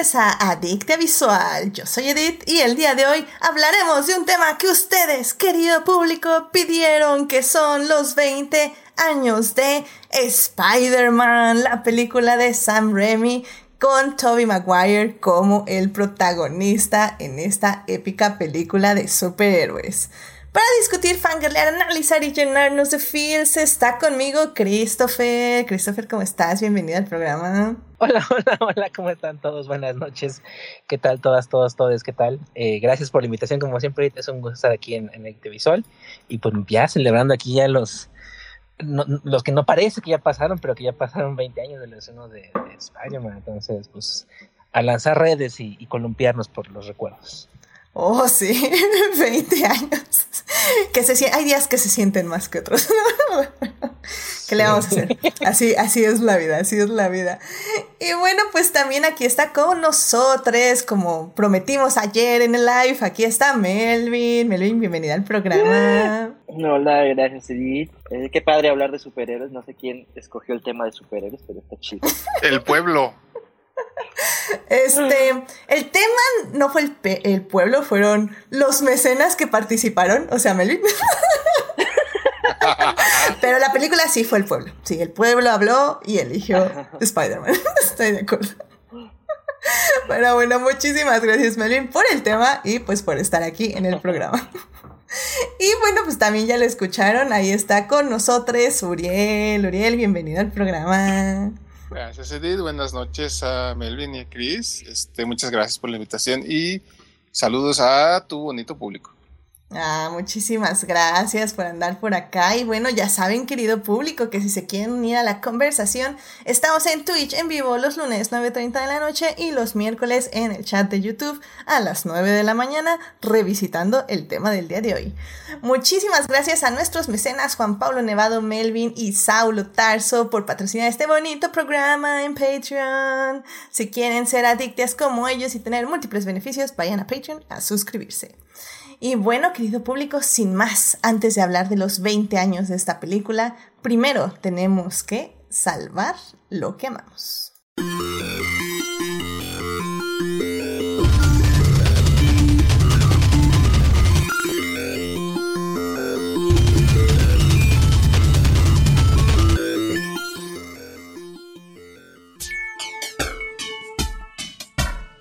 a Adicta Visual. Yo soy Edith y el día de hoy hablaremos de un tema que ustedes, querido público, pidieron que son los 20 años de Spider-Man, la película de Sam Raimi con Tobey Maguire como el protagonista en esta épica película de superhéroes. Para discutir, fangirlear, analizar y llenarnos de feels, está conmigo Christopher. Christopher, ¿cómo estás? Bienvenido al programa. Hola, hola, hola, ¿cómo están todos? Buenas noches. ¿Qué tal todas, todos, todos? ¿Qué tal? Eh, gracias por la invitación, como siempre, es un gusto estar aquí en, en. Y pues ya celebrando aquí ya los, los que no parece que ya pasaron, pero que ya pasaron 20 años del estreno de, de Spider-Man. Entonces, pues a lanzar redes y columpiarnos por los recuerdos. Oh, sí, 20 años. Que se, hay días que se sienten más que otros. ¿Qué le vamos a hacer? Así, así es la vida, así es la vida. Y bueno, pues también aquí está con nosotros, como prometimos ayer en el live, aquí está Melvin. Melvin, bienvenida al programa. Hola, gracias Edith. Eh, qué padre hablar de superhéroes, no sé quién escogió el tema de superhéroes, pero está chido. El pueblo. Este, el tema no fue el, el, pueblo, fueron los mecenas que participaron, o sea, Melvin. Pero la película sí fue el pueblo. Sí, el pueblo habló y eligió Spider-Man. Estoy de acuerdo. Pero bueno, muchísimas gracias, Melvin, por el tema y pues por estar aquí en el programa. Y bueno, pues también ya lo escucharon, ahí está con nosotros Uriel. Uriel, bienvenido al programa. Gracias, Edith. Buenas noches a Melvin y a Chris. Este, muchas gracias por la invitación y saludos a tu bonito público. Ah, muchísimas gracias por andar por acá. Y bueno, ya saben, querido público, que si se quieren unir a la conversación, estamos en Twitch en vivo los lunes 9.30 de la noche y los miércoles en el chat de YouTube a las 9 de la mañana, revisitando el tema del día de hoy. Muchísimas gracias a nuestros mecenas Juan Pablo Nevado, Melvin y Saulo Tarso por patrocinar este bonito programa en Patreon. Si quieren ser adictas como ellos y tener múltiples beneficios, vayan a Patreon a suscribirse. Y bueno, querido público, sin más, antes de hablar de los 20 años de esta película, primero tenemos que salvar lo que amamos.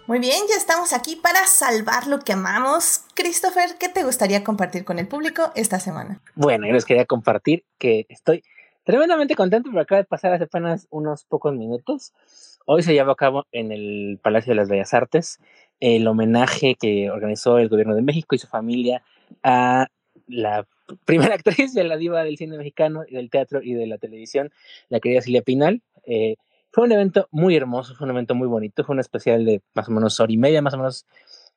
Muy bien, ya estamos aquí para salvar lo que amamos. Christopher, ¿qué te gustaría compartir con el público esta semana? Bueno, yo les quería compartir que estoy tremendamente contento porque acaba de pasar hace apenas unos pocos minutos. Hoy se llevó a cabo en el Palacio de las Bellas Artes el homenaje que organizó el gobierno de México y su familia a la primera actriz de la diva del cine mexicano del teatro y de la televisión, la querida Silvia Pinal. Eh, fue un evento muy hermoso, fue un evento muy bonito, fue un especial de más o menos hora y media, más o menos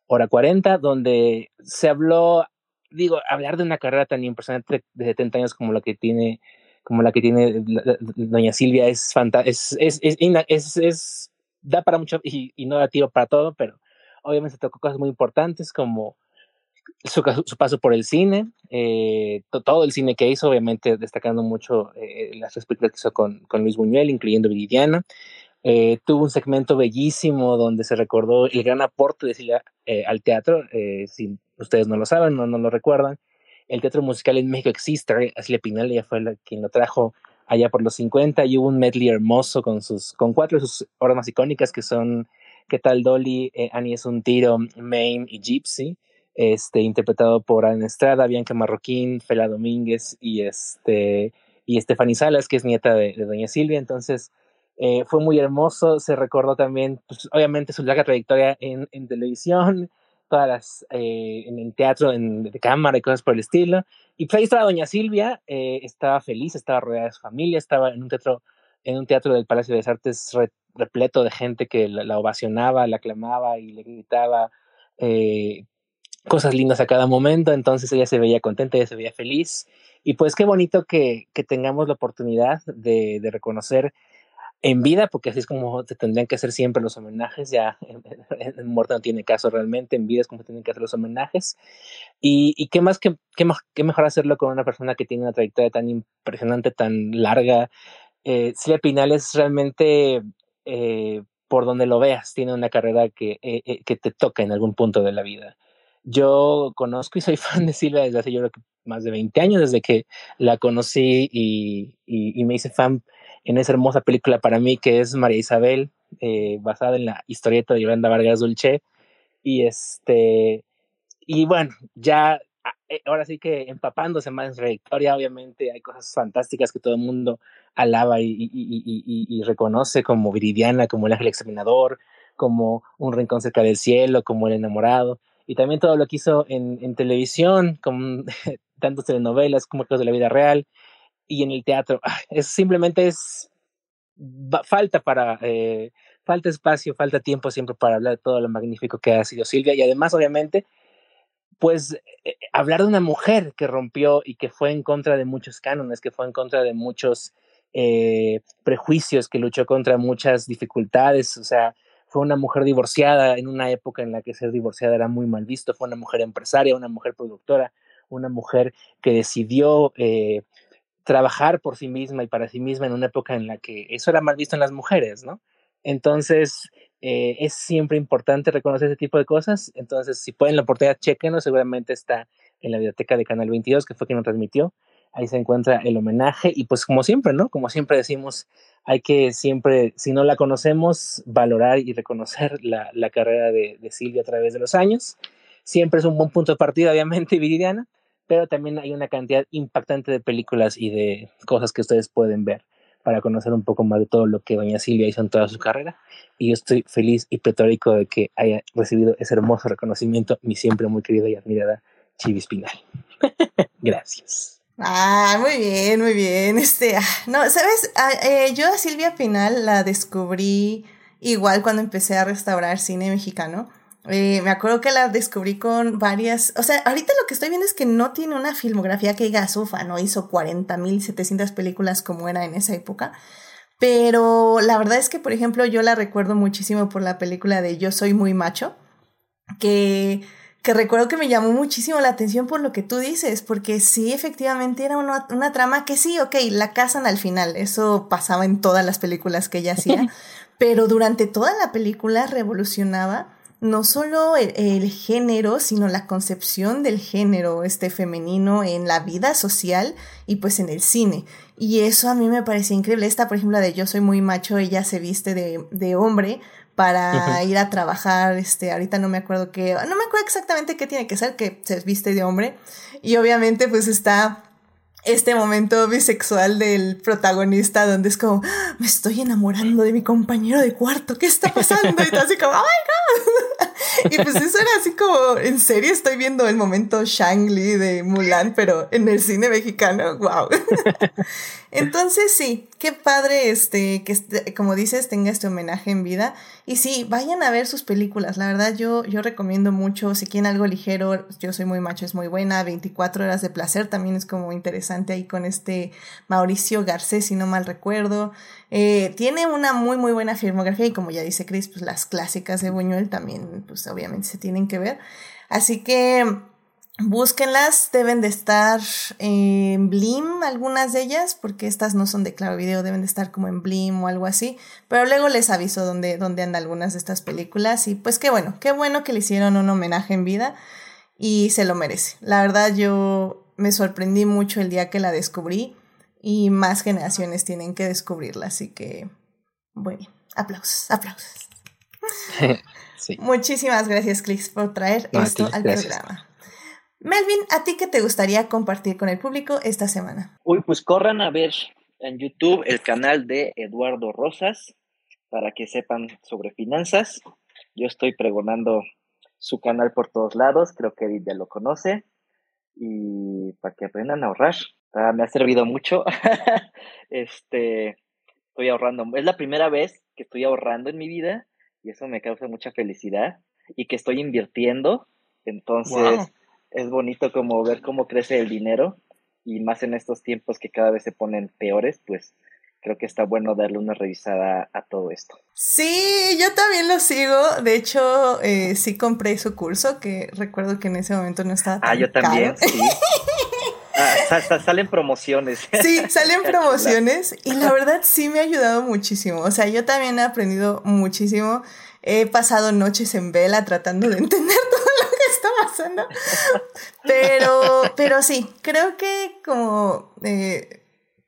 hora cuarenta, donde se habló, digo, hablar de una carrera tan impresionante de 70 años como la que tiene, como la que tiene doña Silvia es es, es, es, es, da para mucho y, y no da tiro para todo, pero obviamente tocó cosas muy importantes como su, su, paso por el cine, eh, todo el cine que hizo, obviamente destacando mucho eh, las películas que hizo con, con, Luis Buñuel, incluyendo Viridiana. Eh, tuvo un segmento bellísimo donde se recordó el gran aporte de Silvia eh, al teatro, si ustedes no lo saben, no, no lo recuerdan. El teatro musical en México existe, Silvia Pinal ella fue la, quien lo trajo allá por los 50 y hubo un medley hermoso con, sus, con cuatro de sus obras más icónicas que son ¿Qué tal Dolly? Annie es un tiro, Mame y Gypsy este, interpretado por Ana Estrada, Bianca Marroquín, Fela Domínguez y, este, y Salas, que es nieta de, Doña Silvia. Entonces, eh, fue muy hermoso. Se recordó también, pues, obviamente, su larga trayectoria en, en televisión, todas las, eh, en el teatro en, cámara y cosas por el estilo. Y pues ahí estaba Doña Silvia, eh, estaba feliz, estaba rodeada de su familia, estaba en un teatro, en un teatro del Palacio de las Artes re, repleto de gente que la, la, ovacionaba, la aclamaba y le gritaba. Eh, cosas lindas a cada momento, entonces ella se veía contenta, ella se veía feliz. Y pues qué bonito que, que tengamos la oportunidad de, de, reconocer en vida, porque así es como se tendrían que hacer siempre los homenajes, ya en, muerte no tiene caso realmente, en vida es como tienen que hacer los homenajes. Y, y qué más que qué, qué mejor hacerlo con una persona que tiene una trayectoria tan impresionante, tan larga. Eh, Silvia Pinal es realmente... Eh, por donde lo veas, tiene una carrera que, eh, eh, que te toca en algún punto de la vida. Yo conozco y soy fan de Silvia desde hace yo creo que más de 20 años, desde que la conocí y, me hice fan en esa hermosa película para mí que es María Isabel, eh, basada en la historieta de Yolanda Vargas Dulce. Y este, y bueno, ya eh, ahora sí que empapándose más en trayectoria, obviamente hay cosas fantásticas que todo el mundo alaba y, y, reconoce como Viridiana, como el ángel examinador, como un rincón cerca del cielo, como el enamorado, y también todo lo que hizo en, en televisión, como tantas telenovelas como cosas de la vida real, y en el teatro. Es simplemente es falta para eh, falta espacio, falta tiempo siempre para hablar de todo lo magnífico que ha sido Silvia, y además, obviamente, pues eh, hablar de una mujer que rompió y que fue en contra de muchos cánones, que fue en contra de muchos eh, prejuicios, que luchó contra muchas dificultades, o sea, fue una mujer divorciada en una época en la que ser divorciada era muy mal visto, fue una mujer empresaria, una mujer productora, una mujer que decidió eh, trabajar por sí misma y para sí misma en una época en la que eso era mal visto en las mujeres, ¿no? Entonces, eh, es siempre importante reconocer ese tipo de cosas. Entonces, si pueden la oportunidad, chequenlo. Seguramente está en la biblioteca de Canal 22, que fue quien lo transmitió. Ahí se encuentra el homenaje. Y pues, como siempre, ¿no? Como siempre decimos, hay que siempre, si no la conocemos, valorar y reconocer la, la carrera de, de, Silvia a través de los años. Siempre es un buen punto de partida, obviamente, Viridiana, pero también hay una cantidad impactante de películas y de cosas que ustedes pueden ver para conocer un poco más de todo lo que doña Silvia hizo en toda su carrera. Y yo estoy feliz y pletórico de que haya recibido ese hermoso reconocimiento, mi siempre muy querida y admirada Chivis Pinal. Gracias. Ah, muy bien, muy bien. Este, ah, no, sabes, ah, eh, yo a Silvia Pinal la descubrí igual cuando empecé a restaurar cine mexicano. Eh, me acuerdo que la descubrí con varias, o sea, ahorita lo que estoy viendo es que no tiene una filmografía que diga Sufa, no hizo 40.700 películas como era en esa época, pero la verdad es que, por ejemplo, yo la recuerdo muchísimo por la película de Yo soy muy macho, que, que recuerdo que me llamó muchísimo la atención por lo que tú dices, porque sí, efectivamente era una, una trama que sí, ok, la casan al final, eso pasaba en todas las películas que ella hacía, pero durante toda la película revolucionaba no solo el, género, sino la concepción del género este femenino en la vida social y pues en el cine. Y eso a mí me parecía increíble. Esta, por ejemplo, de Yo soy muy macho, ella se viste de, de hombre para ir a trabajar, este, ahorita no me acuerdo qué, no me acuerdo exactamente qué tiene que ser, que se viste de hombre. Y obviamente pues está este momento bisexual del protagonista donde es como, ah, me estoy enamorando de mi compañero de cuarto, ¿qué está pasando? Y así como, ¡ay, God! Y pues eso era así como, en serio estoy viendo el momento Shang-Li de Mulan, pero en el cine mexicano, wow. Entonces sí, qué padre este, que este, como dices, tenga este homenaje en vida. Y sí, vayan a ver sus películas. La verdad, yo, yo recomiendo mucho. Si quieren algo ligero, yo soy muy macho, es muy buena. 24 horas de placer también es como interesante ahí con este Mauricio Garcés, si no mal recuerdo. Eh, tiene una muy, muy buena filmografía y como ya dice Chris, pues las clásicas de Buñuel también, pues obviamente se tienen que ver. Así que Búsquenlas, deben de estar en Blim, algunas de ellas, porque estas no son de Claro Video, deben de estar como en Blim o algo así. Pero luego les aviso dónde, dónde andan algunas de estas películas. Y pues qué bueno, qué bueno que le hicieron un homenaje en vida y se lo merece. La verdad, yo me sorprendí mucho el día que la descubrí y más generaciones tienen que descubrirla. Así que, bueno, aplausos, aplausos. Muchísimas gracias, Clis, por traer esto al programa. Melvin, ¿a ti qué te gustaría compartir con el público esta semana? Uy, pues corran a ver en YouTube el canal de Eduardo Rosas para que sepan sobre finanzas. Yo estoy pregonando su canal por todos lados, creo que Edith ya lo conoce. Y para que aprendan a ahorrar. Ah, me ha servido mucho. este, estoy ahorrando. Es la primera vez que estoy ahorrando en mi vida y eso me causa mucha felicidad. Y que estoy invirtiendo. Entonces, es bonito como ver cómo crece el dinero y más en estos tiempos que cada vez se ponen peores, pues creo que está bueno darle una revisada a todo esto. Sí, yo también lo sigo. De hecho, eh, sí compré su curso, que recuerdo que en ese momento no estaba ah, tan Ah, yo también, sí. Ah, salen promociones. Sí, salen promociones y la verdad sí me ha ayudado muchísimo. O sea, yo también he aprendido muchísimo. He pasado noches en vela tratando de entender todo lo que está pasando. Pero, pero sí, creo que como... Eh,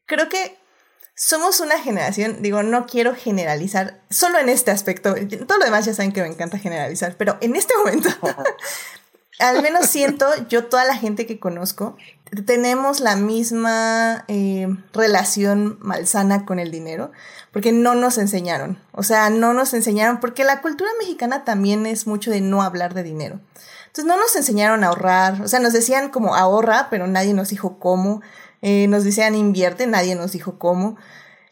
creo que somos una generación, digo, no quiero generalizar, solo en este aspecto, todo lo demás ya saben que me encanta generalizar, pero en este momento, al menos siento, yo toda la gente que conozco, tenemos la misma eh, relación malsana con el dinero, porque no nos enseñaron, o sea, no nos enseñaron, porque la cultura mexicana también es mucho de no hablar de dinero. Entonces no nos enseñaron a ahorrar, o sea, nos decían como ahorra, pero nadie nos dijo cómo. Eh, nos decían invierte, nadie nos dijo cómo.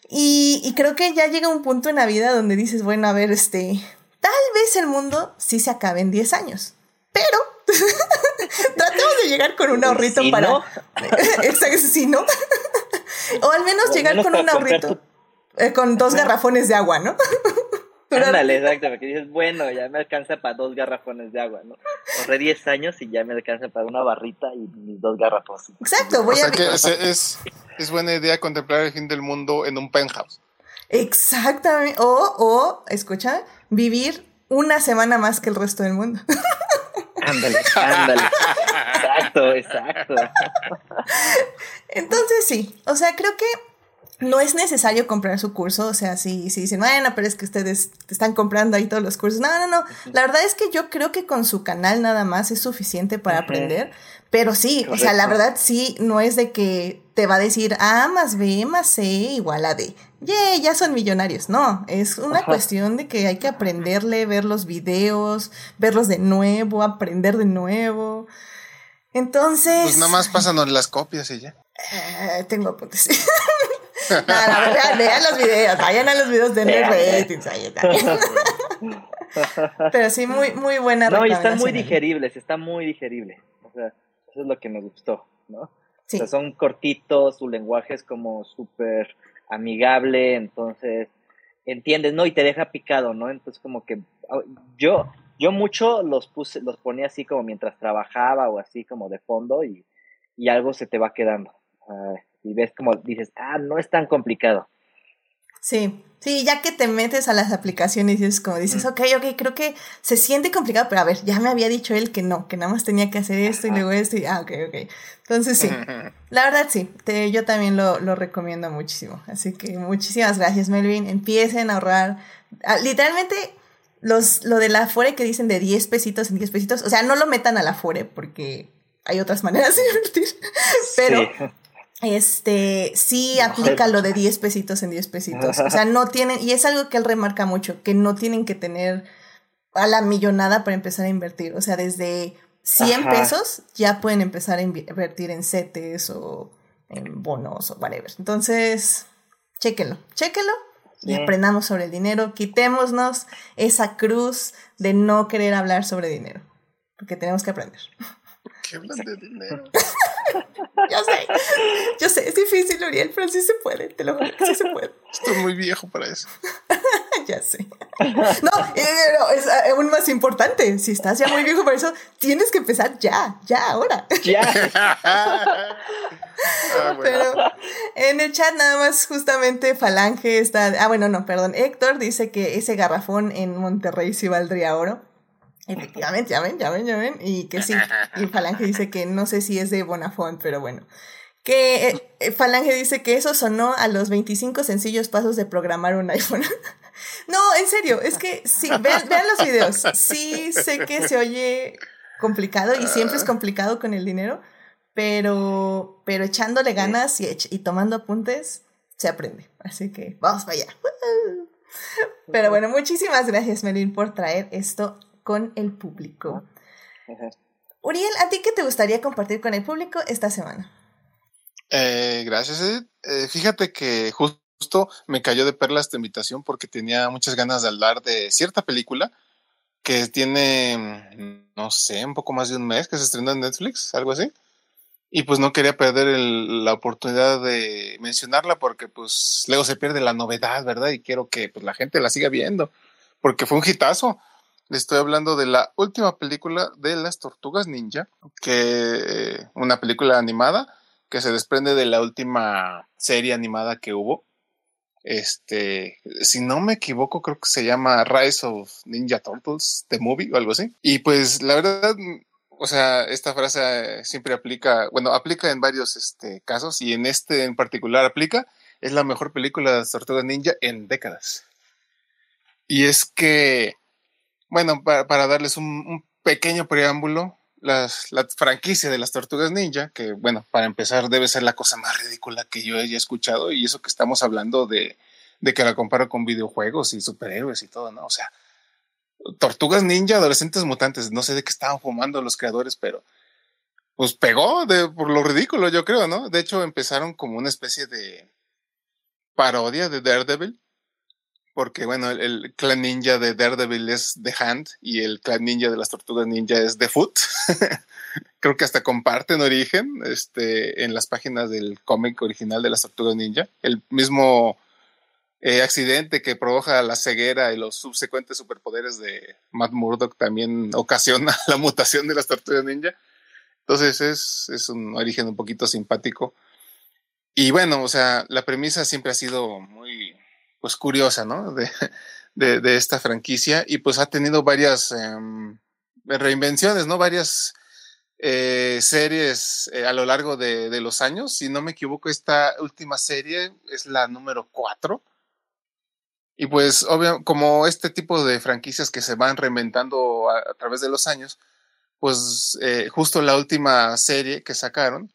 Y, creo que ya llega un punto en la vida donde dices, bueno, a ver, este, tal vez el mundo sí se acabe en 10 años, pero tratemos de llegar con un ahorrito para... No? Exacto, sí, ¿no? o al menos llegar con un ahorrito, eh, con dos garrafones de agua, ¿no? Ándale, exacto, porque dices, bueno, ya me alcanza para dos garrafones de agua, ¿no? Corré 10 años y ya me alcanza para una barrita y mis dos garrafones. Exacto, voy o sea que es, es, buena idea contemplar el fin del mundo en un penthouse. Exactamente, o, o, escucha, vivir una semana más que el resto del mundo. Ándale, ándale. Exacto, exacto. Entonces sí, o sea, creo que no es necesario comprar su curso, o sea, si, si dicen, bueno, pero es que ustedes están comprando ahí todos los cursos. No, no, no. La verdad es que yo creo que con su canal nada más es suficiente para aprender. Pero sí, o sea, la verdad sí, no es de que te va a decir A más B más C igual a D. Yeah, ya son millonarios. No, es una cuestión de que hay que aprenderle, ver los videos, verlos de nuevo, aprender de nuevo. Entonces. Pues nada más pásanos las copias y ya. Eh, tengo apuntes. vean, vean, los videos, vayan a los videos, de ratings, ahí está. Pero sí, muy, muy buena No, y están muy digeribles, está muy digerible. O sea, eso es lo que me gustó, ¿no? Sí. O sea, son cortitos, su lenguaje es como súper amigable, entonces entiendes, ¿no? Y te deja picado, ¿no? Entonces como que ah, yo, yo mucho los puse, los ponía así como mientras trabajaba o así como de fondo y, y algo se te va quedando y ves como dices, ah, no es tan complicado. Sí, sí, ya que te metes a las aplicaciones y es como dices, ok, ok, creo que se siente complicado, pero a ver, ya me había dicho él que no, que nada más tenía que hacer esto y luego esto y, ah, ok, ok. Entonces sí, la verdad sí, te, yo también lo, lo, recomiendo muchísimo. Así que muchísimas gracias, Melvin. Empiecen a ahorrar. Ah, literalmente, los, lo de la Afore que dicen de 10 pesitos en 10 pesitos, o sea, no lo metan a la Afore porque hay otras maneras de invertir, pero este, sí aplica lo de 10 pesitos en 10 pesitos. O sea, no tienen, y es algo que él remarca mucho, que no tienen que tener a la millonada para empezar a invertir. O sea, desde 100 pesos ya pueden empezar a invertir en CETES o en bonos o whatever. Entonces, chéquenlo, chéquenlo y aprendamos sobre el dinero. Quitémonos esa cruz de no querer hablar sobre dinero, porque tenemos que aprender. ¿Por qué hablan de dinero? yo sé, yo sé, es difícil, Uriel, pero sí se puede, te lo juro que sí se puede. Estoy muy viejo para eso. ya sé. No, eh, es eh, aún más importante, si estás ya muy viejo para eso, tienes que empezar ya, ya, ahora. Ya. Ah, pero en el chat nada más justamente Falange está, ah bueno, no, perdón, Héctor dice que ese garrafón en Monterrey sí valdría oro. Efectivamente, ya ven, ya ven, ya ven. Y que sí, y Falange dice que no sé si es de Bonafont, pero bueno. Que eh, Falange dice que eso sonó a los 25 sencillos pasos de programar un iPhone. no, en serio, es que sí, vean, vean los videos. Sí sé que se oye complicado y siempre es complicado con el dinero, pero, pero echándole ganas y, y tomando apuntes, se aprende. Así que vamos para allá. Pero bueno, muchísimas gracias, Melin, por traer esto con el público. Uriel, ¿a ti qué te gustaría compartir con el público esta semana? Eh, gracias, Edith. Eh, fíjate que justo me cayó de perla esta invitación porque tenía muchas ganas de hablar de cierta película que tiene, no sé, un poco más de un mes que se estrenó en Netflix, algo así. Y pues no quería perder la oportunidad de mencionarla porque pues luego se pierde la novedad, ¿verdad? Y quiero que pues, la gente la siga viendo porque fue un hitazo. Le estoy hablando de la última película de las Tortugas Ninja, que una película animada que se desprende de la última serie animada que hubo. Este, si no me equivoco, creo que se llama Rise of Ninja Turtles, The Movie o algo así. Y pues la verdad, o sea, esta frase siempre aplica, bueno, aplica en varios este, casos y en este en particular aplica. Es la mejor película de las Tortugas Ninja en décadas. Y es que, bueno, para, darles un, pequeño preámbulo, las, la franquicia de las Tortugas Ninja, que bueno, para empezar debe ser la cosa más ridícula que yo haya escuchado, y eso que estamos hablando de, de que la comparo con videojuegos y superhéroes y todo, ¿no? O sea, Tortugas Ninja, adolescentes mutantes, no sé de qué estaban fumando los creadores, pero pues pegó de, por lo ridículo, yo creo, ¿no? De hecho, empezaron como una especie de parodia de Daredevil, porque bueno, el, clan ninja de Daredevil es The Hand y el clan ninja de las Tortugas Ninja es The Foot. Creo que hasta comparten origen este, en las páginas del cómic original de las Tortugas Ninja. El mismo eh, accidente que provoca la ceguera y los subsecuentes superpoderes de Matt Murdock también ocasiona la mutación de las tortugas ninja. Entonces es, es un origen un poquito simpático. Y bueno, o sea, la premisa siempre ha sido muy, pues curiosa, ¿no? De, de, esta franquicia y pues ha tenido varias em, reinvenciones, ¿no? Varias eh, series eh, a lo largo de, de, los años. Si no me equivoco, esta última serie es la número cuatro y pues, obvio, como este tipo de franquicias que se van reinventando a, través de los años, pues eh, justo la última serie que sacaron,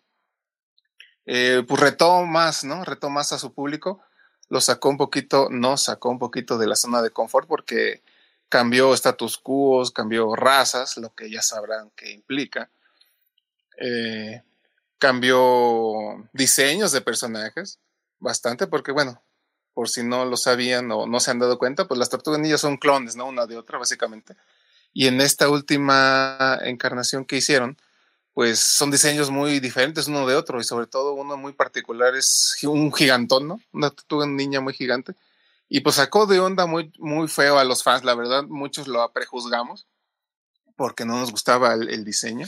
eh, pues retó más, ¿no? Retó más a su público, lo sacó un poquito, no sacó un poquito de la zona de confort porque cambió status quo, cambió razas, lo que ya sabrán que implica. Eh, cambió diseños de personajes, bastante, porque bueno, por si no lo sabían o no se han dado cuenta, pues las tortugas ninjas son clones, ¿no? Una de otra, básicamente. Y en esta última encarnación que hicieron, pues son diseños muy diferentes uno de otro y sobre todo uno muy particular es un gigantón, ¿no? Una tortuga niña muy gigante. Y pues sacó de onda muy, muy feo a los fans, la verdad, muchos lo prejuzgamos porque no nos gustaba el diseño.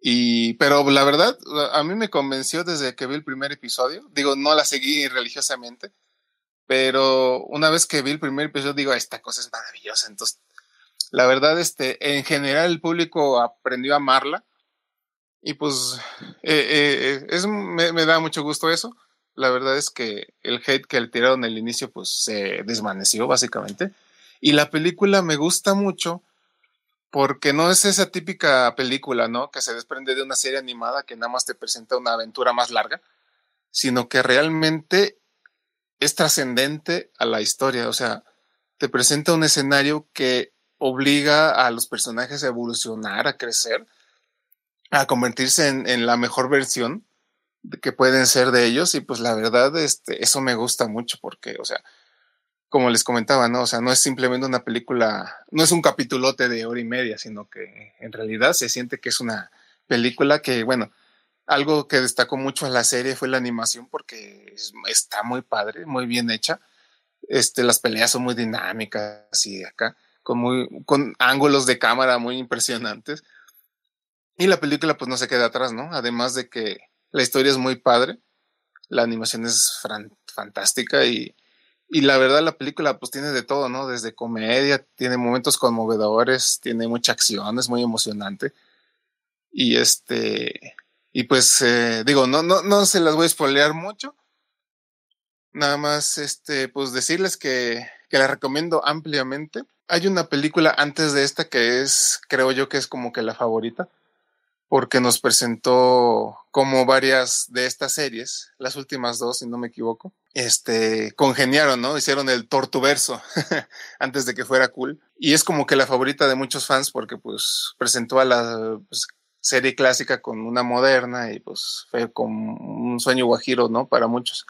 Y, pero la verdad, a mí me convenció desde que vi el primer episodio. Digo, no la seguí religiosamente, pero una vez que vi el primer episodio, digo, esta cosa es maravillosa. Entonces, la verdad, este, en general el público aprendió a amarla. Y pues, eh, eh, es, me, me, da mucho gusto eso. La verdad es que el hate que le tiraron al inicio, pues se desvaneció básicamente. Y la película me gusta mucho porque no es esa típica película, ¿no? Que se desprende de una serie animada que nada más te presenta una aventura más larga, sino que realmente es trascendente a la historia, o sea, te presenta un escenario que obliga a los personajes a evolucionar, a crecer, a convertirse en, la mejor versión que pueden ser de ellos y pues la verdad, este, eso me gusta mucho porque, o sea, como les comentaba, ¿no? O sea, no es simplemente una película, no es un capitulote de hora y media, sino que en realidad se siente que es una película que, bueno, algo que destacó mucho en la serie fue la animación porque está muy padre, muy bien hecha. Este, las peleas son muy dinámicas y acá, con muy, con ángulos de cámara muy impresionantes. Y la película pues no se queda atrás, ¿no? Además de que la historia es muy padre, la animación es fantástica y y la verdad la película pues tiene de todo, ¿no? Desde comedia, tiene momentos conmovedores, tiene mucha acción, es muy emocionante. Y este, y pues eh, digo, no, no, no se las voy a spoilear mucho. Nada más, este, pues decirles que, que la recomiendo ampliamente. Hay una película antes de esta que es, creo yo que es como que la favorita porque nos presentó como varias de estas series, las últimas dos, si no me equivoco, este, congeniaron, ¿no? Hicieron el tortuverso antes de que fuera cool. Y es como que la favorita de muchos fans porque pues presentó a la pues, serie clásica con una moderna y pues fue como un sueño guajiro, ¿no? Para muchos.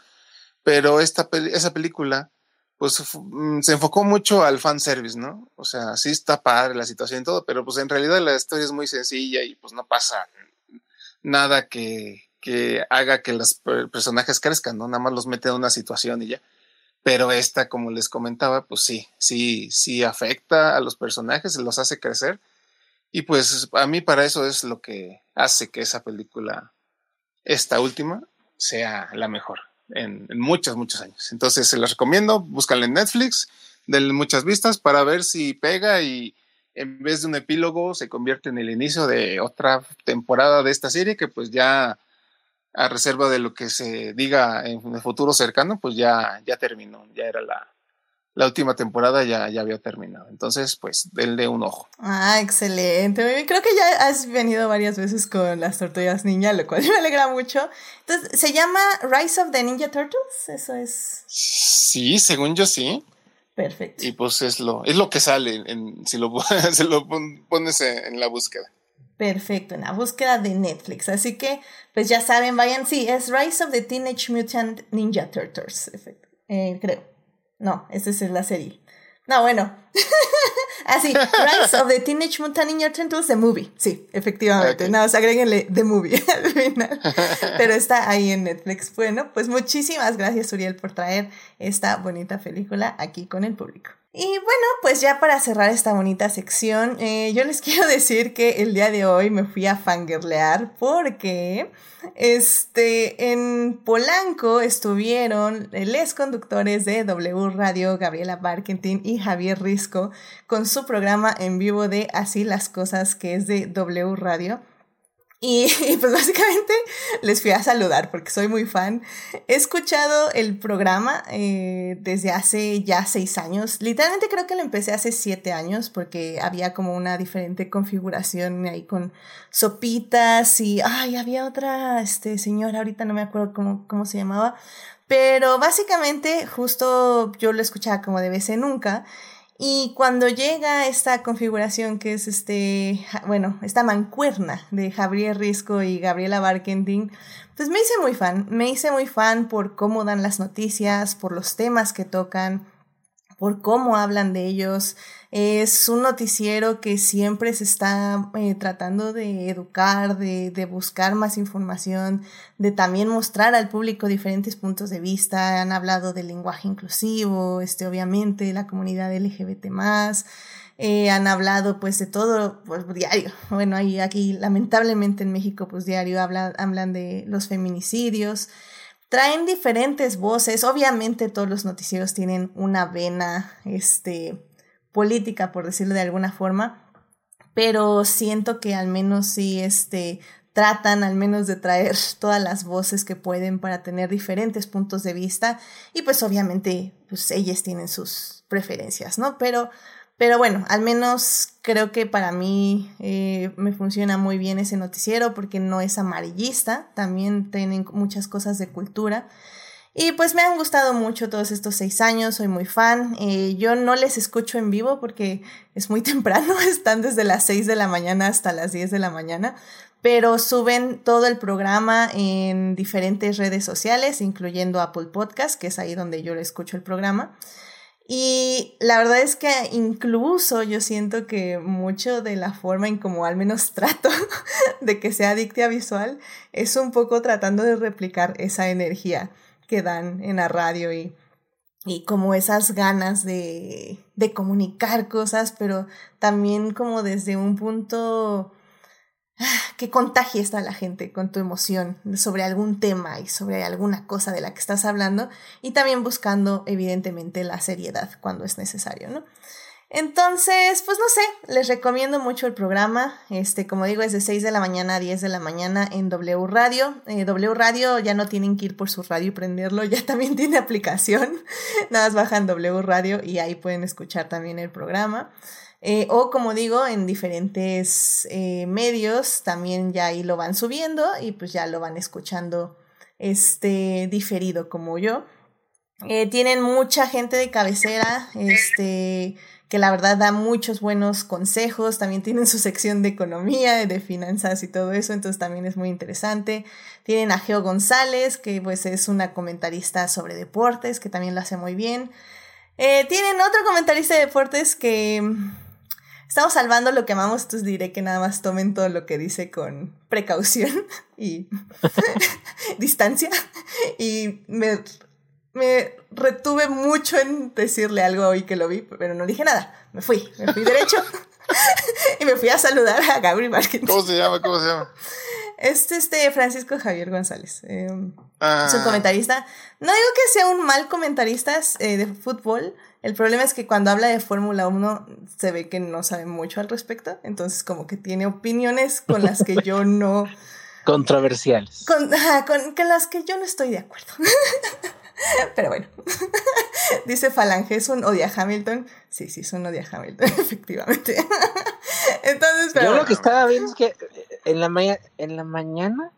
Pero esta, esa película pues mm, se enfocó mucho al fan service, ¿no? O sea, sí está padre la situación y todo, pero pues en realidad la historia es muy sencilla y pues no pasa nada que, que haga que los personajes crezcan, ¿no? Nada más los mete en una situación y ya. Pero esta, como les comentaba, pues sí, sí, sí afecta a los personajes, los hace crecer. Y pues a mí para eso es lo que hace que esa película esta última sea la mejor en, muchos, muchos años. Entonces se las recomiendo, búscanla en Netflix, denle muchas vistas para ver si pega y en vez de un epílogo se convierte en el inicio de otra temporada de esta serie que pues ya a reserva de lo que se diga en el futuro cercano, pues ya, ya terminó, ya era la, la última temporada ya, ya había terminado. Entonces, pues, denle un ojo. Ah, excelente. Creo que ya has venido varias veces con las tortugas ninja, lo cual me alegra mucho. Entonces, ¿se llama Rise of the Ninja Turtles? Eso es. Sí, según yo sí. Perfecto. Y pues es lo, es lo que sale en, si lo, pones en la búsqueda. Perfecto, en la búsqueda de Netflix. Así que, pues ya saben, vayan. Sí, es Rise of the Teenage Mutant Ninja Turtles. Eh, creo. No, esa es la serie. No, bueno. Así, Rise of the Teenage Mutant Ninja Turtles, The Movie. Sí, efectivamente. No, o sea, agréguenle The Movie al final. Pero está ahí en Netflix. Bueno, pues muchísimas gracias, Uriel, por traer esta bonita película aquí con el público. Y bueno, pues ya para cerrar esta bonita sección, eh, yo les quiero decir que el día de hoy me fui a fangirlear porque este, en Polanco estuvieron les conductores de W Radio, Gabriela Barkentin y Javier Risco, con su programa en vivo de Así las Cosas, que es de W Radio. Y, pues básicamente les fui a saludar porque soy muy fan. He escuchado el programa eh, desde hace ya seis años. Literalmente creo que lo empecé hace siete años porque había como una diferente configuración ahí con sopitas y, ay, había otra este, señora, ahorita no me acuerdo cómo, cómo se llamaba. Pero básicamente justo yo lo escuchaba como de vez en nunca. Y cuando llega esta configuración que es este, bueno, esta mancuerna de Javier Risco y Gabriela Barkending, pues me hice muy fan, me hice muy fan por cómo dan las noticias, por los temas que tocan, por cómo hablan de ellos. Es un noticiero que siempre se está eh, tratando de educar, de, de, buscar más información, de también mostrar al público diferentes puntos de vista. Han hablado del lenguaje inclusivo, este, obviamente, la comunidad LGBT más. Eh, han hablado pues de todo, pues diario. Bueno, ahí aquí lamentablemente en México pues diario hablan, hablan de los feminicidios traen diferentes voces. Obviamente todos los noticieros tienen una vena este, política, por decirlo de alguna forma, pero siento que al menos sí este, tratan al menos de traer todas las voces que pueden para tener diferentes puntos de vista y pues obviamente pues ellas tienen sus preferencias, ¿no? Pero pero bueno, al menos creo que para mí eh, me funciona muy bien ese noticiero porque no es amarillista, también tienen muchas cosas de cultura. Y pues me han gustado mucho todos estos seis años, soy muy fan. Eh, yo no les escucho en vivo porque es muy temprano, están desde las seis de la mañana hasta las diez de la mañana, pero suben todo el programa en diferentes redes sociales, incluyendo Apple Podcast, que es ahí donde yo escucho el programa. Y la verdad es que incluso yo siento que mucho de la forma en como al menos trato de que sea adictiva visual es un poco tratando de replicar esa energía que dan en la radio y, y como esas ganas de, de comunicar cosas, pero también como desde un punto que contagies a la gente con tu emoción sobre algún tema y sobre alguna cosa de la que estás hablando y también buscando evidentemente la seriedad cuando es necesario, ¿no? Entonces, pues no sé, les recomiendo mucho el programa. Este, como digo, es de 6 de la mañana a 10 de la mañana en W Radio. Eh, w Radio ya no tienen que ir por su radio y prenderlo, ya también tiene aplicación. Nada más bajan W Radio y ahí pueden escuchar también el programa. Eh, o como digo, en diferentes eh, medios también ya ahí lo van subiendo y pues ya lo van escuchando este diferido como yo. Tienen mucha gente de cabecera, este, que la verdad da muchos buenos consejos, también tienen su sección de economía, de finanzas y todo eso, entonces también es muy interesante. Tienen a Geo González, que pues es una comentarista sobre deportes, que también lo hace muy bien. tienen otro comentarista de deportes que estamos salvando lo que amamos, entonces diré que nada más tomen todo lo que dice con precaución y distancia. Y me, me retuve mucho en decirle algo hoy que lo vi, pero no dije nada. Me fui, me fui derecho y me fui a saludar a Gabriel Marquez. ¿Cómo se llama? ¿Cómo se llama? Es este Francisco Javier González. Eh, Ah, Es un comentarista. No digo que sea un mal comentarista eh, de fútbol. El problema es que cuando habla de Fórmula 1 se ve que no sabe mucho al respecto. Entonces como que tiene opiniones con las que yo no... Controversiales. Con, con, con las que yo no estoy de acuerdo. Pero bueno. Dice Falange, es un odia Hamilton. Sí, sí, es un odia Hamilton, efectivamente. Entonces, pero Yo lo que estaba viendo es que eh, en la, en la mañana.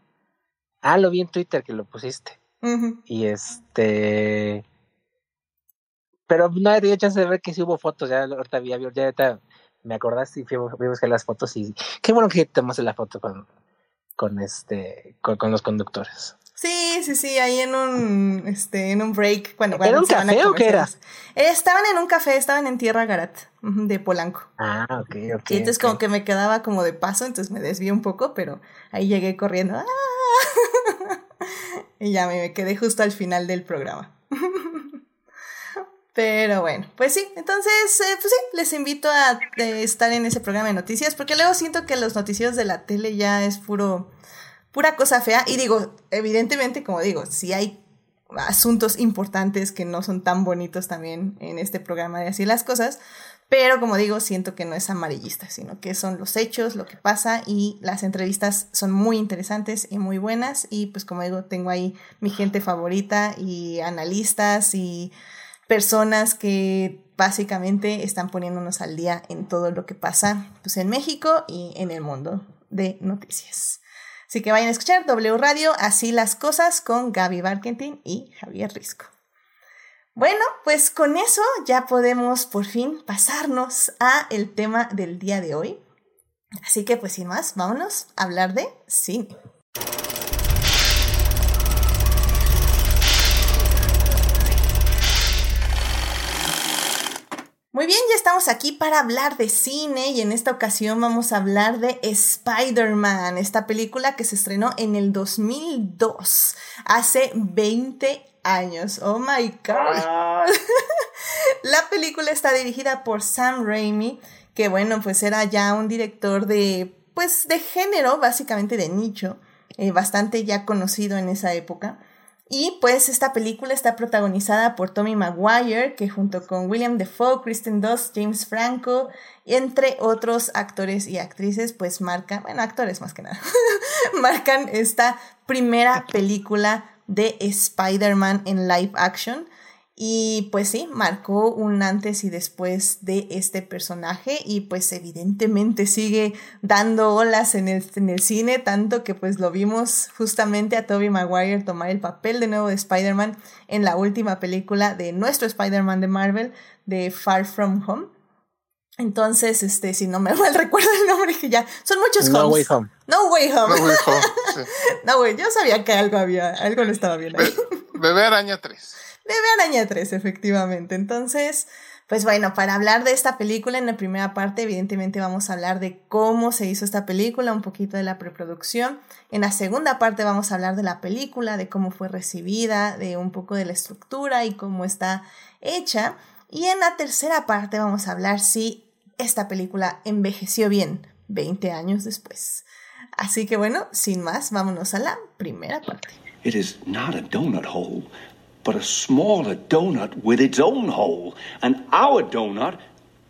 Ah, lo vi en Twitter que lo pusiste. Y este. Pero no he tenido chance de ver que sí hubo fotos. Ya ahorita vi, ya ahorita me acordaste y fui, fui a buscar las fotos. Y qué bueno que tomaste la foto con, con este con, con los conductores. Sí, sí, sí, ahí en un, este, en un break. Bueno, ¿Era cuando un café o qué era? Eh, estaban en un café, estaban en Tierra Garat, de Polanco. Ah, ok, ok. y entonces como que me quedaba como de paso, entonces me desvié un poco, pero ahí llegué corriendo. ¡Ah! y ya me quedé justo al final del programa. Pero bueno, pues sí, entonces, eh, pues sí, les invito a eh, estar en ese programa de noticias, porque luego siento que los noticieros de la tele ya es puro, pura cosa fea. Y digo, evidentemente, como digo, si hay asuntos importantes que no son tan bonitos también en este programa de así las cosas, pero como digo, siento que no es amarillista, sino que son los hechos, lo que pasa y las entrevistas son muy interesantes y muy buenas y pues como digo, tengo ahí mi gente favorita y analistas y personas que básicamente están poniéndonos al día en todo lo que pasa pues en México y en el mundo de noticias. Así que vayan a escuchar W Radio, así las cosas con Gaby Barkentin y Javier Risco. Bueno, pues con eso ya podemos por fin pasarnos a el tema del día de hoy. Así que pues sin más, vámonos a hablar de cine. Muy bien, ya estamos aquí para hablar de cine y en esta ocasión vamos a hablar de Spider-Man, esta película que se estrenó en el 2002, hace 20 años. Oh my god. La película está dirigida por Sam Raimi, que bueno, pues era ya un director de pues de género, básicamente de nicho, eh, bastante ya conocido en esa época. Y pues esta película está protagonizada por Tommy Maguire, que junto con William Defoe, Kristen Dunst, James Franco, entre otros actores y actrices, pues marcan, bueno, actores más que nada, marcan esta primera película de Spider-Man en live action. Y pues sí, marcó un antes y después de este personaje y pues evidentemente sigue dando olas en el, en el cine, tanto que pues lo vimos justamente a Tobey Maguire tomar el papel de nuevo de Spider-Man en la última película de nuestro Spider-Man de Marvel, de Far From Home. Entonces, este, si no me mal recuerdo el nombre, que ya son muchos No homes. Way Home. No Way Home. No, hijo, sí. No, güey, yo sabía que algo había, algo no estaba bien ahí. Be- Bebé Araña 3. Bebé Araña 3, efectivamente. Entonces, pues bueno, para hablar de esta película, en la primera parte, evidentemente vamos a hablar de cómo se hizo esta película, un poquito de la preproducción. En la segunda parte vamos a hablar de la película, de cómo fue recibida, de un poco de la estructura y cómo está hecha. Y en la tercera parte vamos a hablar si esta película envejeció bien 20 años después. Así que bueno, sin más, vámonos a la primera parte. It is not a donut hole, but a smaller donut with its own hole. And our donut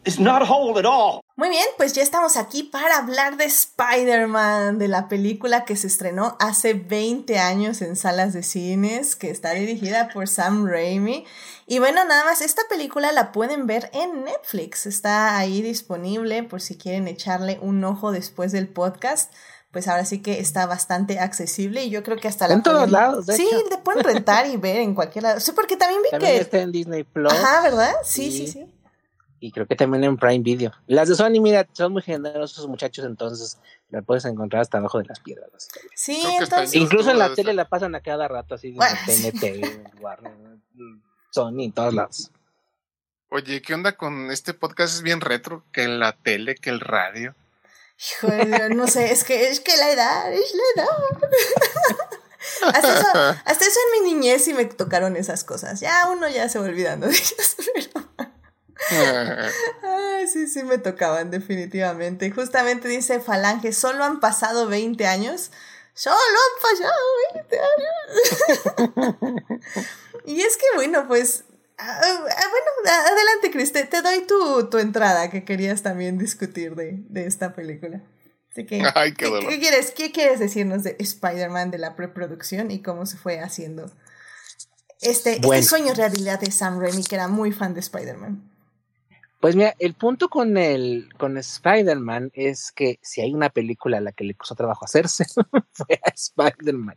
is not a hole at all. Muy bien, pues ya estamos aquí para hablar de Spider-Man, de la película que se estrenó hace 20 años en salas de cines, que está dirigida por Sam Raimi. Y bueno, nada más, esta película la pueden ver en Netflix, está ahí disponible por si quieren echarle un ojo después del podcast. Pues ahora sí que está bastante accesible y yo creo que hasta la En todos pueden- lados, de Sí, hecho. le pueden rentar y ver en cualquier lado. Sí, porque también vi También que... está en Disney Plus. Ajá, ¿verdad? Sí, sí, Sí. sí. Y creo que también en Prime Video. Las de Sony, mira, son muy generosos muchachos, entonces la puedes encontrar hasta abajo de las piedras. Sí, entonces... en Incluso en la tele la pasan a cada rato, así Bueno, en TNT, Warner, Sony, en todos lados. Oye, ¿qué onda con este podcast? Es bien retro, que la tele, que el radio. Híjole, no sé, es que es que la edad, es la edad. hasta, eso, hasta eso en mi niñez sí me tocaron esas cosas. Ya uno ya se va olvidando de ellas, pero ay, sí, sí me tocaban definitivamente. Justamente dice Falange, solo han pasado 20 años. Solo han fallado 20 años. y es que bueno, pues Ah, ah, bueno, adelante, Chris, te, doy tu, tu, entrada que querías también discutir de, de esta película. Así que, qué, ¿qué, quieres, ¿qué quieres decirnos de Spider-Man, de la preproducción y cómo se fue haciendo este, este sueño realidad de Sam Raimi, que era muy fan de Spider-Man? Pues mira, el punto con el con Spider-Man es que si hay una película a la que le costó trabajo hacerse, fue a Spider-Man.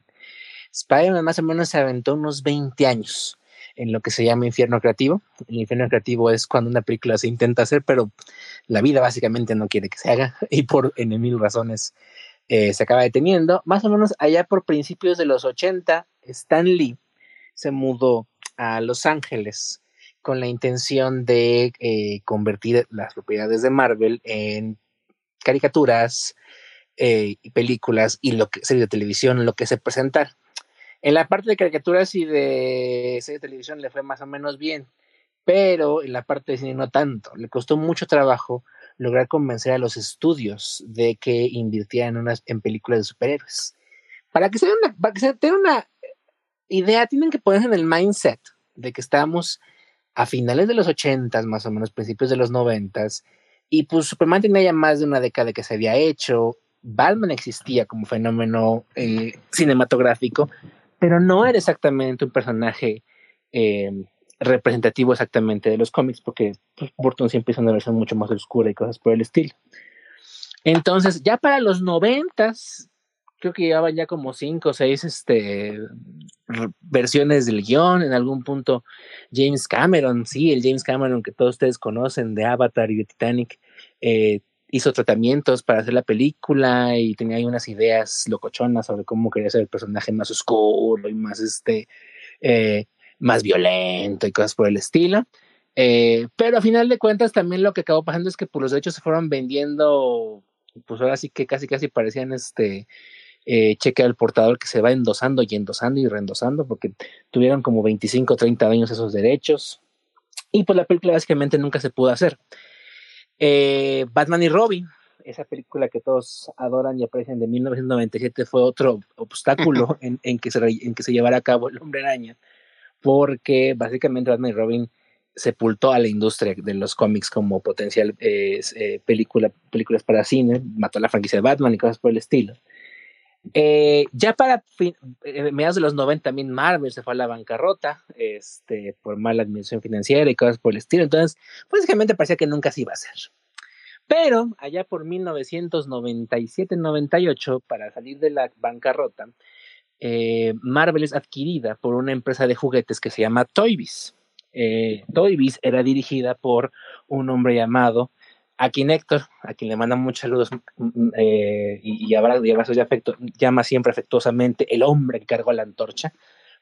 Spider-Man más o menos se aventó unos 20 años en lo que se llama infierno creativo. El infierno creativo es cuando una película se intenta hacer, pero la vida básicamente no quiere que se haga y por en mil razones eh, se acaba deteniendo. Más o menos allá por principios de los 80, Stan Lee se mudó a Los Ángeles con la intención de eh, convertir las propiedades de Marvel en caricaturas eh, y películas y lo que serie de televisión, lo que se presentara. En la parte de caricaturas y de serie de televisión le fue más o menos bien, pero en la parte de cine no tanto. Le costó mucho trabajo lograr convencer a los estudios de que invirtieran en, unas, en películas de superhéroes. Para que se, una, una idea, tienen que ponerse en el mindset de que estamos a finales de los ochentas, más o menos principios de los noventas, y pues Superman tenía ya más de una década que se había hecho, Batman existía como fenómeno eh, cinematográfico, pero no era exactamente un personaje eh, representativo exactamente de los cómics, porque pues, Burton siempre hizo una versión mucho más oscura y cosas por el estilo. Entonces, ya para los noventas, creo que llevaban ya como cinco o seis este, versiones del guion. En algún punto, James Cameron, sí, el James Cameron que todos ustedes conocen de Avatar y de Titanic, eh, hizo tratamientos para hacer la película y tenía ahí unas ideas locochonas sobre cómo quería ser el personaje más oscuro y más este eh, más violento y cosas por el estilo. Eh, pero a final de cuentas también lo que acabó pasando es que por pues, los derechos se fueron vendiendo, pues ahora sí que casi casi parecían este eh, cheque al portador que se va endosando y endosando y reendosando porque tuvieron como 25 o 30 años esos derechos. Y pues la película básicamente nunca se pudo hacer. Eh, Batman y Robin, esa película que todos adoran y aprecian de 1997, fue otro obstáculo en, que se, en que se llevara a cabo el hombre araña, porque básicamente Batman y Robin sepultó a la industria de los cómics como potencial eh, película, películas para cine, mató a la franquicia de Batman y cosas por el estilo. Eh, ya para mediados de los 90 también Marvel se fue a la bancarrota este, por mala administración financiera y cosas por el estilo. Entonces, básicamente parecía que nunca se iba a hacer. Pero allá por 1997-98, para salir de la bancarrota, eh, Marvel es adquirida por una empresa de juguetes que se llama Toy Eh, Toy era dirigida por un hombre llamado a quien Héctor, a quien le manda muchos saludos mm, eh, y, abrazos de afecto, llama siempre afectuosamente el hombre que cargó la antorcha,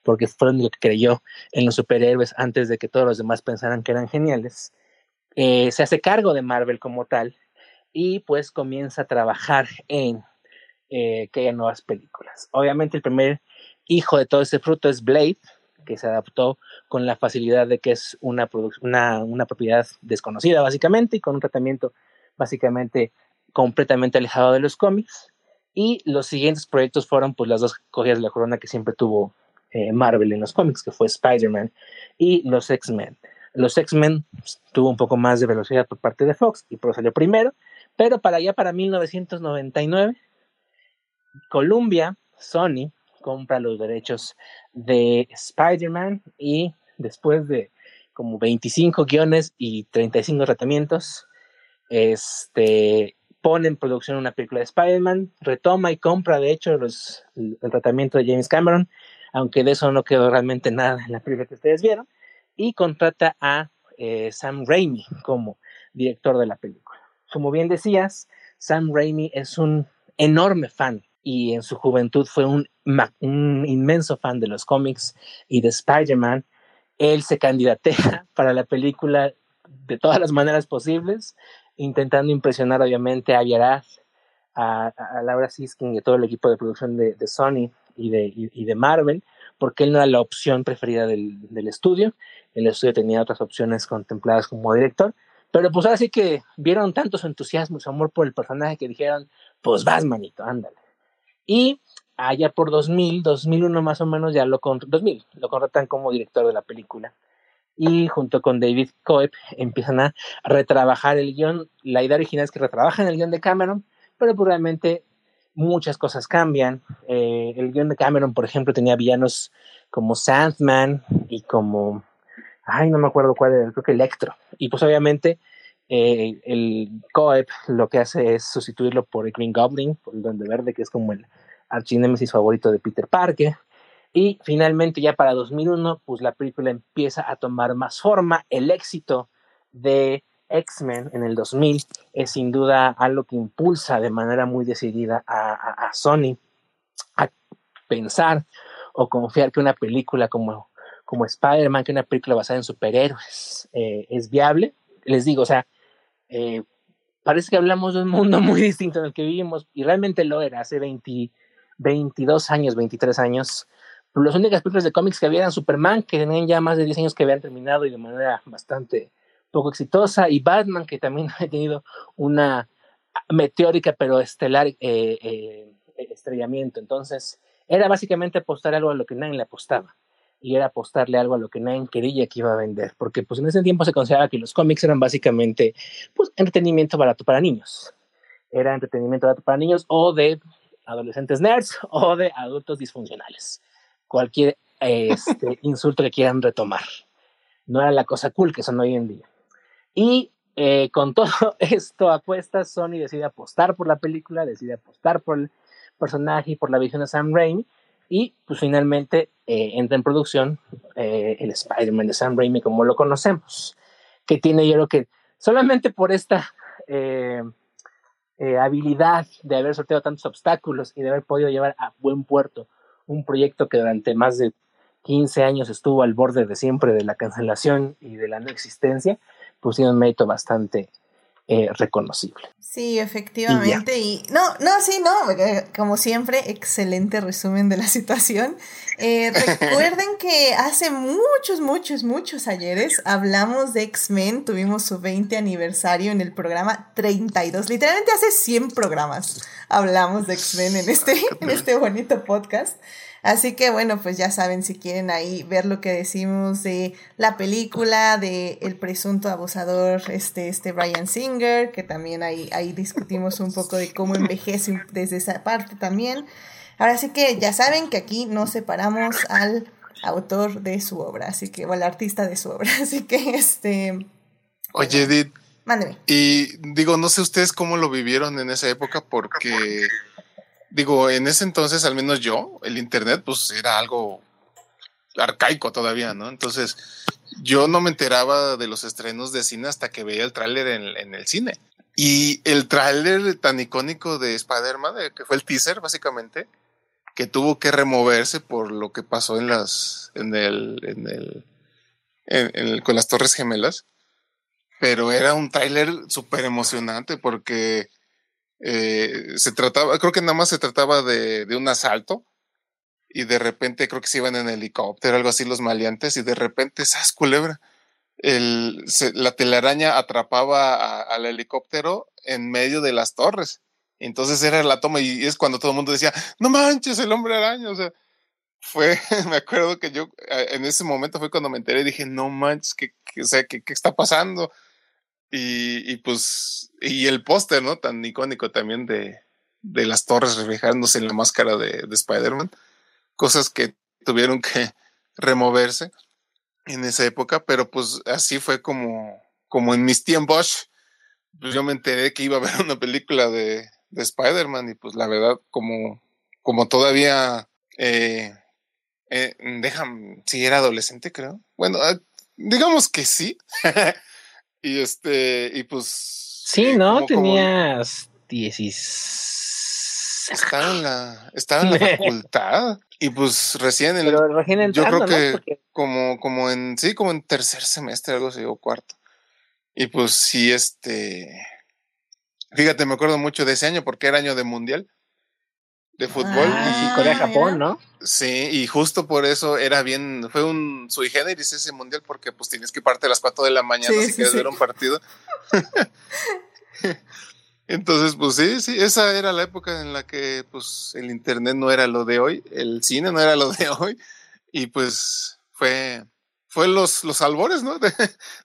porque fue el que creyó en los superhéroes antes de que todos los demás pensaran que eran geniales. Eh, se hace cargo de Marvel como tal y pues comienza a trabajar en eh, que haya nuevas películas. Obviamente el primer hijo de todo ese fruto es Blade, que se adaptó con la facilidad de que es una, una, una propiedad desconocida básicamente y con un tratamiento básicamente completamente alejado de los cómics. Y los siguientes proyectos fueron pues las dos cogidas de la corona que siempre tuvo eh, Marvel en los cómics, que fue Spider-Man y los X-Men. Los X-Men pues, tuvo un poco más de velocidad por parte de Fox y por eso salió primero, pero para allá, para 1999, Columbia, Sony, compra los derechos de Spider-Man y después de como 25 guiones y 35 tratamientos, este, pone en producción una película de Spider-Man, retoma y compra de hecho los, el, tratamiento de James Cameron, aunque de eso no quedó realmente nada en la película que ustedes vieron, y contrata a eh, Sam Raimi como director de la película. Como bien decías, Sam Raimi es un enorme fan y en su juventud fue un, un inmenso fan de los cómics y de Spider-Man. Él se candidatea para la película de todas las maneras posibles, intentando impresionar obviamente a Yaraz, a, Laura Siskin y a todo el equipo de producción de, Sony y de, y, de, Marvel, porque él no era la opción preferida del, del, estudio. El estudio tenía otras opciones contempladas como director, pero pues ahora sí que vieron tanto su entusiasmo, su amor por el personaje que dijeron, pues vas, manito, ándale. Y allá por 2000, 2001 más o menos, ya lo, 2000, lo contratan como director de la película. Y junto con David Coeb empiezan a retrabajar el guion. La idea original es que retrabajan el guion de Cameron, pero probablemente muchas cosas cambian. Eh, el guion de Cameron, por ejemplo, tenía villanos como Sandman y como, ay, no me acuerdo cuál era, creo que Electro. Y pues obviamente eh, el Coeb lo que hace es sustituirlo por el Green Goblin, por el Duende Verde, que es como el archinémesis favorito de Peter Parker. Y finalmente, ya para 2001, pues la película empieza a tomar más forma. El éxito de X-Men en el 2000 es sin duda algo que impulsa de manera muy decidida a, Sony a pensar o confiar que una película como, como Spider-Man, que una película basada en superhéroes, eh, es viable. Les digo, o sea, eh, parece que hablamos de un mundo muy distinto en el que vivimos y realmente lo era hace 20 22 años, 23 años. Las únicas películas de cómics que había eran Superman, que tenían ya más de 10 años que habían terminado y de manera bastante poco exitosa, y Batman, que también ha tenido una meteórica pero estelar eh, eh, estrellamiento. Entonces, era básicamente apostar algo a lo que nadie le apostaba. Y era apostarle algo a lo que nadie quería que iba a vender. Porque pues en ese tiempo se consideraba que los cómics eran básicamente pues entretenimiento barato para niños. Era entretenimiento barato para niños o de adolescentes nerds o de adultos disfuncionales. Cualquier este, insulto que quieran retomar. No era la cosa cool que son hoy en día. Y eh, con todo esto a cuestas, Sony decide apostar por la película, decide apostar por el personaje y por la visión de Sam Raimi. Y pues finalmente eh, entra en producción eh, el Spider-Man de Sam Raimi como lo conocemos. Que tiene yo creo que solamente por esta eh, habilidad de haber sorteado tantos obstáculos y de haber podido llevar a buen puerto un proyecto que durante más de 15 años estuvo al borde de siempre de la cancelación y de la no existencia, pues tiene un mérito bastante eh, reconocible. Sí, efectivamente. Y, no, no, sí, no, eh, como siempre, excelente resumen de la situación. Eh, recuerden que hace muchos, muchos, muchos ayeres hablamos de X-Men, tuvimos su 20 aniversario en el programa 32, literalmente hace 100 programas hablamos de X-Men en este, en este bonito podcast. Así que bueno, pues ya saben si quieren ahí ver lo que decimos de la película, de el presunto abusador, este, este Brian Singer, que también ahí, ahí discutimos un poco de cómo envejece desde esa parte también. Ahora sí que ya saben que aquí no separamos al autor de su obra, así que, o al artista de su obra, así que este... Oye, Edith. Mándeme. Y digo, no sé ustedes cómo lo vivieron en esa época, porque digo, en ese entonces, al menos yo, el Internet, pues era algo arcaico todavía, ¿no? Entonces, yo no me enteraba de los estrenos de cine hasta que veía el tráiler en, el cine. Y el tráiler tan icónico de Spider-Man, que fue el teaser, básicamente, que tuvo que removerse por lo que pasó en las, en el, en el, en, con las Torres Gemelas. Pero era un tráiler súper emocionante porque eh, se trataba, creo que nada más se trataba de, de, un asalto y de repente creo que se iban en helicóptero, algo así los maleantes y de repente, ¡sas culebra! El, la telaraña atrapaba al helicóptero en medio de las torres. Entonces era la toma y es cuando todo el mundo decía, no manches, el hombre araña, o sea, fue, me acuerdo que yo en ese momento fue cuando me enteré y dije, no manches, ¿qué, qué o sea, ¿qué, qué está pasando? Y, pues, y el póster, ¿no? Tan icónico también de, de las torres reflejándose en la máscara de, de Spider-Man. Cosas que tuvieron que removerse en esa época, pero pues así fue como, como en mis tiempos. Pues yo me enteré que iba a haber una película de, de Spider-Man y pues la verdad, como, como todavía, eh, eh, déjame, si era adolescente, creo. Bueno, ah, digamos que sí. Y este, y pues. Sí, eh, ¿no? Tenías 16. Estaba en la, estaba en la facultad. Y pues recién en Pero recién yo creo que como, como en, sí, como en tercer semestre, algo así, o cuarto. Y pues sí, este. Fíjate, me acuerdo mucho de ese año porque era año de mundial de fútbol. Ah, y Corea-Japón, ¿no? Sí, y justo por eso era bien, fue un sui generis ese mundial porque pues tienes que parte a las 4 de la mañana si quieres ver un partido. Entonces, pues sí, sí, esa era la época en la que pues el internet no era lo de hoy, el cine no era lo de hoy, y pues fue, fue los, los albores, ¿no? De,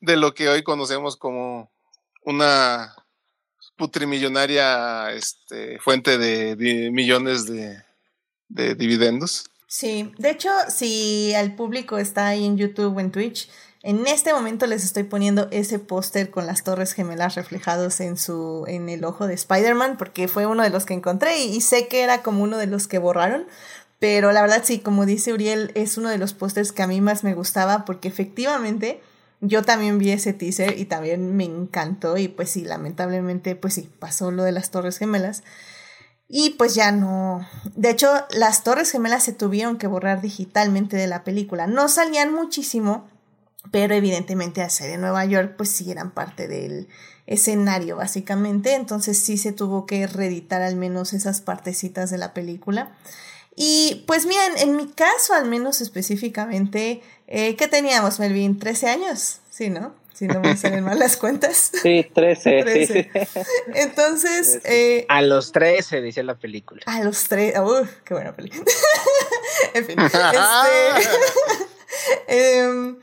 de lo que hoy conocemos como una putrimillonaria este, fuente de, millones de, de dividendos. Sí, de hecho, si al público está ahí en YouTube o en Twitch, en este momento les estoy poniendo ese póster con las torres gemelas reflejados en su en el ojo de Spider-Man porque fue uno de los que encontré y, y, sé que era como uno de los que borraron, pero la verdad sí, como dice Uriel, es uno de los pósters que a mí más me gustaba porque efectivamente yo también vi ese teaser y también me encantó y pues sí, lamentablemente pues sí, pasó lo de las torres gemelas. Y pues ya no. De hecho, las Torres Gemelas se tuvieron que borrar digitalmente de la película. No salían muchísimo, pero evidentemente al ser en Nueva York, pues sí eran parte del escenario, básicamente. Entonces sí se tuvo que reeditar al menos esas partecitas de la película. Y pues miren, en mi caso, al menos específicamente, eh, ¿qué teníamos, Melvin? ¿13 años? Sí, ¿no? si no me salen mal las cuentas. Sí, 13. 13. Entonces. Eh, a los 13, dice la película. A los 13. Uf, qué buena película. en fin. Este, eh,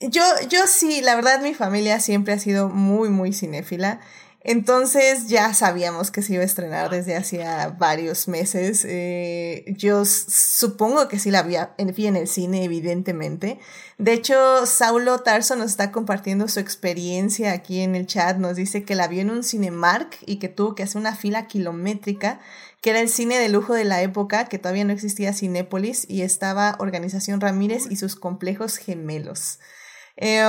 yo, yo sí, la verdad, mi familia siempre ha sido muy, muy cinéfila. Entonces ya sabíamos que se iba a estrenar desde hacía varios meses. Eh, yo supongo que sí la vi en, vi en el cine, evidentemente. De hecho, Saulo Tarso nos está compartiendo su experiencia aquí en el chat. Nos dice que la vio en un Cinemark y que tuvo que hacer una fila kilométrica, que era el cine de lujo de la época, que todavía no existía Cinépolis y estaba Organización Ramírez y sus complejos gemelos. Eh,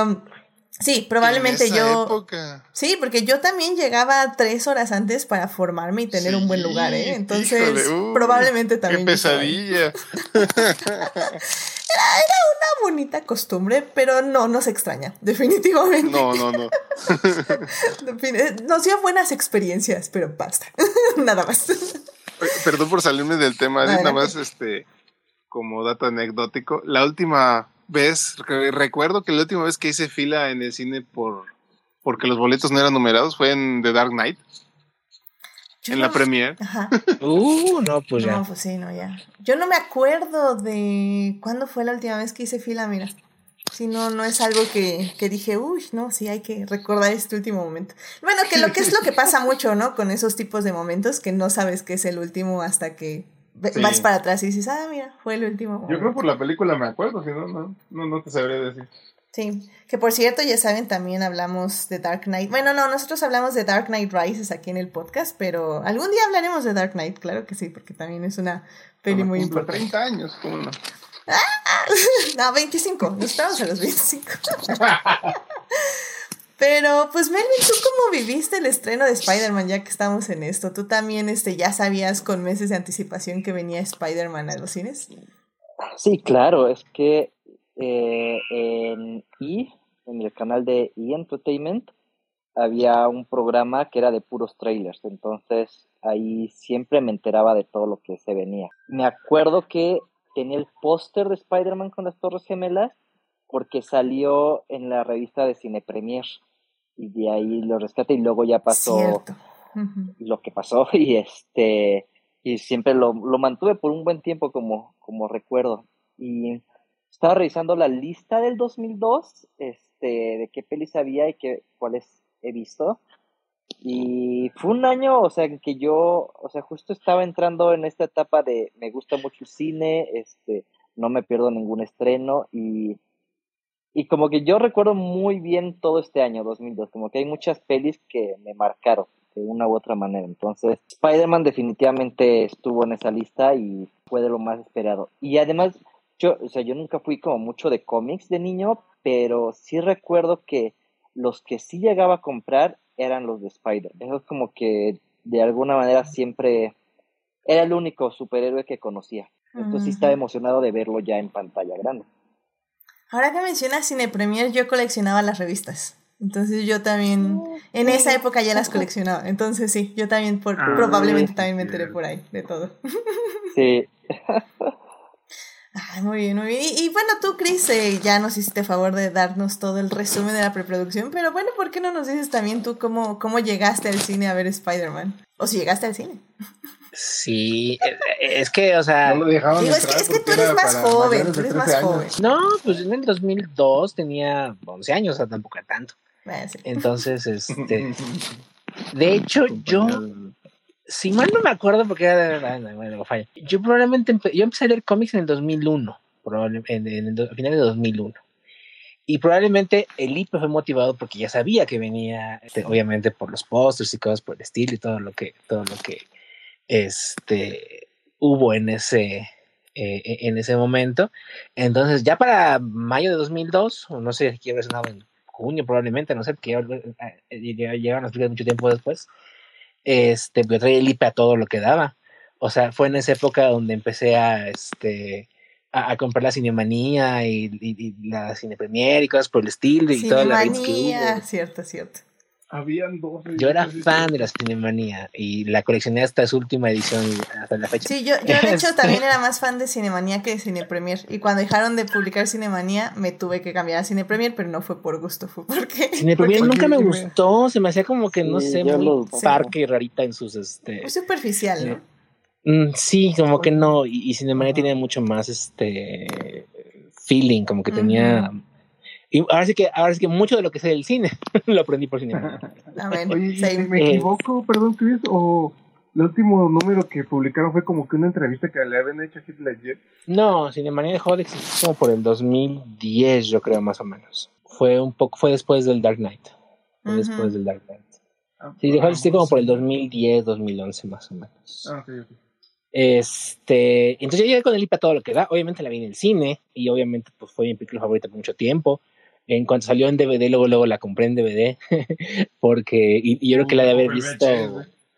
Sí, probablemente yo. Época. Sí, porque yo también llegaba tres horas antes para formarme y tener sí, un buen lugar, ¿eh? Entonces, híjole, uy, probablemente también. Qué pesadilla. era, era, una bonita costumbre, pero no nos extraña, definitivamente. No, no, no. nos dio buenas experiencias, pero basta. nada más. Perdón por salirme del tema, Adelante. nada más este como dato anecdótico. La última vez, recuerdo que la última vez que hice fila en el cine por porque los boletos no eran numerados fue en The Dark Knight. Yo en no, la premiere. Ajá. Uh, no, pues ya. No, pues sí, no, ya. Yo no me acuerdo de cuándo fue la última vez que hice fila, mira. Si no, no es algo que, que dije, uy, no, sí hay que recordar este último momento. Bueno, que lo que es lo que pasa mucho, ¿no? Con esos tipos de momentos que no sabes que es el último hasta que Sí. vas para atrás y dices, ah, mira, fue el último. Momento. Yo creo por la película me acuerdo, si no, no, no, no te sabría decir. Sí, que por cierto, ya saben, también hablamos de Dark Knight. Bueno, no, nosotros hablamos de Dark Knight Rises aquí en el podcast, pero algún día hablaremos de Dark Knight, claro que sí, porque también es una peli muy importante. 30 años, ¿cómo no? ¡Ah! No, 25, nos estamos a los 25. Pero, pues, Melvin, ¿tú cómo viviste el estreno de Spider-Man ya que estamos en esto? ¿Tú también este, ya sabías con meses de anticipación que venía Spider-Man a los cines? Sí, claro, es que eh, en E, en el canal de E Entertainment, había un programa que era de puros trailers, entonces ahí siempre me enteraba de todo lo que se venía. Me acuerdo que tenía el póster de Spider-Man con las Torres Gemelas porque salió en la revista de Cine Premier y de ahí lo rescaté y luego ya pasó. Uh -huh. lo que pasó y este y siempre lo, lo mantuve por un buen tiempo como, como recuerdo y estaba revisando la lista del 2002 este de qué pelis había y qué cuáles he visto y fue un año, o sea, en que yo, o sea, justo estaba entrando en esta etapa de me gusta mucho el cine, este, no me pierdo ningún estreno y y como que yo recuerdo muy bien todo este año 2002, como que hay muchas pelis que me marcaron de una u otra manera. Entonces, Spider-Man definitivamente estuvo en esa lista y fue de lo más esperado. Y además, yo, o sea, yo nunca fui como mucho de cómics de niño, pero sí recuerdo que los que sí llegaba a comprar eran los de Spider. Eso es como que de alguna manera siempre era el único superhéroe que conocía. Entonces sí estaba emocionado de verlo ya en pantalla grande. Ahora que mencionas Cine Premier, yo coleccionaba las revistas. Entonces yo también, en esa época ya las coleccionaba. Entonces sí, yo también por, ah, probablemente también me enteré por ahí de todo. Sí. Ay, muy bien, muy bien. Y, y bueno, tú, Chris, eh, ya nos hiciste favor de darnos todo el resumen de la preproducción, pero bueno, ¿por qué no nos dices también tú cómo, cómo llegaste al cine a ver Spider-Man? O si llegaste al cine. Sí, eh, es que, o sea, No lo dejaban Digo, es que, entrar es que tú eres más joven, tú de eres más 13 años. joven. no, pues en el 2002 tenía 11 años, o sea, tampoco era tanto. Sí. Entonces, este, de hecho, yo, si mal no me acuerdo porque era, ah, no, bueno, falla. Yo probablemente, empe- yo empecé a leer cómics en el 2001, probablemente, en, en el finales de 2001. Y probablemente el IP fue motivado porque ya sabía que venía, este, obviamente por los pósters y cosas por el estilo y todo lo que, todo lo que, este, hubo en ese, eh, en ese momento. Entonces, ya para mayo de 2002, o no sé si haber sonado en junio probablemente, no sé, porque ya, eh, llegaron las películas mucho tiempo después, este, pues traía el IP a todo lo que daba. O sea, fue en esa época donde empecé a, este, a, a comprar la Cinemanía y, y, y la Cine Premier y cosas por el estilo y Cinemanía, hubo. cierto, cierto. Habían dos. Yo era fan de la Cinemanía y la coleccioné hasta su última edición hasta la fecha. Sí, yo, yo de hecho también era más fan de Cinemanía que de Cine Premier. Y cuando dejaron de publicar Cinemanía, me tuve que cambiar a Cine Premier, pero no fue por gusto, fue porque. Cine Premier Porque- nunca me gustó, se me hacía como que, no Sí, sé, muy parque y rarita en sus, este... Muy superficial, ¿no? Mm, sí, como que no, y, y Cinemanía tiene mucho más, este, feeling, como que tenía... Y ahora sí que, ahora sí que mucho de lo que sé del cine lo aprendí por Cinemanía. Amén. Oye, ¿y Same. ¿me Eh. equivoco, perdón, Chris? ¿O el último número que publicaron fue como que una entrevista que le habían hecho a Ledger? No, Cinemanía dejó de existir como por el 2010, yo creo, más o menos. Fue un poco, fue después del Dark Knight. Fue después del Dark Knight. Ah, Sí, dejó de existir como por el sí. 2010, 2011, más o menos. Ah, ok, ok. Este, entonces yo llegué con el IP a todo lo que da. Obviamente la vi en el cine y obviamente pues fue mi película favorita por mucho tiempo. En cuanto salió en DVD, luego luego la compré en DVD porque y, y yo creo que la de haber visto.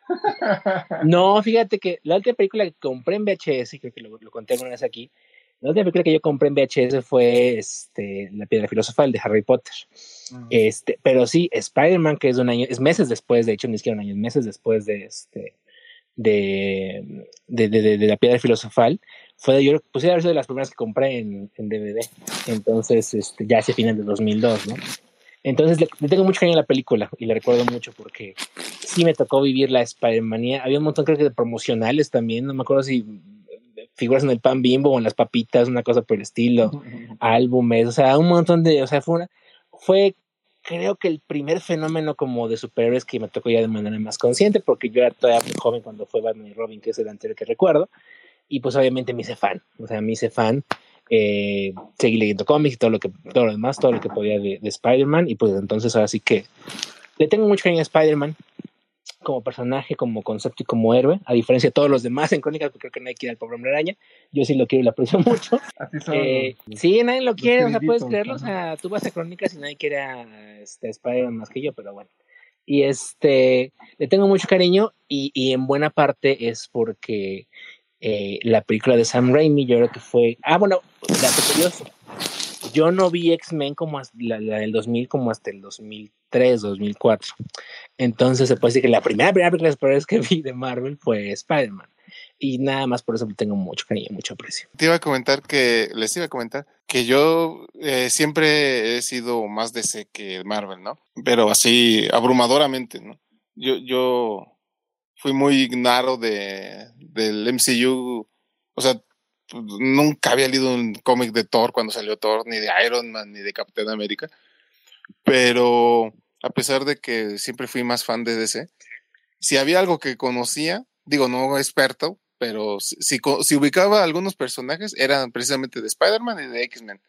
No, fíjate que la última película que compré en VHS, y creo que lo, lo conté alguna vez aquí, la última película que yo compré en VHS fue este, La Piedra Filosofal de Harry Potter. Este, pero sí, Spider-Man, que es de un año, es meses después, de hecho, ni siquiera un año, meses después de este, de, de, de- de la piedra filosofal, fue, yo sido de las primeras que compré en, en DVD. Entonces, este, ya hacia final de 2002, ¿no? Entonces, le, le tengo mucho cariño a la película y la recuerdo mucho porque sí me tocó vivir la Spider-Manía. Había un montón, creo que de promocionales también, no me acuerdo si figuras en el pan bimbo o en las papitas, una cosa por el estilo álbumes, o sea, un montón de, o sea, fue una, fue creo que el primer fenómeno como de superhéroes que me tocó ya de manera más consciente, porque yo era todavía muy joven cuando fue Batman y Robin, que es el anterior que recuerdo, y pues obviamente me hice fan, o sea, me hice fan, eh, seguí leyendo cómics y todo lo que, todo lo demás, todo lo que podía de, de Spider-Man, y pues entonces ahora sí que le tengo mucho cariño a Spider-Man, como personaje, como concepto y como héroe, a diferencia de todos los demás en Crónicas, porque creo que nadie quiere al pobre hombre araña, yo sí lo quiero y lo aprecio mucho, Así son. eh, sí, nadie lo quiere, o sea, puedes creerlo, o sea, tú vas a Crónicas y nadie quiere a este, Spider-Man más que yo, pero bueno. Y este, le tengo mucho cariño y, y en buena parte es porque eh, la película de Sam Raimi, yo creo que fue, ah, bueno, dato curioso, yo no vi X-Men como la, la del 2000 como hasta el 2003, 2004. Entonces se puede decir que la primera, primera película de que vi de Marvel fue Spider-Man. Y nada más por eso tengo mucho cariño, mucho aprecio. Te iba a comentar que, les iba a comentar que yo eh, siempre he sido más DC que Marvel, ¿no? Pero así abrumadoramente, ¿no? Yo, yo fui muy ignaro de, del MCU, o sea, nunca había leído un cómic de Thor cuando salió Thor, ni de Iron Man, ni de Capitán América, pero a pesar de que siempre fui más fan de DC, si había algo que conocía, digo, no experto, pero si, si ubicaba algunos personajes, eran precisamente de Spider-Man y de X-Men.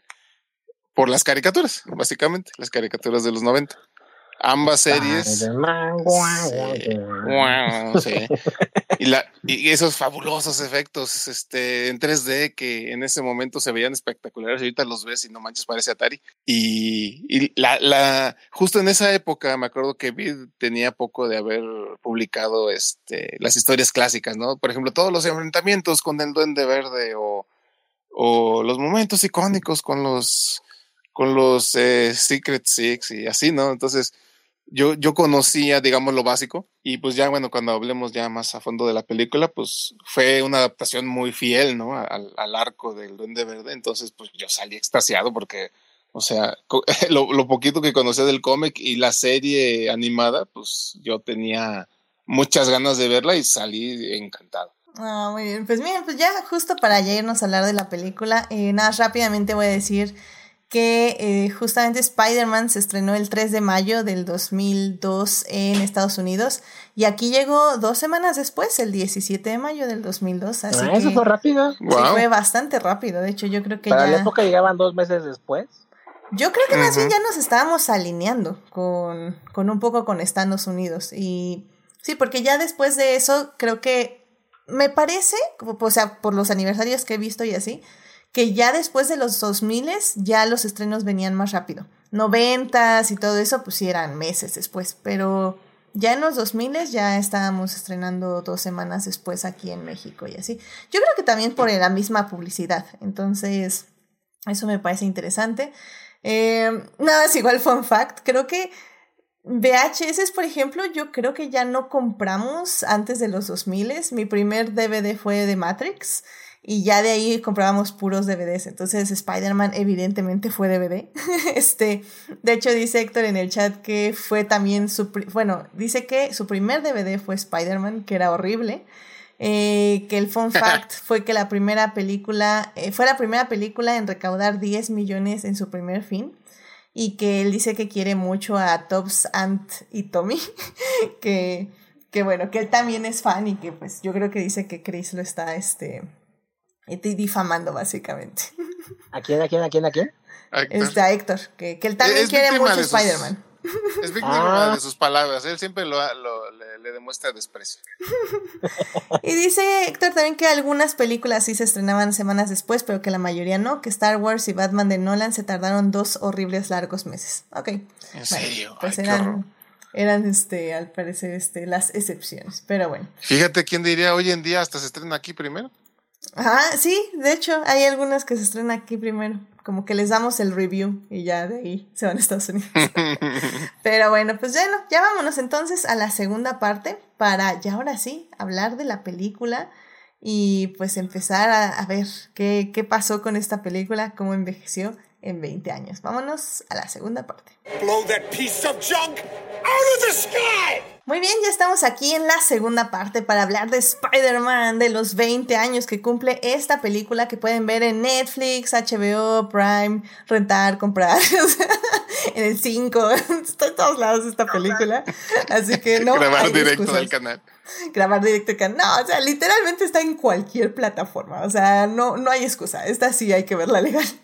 Por las caricaturas, básicamente, las caricaturas de los 90. Ambas series. Sí. Y, la, y esos fabulosos efectos este, en 3D que en ese momento se veían espectaculares. y Ahorita los ves y no manches, parece Atari. Y, y la, la, justo en esa época me acuerdo que Vid tenía poco de haber publicado este, las historias clásicas, ¿no? Por ejemplo, todos los enfrentamientos con el Duende Verde o, o los momentos icónicos con los, con los eh, Secret Six y así, ¿no? Entonces yo, yo conocía, digamos, lo básico. Y pues ya, bueno, cuando hablemos ya más a fondo de la película, pues fue una adaptación muy fiel, ¿no? Al, al arco del Duende Verde. Entonces, pues yo salí extasiado porque, o sea, lo, lo poquito que conocía del cómic y la serie animada, pues yo tenía muchas ganas de verla y salí encantado. Ah, muy bien. Pues miren, pues ya justo para ya irnos a hablar de la película, eh, nada, rápidamente voy a decir que eh, justamente Spider-Man se estrenó el 3 de mayo del 2002 en Estados Unidos y aquí llegó dos semanas después, el 17 de mayo del 2002. Así ah, eso que, fue rápido. Sí, fue bastante rápido. De hecho, yo creo que Para ya... la época llegaban dos meses después. Yo creo que más bien ya nos estábamos alineando con, con un poco con Estados Unidos. Y sí, porque ya después de eso, creo que me parece, o sea, por los aniversarios que he visto y así, que ya después de los 2000 ya los estrenos venían más rápido. Noventas y todo eso, pues sí eran meses después, pero ya en los 2000 ya estábamos estrenando dos semanas después aquí en México y así. Yo creo que también por la misma publicidad, entonces eso me parece interesante. Eh, nada, es igual fun fact, creo que VHS, por ejemplo, yo creo que ya no compramos antes de los 2000. Mi primer DVD fue de Matrix y ya de ahí comprábamos puros DVDs. Entonces Spider-Man evidentemente fue DVD. este, de hecho dice Héctor en el chat que fue también su, bueno, dice que su primer DVD fue Spider-Man, que era horrible. Eh, que el fun fact fue que la primera película, eh, fue la primera película en recaudar 10 millones en su primer fin y que él dice que quiere mucho a Tops, Ant y Tommy, que, que bueno, que él también es fan y que pues yo creo que dice que Chris lo está este, difamando básicamente. ¿A quién, a quién, a quién, a quién? A Héctor. Este, a Héctor, que, que él también Es quiere mucho Spider-Man. Es víctima Ah. de sus palabras. Él siempre lo, lo- le, le demuestra desprecio. Y dice Héctor también que algunas películas sí se estrenaban semanas después, pero que la mayoría no, que Star Wars y Batman de Nolan se tardaron dos horribles largos meses. Ok. En Bueno, serio. pues Ay, eran, eran este, al parecer, este, las excepciones. Pero bueno. Fíjate quién diría hoy en día hasta se estrena aquí primero. Ajá, sí, de hecho, hay algunas que se estrenan aquí primero. Como que les damos el review y ya de ahí se van a Estados Unidos. Pero bueno, pues bueno, ya vámonos entonces a la segunda parte para ya ahora sí hablar de la película y pues empezar a, a ver qué, qué pasó con esta película, cómo envejeció en 20 años. Vámonos a la segunda parte. Blow that piece of junk out of the sky! Muy bien, ya estamos aquí en la segunda parte para hablar de Spider-Man, de los 20 años que cumple esta película que pueden ver en Netflix, HBO, Prime, rentar, comprar, en el 5, está en todos lados esta película, así que no Grabar hay directo excusas. del canal. Grabar directo acá, no, o sea, literalmente está en cualquier plataforma, o sea, no, no hay excusa, esta sí hay que verla legal.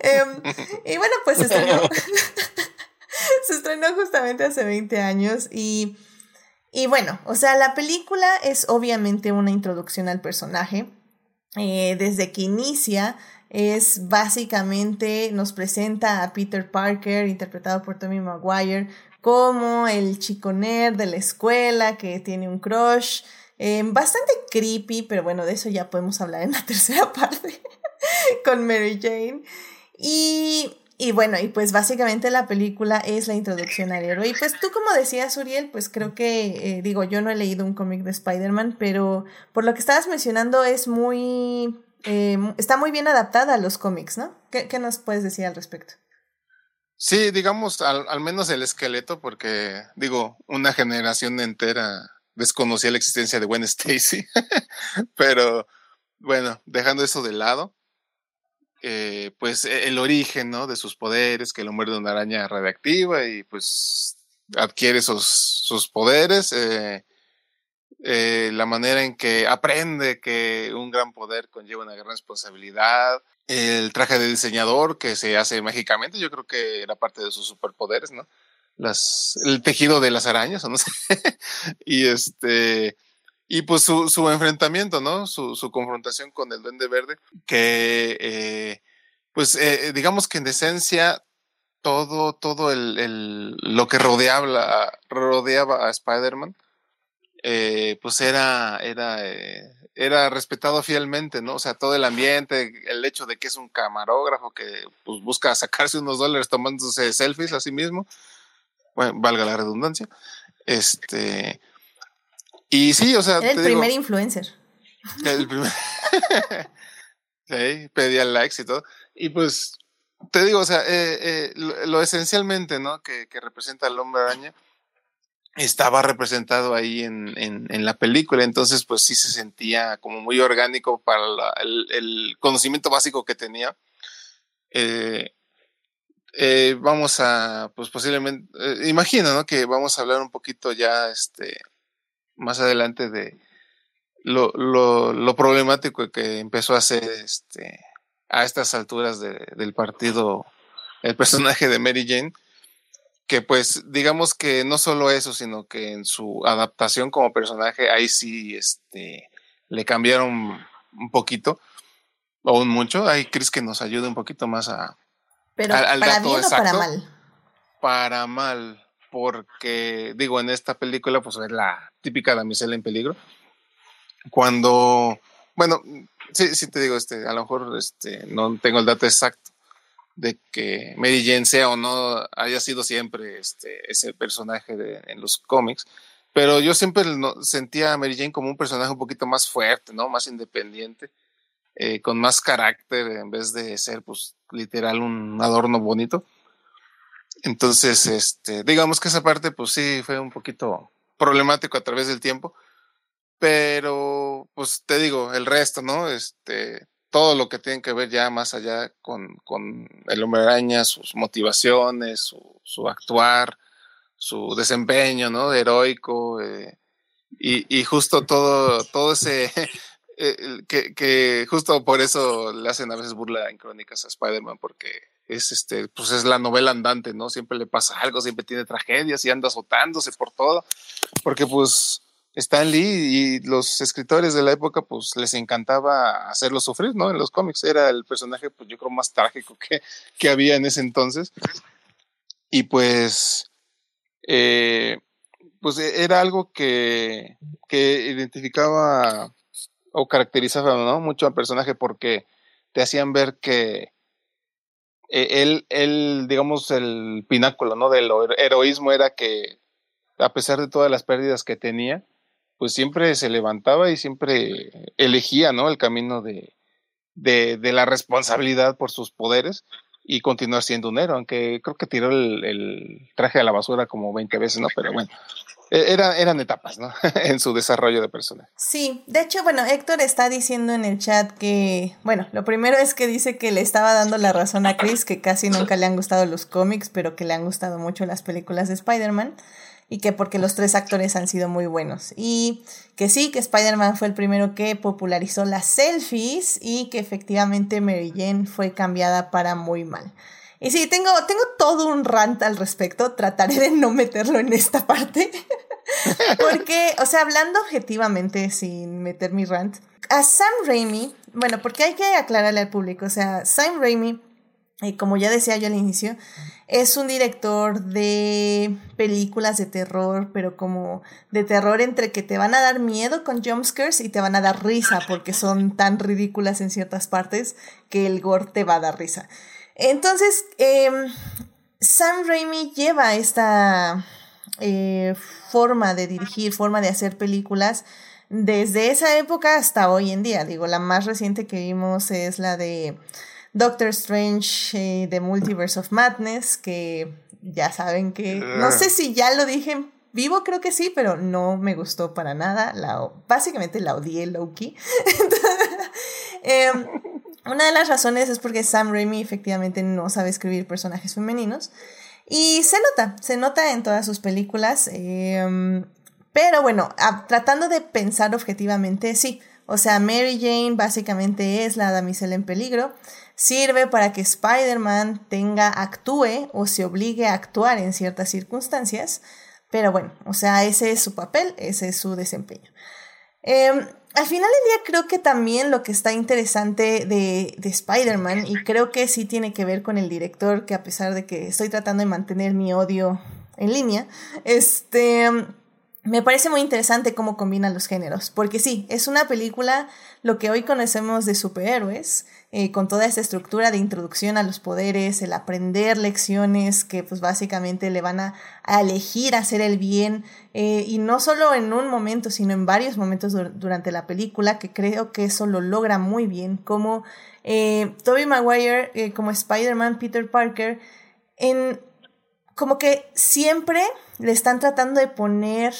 Em, y bueno, pues se estrenó, se estrenó justamente hace 20 años y, y bueno, o sea, la película es obviamente una introducción al personaje. Eh, desde que inicia es básicamente nos presenta a Peter Parker, interpretado por Tommy Maguire, como el chico nerd de la escuela que tiene un crush. eh, bastante creepy, pero bueno, de eso ya podemos hablar en la tercera parte con Mary Jane. Y, y bueno, y pues básicamente la película es la introducción al héroe. Y pues tú como decías, Uriel, pues creo que, eh, digo, yo no he leído un cómic de Spider-Man, pero por lo que estabas mencionando es muy... eh, está muy bien adaptada a los cómics, ¿no? ¿Qué, qué nos puedes decir al respecto? Sí, digamos, al, al menos el esqueleto, porque, digo, una generación entera desconocía la existencia de Gwen Stacy. Pero, bueno, dejando eso de lado, eh, pues e- el origen, ¿no? De sus poderes, que lo muerde una araña radiactiva y pues adquiere sus, sus poderes. eh, eh, la manera en que aprende que un gran poder conlleva una gran responsabilidad, el traje de diseñador que se hace mágicamente, yo creo que era parte de sus superpoderes, ¿no? Las, el tejido de las arañas, o no sé. y este, y pues su, su enfrentamiento, ¿no? Su, su confrontación con el Duende Verde, que, eh, pues, eh, digamos que en esencia, todo, todo el, el, lo que rodeaba, rodeaba a Spider-Man, eh, pues era, era, era respetado fielmente, ¿no? O sea, todo el ambiente, el hecho de que es un camarógrafo que pues, busca sacarse unos dólares tomándose selfies a sí mismo, bueno, valga la redundancia. Este. Y sí, o sea. Era el te primer digo, influencer. el primer. sí, pedía likes y todo. Y pues, te digo, o sea, eh, eh, lo, lo esencialmente, ¿no? Que, que representa al hombre araña estaba representado ahí en, en, la película, entonces pues sí se sentía como muy orgánico para la, el, conocimiento básico que tenía. Eh, eh, vamos a, pues posiblemente, eh, imagino, ¿no? Que vamos a hablar un poquito ya, este, más adelante de lo, lo, problemático que empezó a ser, este, a estas alturas de, del partido, el personaje de Mary Jane que pues digamos que no solo eso, sino que en su adaptación como personaje, ahí sí este, le cambiaron un poquito, o un mucho. Ahí Chris que nos ayude un poquito más a... Pero al, al para dato bien exacto. o para mal. Para mal, porque digo, en esta película pues es la típica damisela en peligro. Cuando, bueno, sí, sí te digo, este, a lo mejor este, no tengo el dato exacto, de que Mary Jane sea o no haya sido siempre este, ese personaje de, en los cómics, pero yo siempre no, sentía a Mary Jane como un personaje un poquito más fuerte, ¿no? Más independiente, eh, con más carácter en vez de ser, pues, literal un adorno bonito. Entonces, este, digamos que esa parte, pues sí, fue un poquito problemático a través del tiempo, pero, pues te digo, el resto, ¿no? Este, todo lo que tiene que ver ya más allá con, con el hombre araña, sus motivaciones, su, actuar, su desempeño, ¿no? Heroico, eh, y, y, justo todo, todo ese, eh, que, que, justo por eso le hacen a veces burla en crónicas a Spider-Man, porque es este, pues es la novela andante, ¿no? Siempre le pasa algo, siempre tiene tragedias y anda azotándose por todo, porque pues, Stan Lee y los escritores de la época, pues les encantaba hacerlo sufrir, ¿no? En los cómics era el personaje, pues yo creo, más trágico que, que había en ese entonces. Y pues, eh, pues era algo que, que identificaba o caracterizaba. Mucho al personaje porque te hacían ver que eh, él, él, digamos, el pináculo, ¿no? Del heroísmo era que, a pesar de todas las pérdidas que tenía, pues siempre se levantaba y siempre elegía, ¿no? El camino de, de, de la responsabilidad por sus poderes y continuar siendo un héroe, aunque creo que tiró el, el, traje a la basura como 20 veces, ¿no? Pero bueno, era, eran etapas, ¿no? en su desarrollo de personaje. Sí, de hecho, bueno, Héctor está diciendo en el chat que, bueno, lo primero es que dice que le estaba dando la razón a Chris, que casi nunca le han gustado los cómics, pero que le han gustado mucho las películas de Spider-Man y que porque los tres actores han sido muy buenos. Y que sí, que Spider-Man fue el primero que popularizó las selfies y que efectivamente Mary Jane fue cambiada para muy mal. Y sí, tengo, tengo todo un rant al respecto, trataré de no meterlo en esta parte. porque, o sea, hablando objetivamente sin meter mi rant, a Sam Raimi, bueno, porque hay que aclararle al público, o sea, Sam Raimi como ya decía yo al inicio, es un director de películas de terror, pero como de terror entre que te van a dar miedo con jumpscares y te van a dar risa porque son tan ridículas en ciertas partes que el gore te va a dar risa. Entonces, eh, Sam Raimi lleva esta eh, forma de dirigir, forma de hacer películas desde esa época hasta hoy en día. Digo, la más reciente que vimos es la de Doctor Strange eh, The Multiverse of Madness, que ya saben que, no sé si ya lo dije en vivo, creo que sí, pero no me gustó para nada. La, básicamente la odié Loki. eh, una de las razones es porque Sam Raimi efectivamente no sabe escribir personajes femeninos. Y se nota, se nota en todas sus películas. Eh, pero bueno, a, tratando de pensar objetivamente, sí. O sea, Mary Jane básicamente es la damisela en peligro sirve para que Spider-Man tenga, actúe o se obligue a actuar en ciertas circunstancias. Pero bueno, o sea, ese es su papel, ese es su desempeño. Eh, al final del día creo que también lo que está interesante de, de Spider-Man, y creo que sí tiene que ver con el director, que a pesar de que estoy tratando de mantener mi odio en línea, este, me parece muy interesante cómo combinan los géneros, porque sí, es una película, lo que hoy conocemos de superhéroes, eh, con toda esta estructura de introducción a los poderes, el aprender lecciones que pues básicamente le van a, elegir hacer el bien, eh, y no solo en un momento, sino en varios momentos durante la película, que creo que eso lo logra muy bien, como eh, Tobey Maguire, eh, como Spider-Man, Peter Parker, en como que siempre le están tratando de poner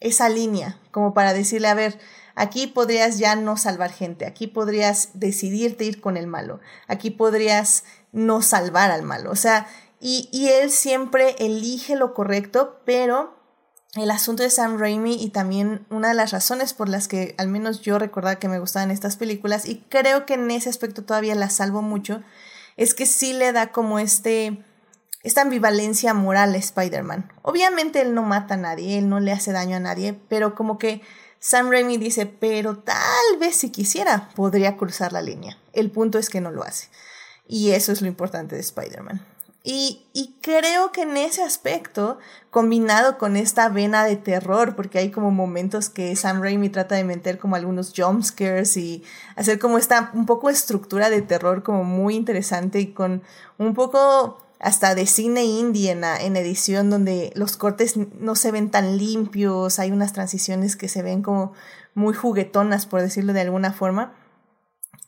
esa línea, como para decirle, a ver, aquí podrías ya no salvar gente, aquí podrías decidirte ir con el malo, aquí podrías no salvar al malo, o sea, y, y él siempre elige lo correcto, pero el asunto de Sam Raimi y también una de las razones por las que al menos yo recordaba que me gustaban estas películas y creo que en ese aspecto todavía las salvo mucho, es que sí le da como este esta ambivalencia moral a Spider-Man. Obviamente él no mata a nadie, él no le hace daño a nadie, pero como que Sam Raimi dice, pero tal vez si quisiera podría cruzar la línea. El punto es que no lo hace. Y eso es lo importante de Spider-Man. Y, y, creo que en ese aspecto, combinado con esta vena de terror, porque hay como momentos que Sam Raimi trata de meter como algunos jumpscares y hacer como esta un poco estructura de terror como muy interesante y con un poco hasta de cine indie en, en, edición donde los cortes no se ven tan limpios, hay unas transiciones que se ven como muy juguetonas, por decirlo de alguna forma.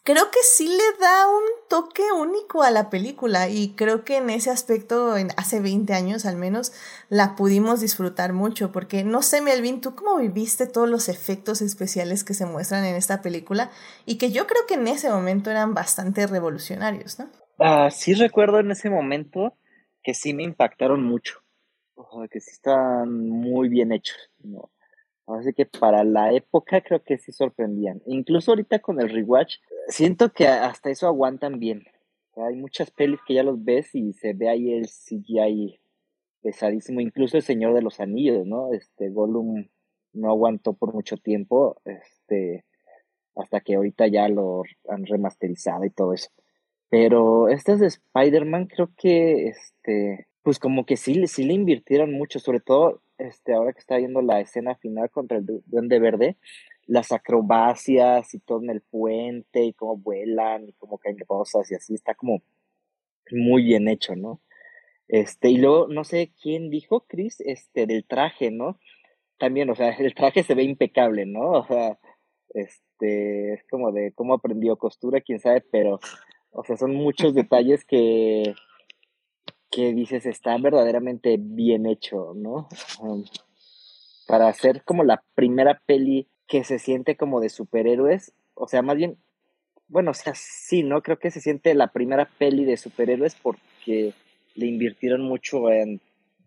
Creo que sí le da un toque único a la película y creo que en ese aspecto, hace 20 años al menos, la pudimos disfrutar mucho porque no sé, Melvin, ¿tú cómo viviste todos los efectos especiales que se muestran en esta película y que yo creo que en ese momento eran bastante revolucionarios, ¿no? Ah, sí recuerdo en ese momento que sí me impactaron mucho. O que sí estaban muy bien hechos. ¿no? Así que para la época creo que sí sorprendían. Incluso ahorita con el rewatch, siento que hasta eso aguantan bien. hay muchas pelis que ya los ves y se ve ahí el CGI pesadísimo. Incluso el Señor de los Anillos, ¿no? Este Gollum no aguantó por mucho tiempo. Este hasta que ahorita ya lo han remasterizado y todo eso. Pero estas de Spider-Man creo que, este, pues como que sí, sí le invirtieron mucho, sobre todo, este, ahora que está viendo la escena final contra el Duende Verde, las acrobacias y todo en el puente y cómo vuelan y cómo caen cosas y así, está como muy bien hecho, ¿no? Este, y luego, no sé quién dijo, Chris, este, del traje, ¿no? También, o sea, el traje se ve impecable, ¿no? O sea, este, es como de cómo aprendió costura, quién sabe, pero o sea, son muchos detalles que, que dices están verdaderamente bien hecho, ¿no? Para hacer como la primera peli que se siente como de superhéroes, o sea, más bien, bueno, o sea, sí, ¿no? Creo que se siente la primera peli de superhéroes porque le invirtieron mucho en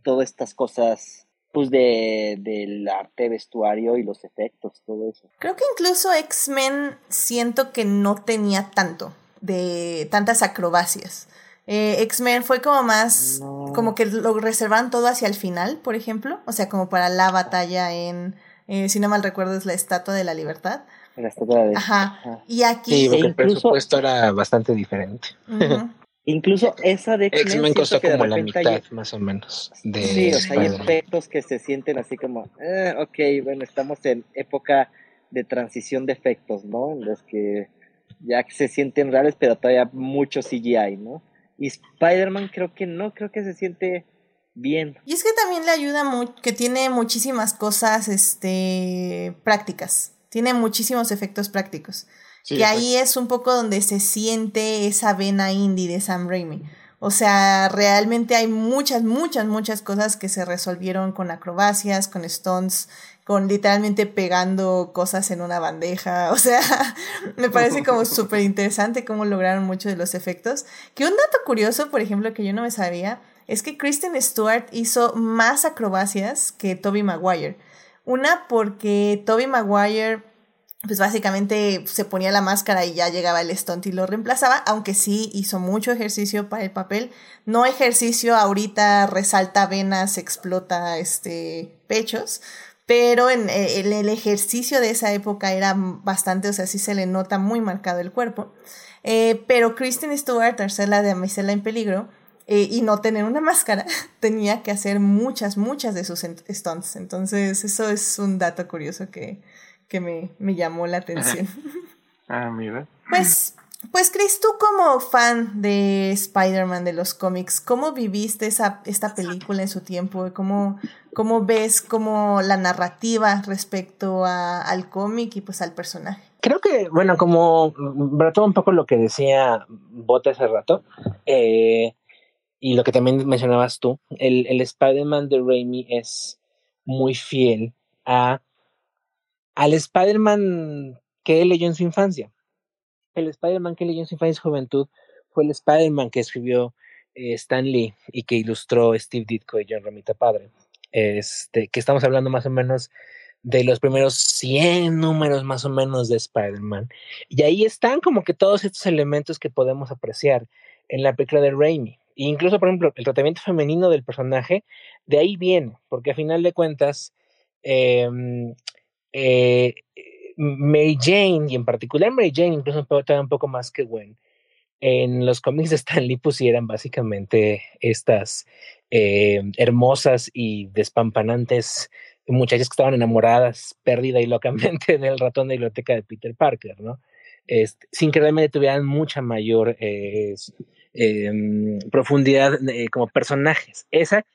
todas estas cosas, pues de, del arte vestuario y los efectos, todo eso. Creo que incluso X-Men siento que no tenía tanto de tantas acrobacias. Eh, X-Men fue como más, como que lo reservaban todo hacia el final, por ejemplo, o sea, como para la batalla en, eh, si no mal recuerdo, es la Estatua de la Libertad. La Estatua de Ajá. Y aquí... Sí, porque el presupuesto era bastante diferente. Incluso esa de X-Men costó como la mitad, más o menos. De sí, o sea, hay efectos que se sienten así como, eh, ok, bueno, estamos en época de transición de efectos, ¿no? En los que ya que se sienten reales, pero todavía mucho CGI, ¿no? Y Spider-Man creo que no, creo que se siente bien. Y es que también le ayuda mucho, que tiene muchísimas cosas este, prácticas, tiene muchísimos efectos prácticos. que ahí es un poco donde se siente esa vena indie de Sam Raimi. O sea, realmente hay muchas, muchas, muchas cosas que se resolvieron con acrobacias, con stunts, con literalmente pegando cosas en una bandeja. O sea, me parece como súper interesante cómo lograron muchos de los efectos. Que un dato curioso, por ejemplo, que yo no me sabía, es que Kristen Stewart hizo más acrobacias que Toby Maguire. Una porque Toby Maguire pues básicamente se ponía la máscara y ya llegaba el stunt y lo reemplazaba, aunque sí hizo mucho ejercicio para el papel. No ejercicio ahorita resalta venas, explota este pechos, pero en, eh, el ejercicio de esa época era bastante, o sea, sí se le nota muy marcado el cuerpo. Eh, pero Kristen Stewart, tercera de Damisela en Peligro, eh, y no tener una máscara, tenía que hacer muchas, muchas de sus stunts. Entonces, eso es un dato curioso que, que me, me llamó la atención. Ah, mira. Pues, pues Chris, tú como fan de Spider-Man de los cómics, ¿cómo viviste esa, esta película en su tiempo? ¿Cómo, cómo ves como la narrativa respecto a, al cómic y pues al personaje? Creo que, bueno, como todo un poco lo que decía Bota hace rato, eh, y lo que también mencionabas tú, el, el Spider-Man de Raimi es muy fiel a al Spider-Man que él leyó en su infancia. El Spider-Man que leyó en su infancia y juventud fue el Spider-Man que escribió eh, Stan Lee y que ilustró Steve Ditko y John Romita Padre. Este, que estamos hablando más o menos de los primeros 100 números más o menos de Spider-Man. Y ahí están como que todos estos elementos que podemos apreciar en la película de Raimi. E incluso, por ejemplo, el tratamiento femenino del personaje, de ahí viene, porque a final de cuentas, em, eh, Mary Jane, y en particular Mary Jane, incluso un poco más que Gwen, en los cómics de Stan Lee pusieran básicamente estas eh, hermosas y despampanantes muchachas que estaban enamoradas, perdida y locamente del ratón de biblioteca de Peter Parker, ¿no? Este, sin que realmente tuvieran mucha mayor eh, em, profundidad eh, como personajes. Esa,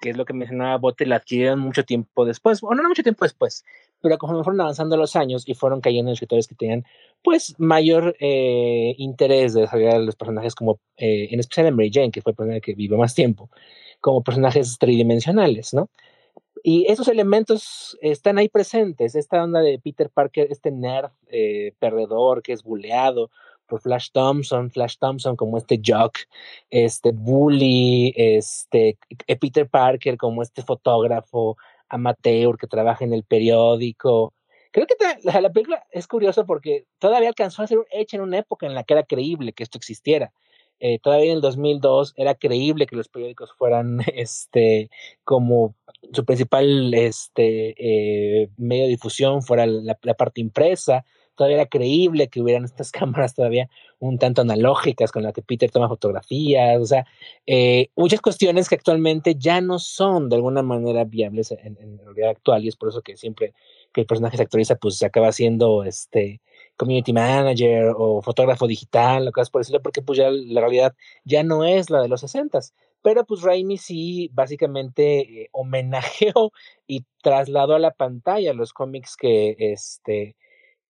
que es lo que mencionaba Bote, la adquirieron mucho tiempo después, o no mucho tiempo después, pero conforme fueron avanzando los años y fueron cayendo escritores que tenían pues mayor eh, interés de desarrollar los personajes como, eh, en especial en Mary Jane, que fue el personaje que vivió más tiempo, como personajes tridimensionales, ¿no? Y esos elementos están ahí presentes, esta onda de Peter Parker, este nerd eh, perdedor que es buleado por Flash Thompson, Flash Thompson como este jock, este bully, este Peter Parker como este fotógrafo amateur que trabaja en el periódico. Creo que la, película es curiosa porque todavía alcanzó a ser hecha en una época en la que era creíble que esto existiera. Eh, todavía en el 2002 era creíble que los periódicos fueran este como su principal este eh, medio de difusión fuera la, parte impresa todavía era creíble que hubieran estas cámaras todavía un tanto analógicas con las que Peter toma fotografías, o sea, eh, muchas cuestiones que actualmente ya no son de alguna manera viables en, en, realidad actual y es por eso que siempre que el personaje se actualiza, pues se acaba siendo este community manager o fotógrafo digital o cosas por decirlo, porque pues ya la realidad ya no es la de los sesentas. Pero pues Raimi sí básicamente eh, homenajeó y trasladó a la pantalla los cómics que este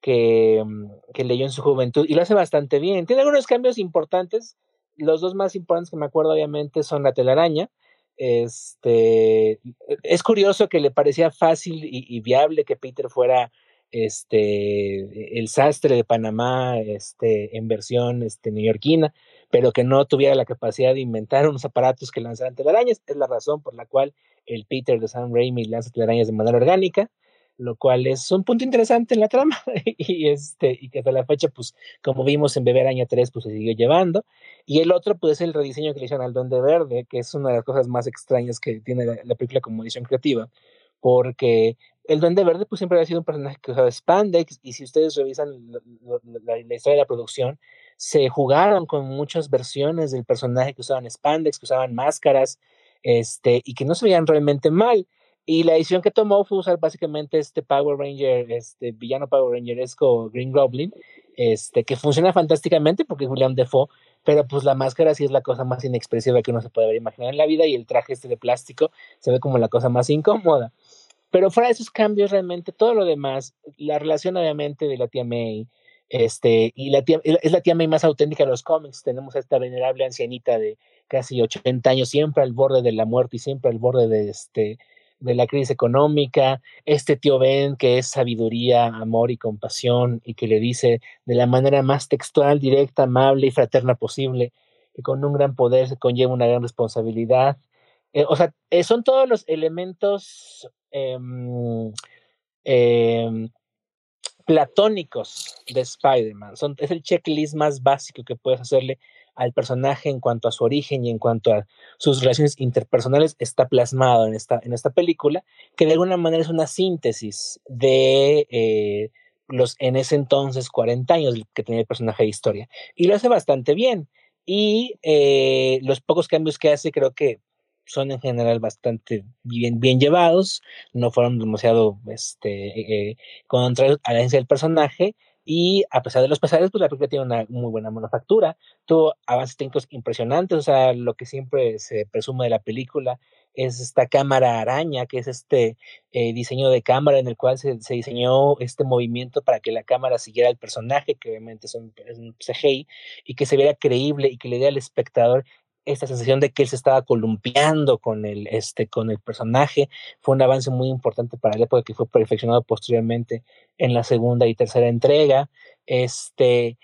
que, mm, que, leyó en su juventud y lo hace bastante bien. Tiene algunos cambios importantes. Los dos más importantes que me acuerdo, obviamente, son la telaraña. Este es curioso que le parecía fácil y, y, viable que Peter fuera este el sastre de Panamá este en versión este neoyorquina, pero que no tuviera la capacidad de inventar unos aparatos que lanzaran telarañas. Es la razón por la cual el Peter de Sam Raimi lanza telarañas de manera orgánica lo cual es un punto interesante en la trama y este y que hasta la fecha pues como vimos en Bebé Araña 3 pues se siguió llevando y el otro pues es el rediseño que le hicieron al Duende Verde que es una de las cosas más extrañas que tiene la, película como edición creativa porque el Duende Verde pues siempre había sido un personaje que usaba spandex y si ustedes revisan la, la historia de la producción se jugaron con muchas versiones del personaje que usaban spandex que usaban máscaras este y que no se veían realmente mal y la decisión que tomó fue usar básicamente este Power Ranger, este villano Power Rangeresco Green Goblin, este, que funciona fantásticamente porque es William Defoe, pero pues la máscara sí es la cosa más inexpresiva que uno se puede haber imaginado en la vida y el traje este de plástico se ve como la cosa más incómoda. Pero fuera de esos cambios realmente todo lo demás, la relación obviamente de la tía May, este, y la tía, es la tía May más auténtica de los cómics, tenemos a esta venerable ancianita de casi 80 años, siempre al borde de la muerte y siempre al borde de este de la crisis económica, este tío Ben que es sabiduría, amor y compasión y que le dice de la manera más textual, directa, amable y fraterna posible, que con un gran poder se conlleva una gran responsabilidad. Eh, o sea, eh, son todos los elementos em, em, platónicos de Spider-Man. Es el checklist más básico que puedes hacerle al personaje en cuanto a su origen y en cuanto a sus relaciones interpersonales está plasmado en esta, en esta película, que de alguna manera es una síntesis de eh, los en ese entonces 40 años que tenía el personaje de historia. Y lo hace bastante bien. Y eh, los pocos cambios que hace creo que son en general bastante bien, bien llevados, no fueron demasiado este, eh, contrarios a la esencia del personaje, y a pesar de los pesares, pues la película tiene una muy buena manufactura, tuvo avances técnicos impresionantes, o sea, lo que siempre se presume de la película es esta cámara araña, que es este eh, diseño de cámara en el cual se, se, diseñó este movimiento para que la cámara siguiera al personaje, que obviamente es un, es un CGI, y que se viera creíble y que le dé al espectador esta sensación de que él se estaba columpiando con el, este, con el personaje. Fue un avance muy importante para la época que fue perfeccionado posteriormente en la segunda y tercera entrega. Este,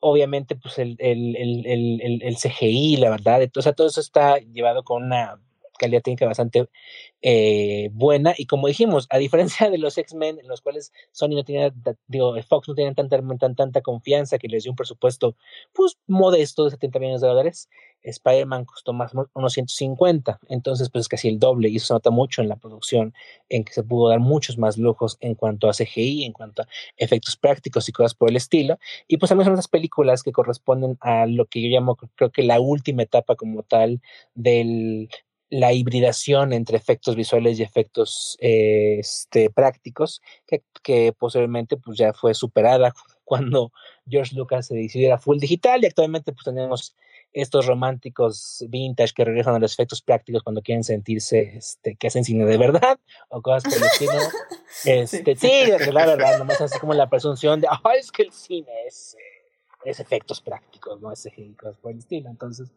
obviamente, pues el, el, el, el CGI, la verdad, o sea, todo eso está llevado con una calidad técnica bastante eh, buena. Y como dijimos, a diferencia de los X-Men, en los cuales Sony no tenía, digo, Fox no tenía tanta, tan, tanta confianza que les dio un presupuesto, pues modesto de 70 millones de dólares, Spider-Man costó más unos 150. Entonces, pues es casi el doble. Y eso se nota mucho en la producción, en que se pudo dar muchos más lujos en cuanto a CGI, en cuanto a efectos prácticos y cosas por el estilo. Y pues también son esas películas que corresponden a lo que yo llamo, creo que la última etapa como tal del la hibridación entre efectos visuales y efectos eh, este, prácticos, que, que, posteriormente pues, ya fue superada cuando George Lucas se decidió a full digital y actualmente pues tenemos estos románticos vintage que regresan a los efectos prácticos cuando quieren sentirse este, que hacen cine de verdad o cosas por el estilo. Este, sí, sí la verdad, nomás así como la presunción de, ah, es que el cine es, es efectos prácticos, no es cosas por el estilo. Entonces,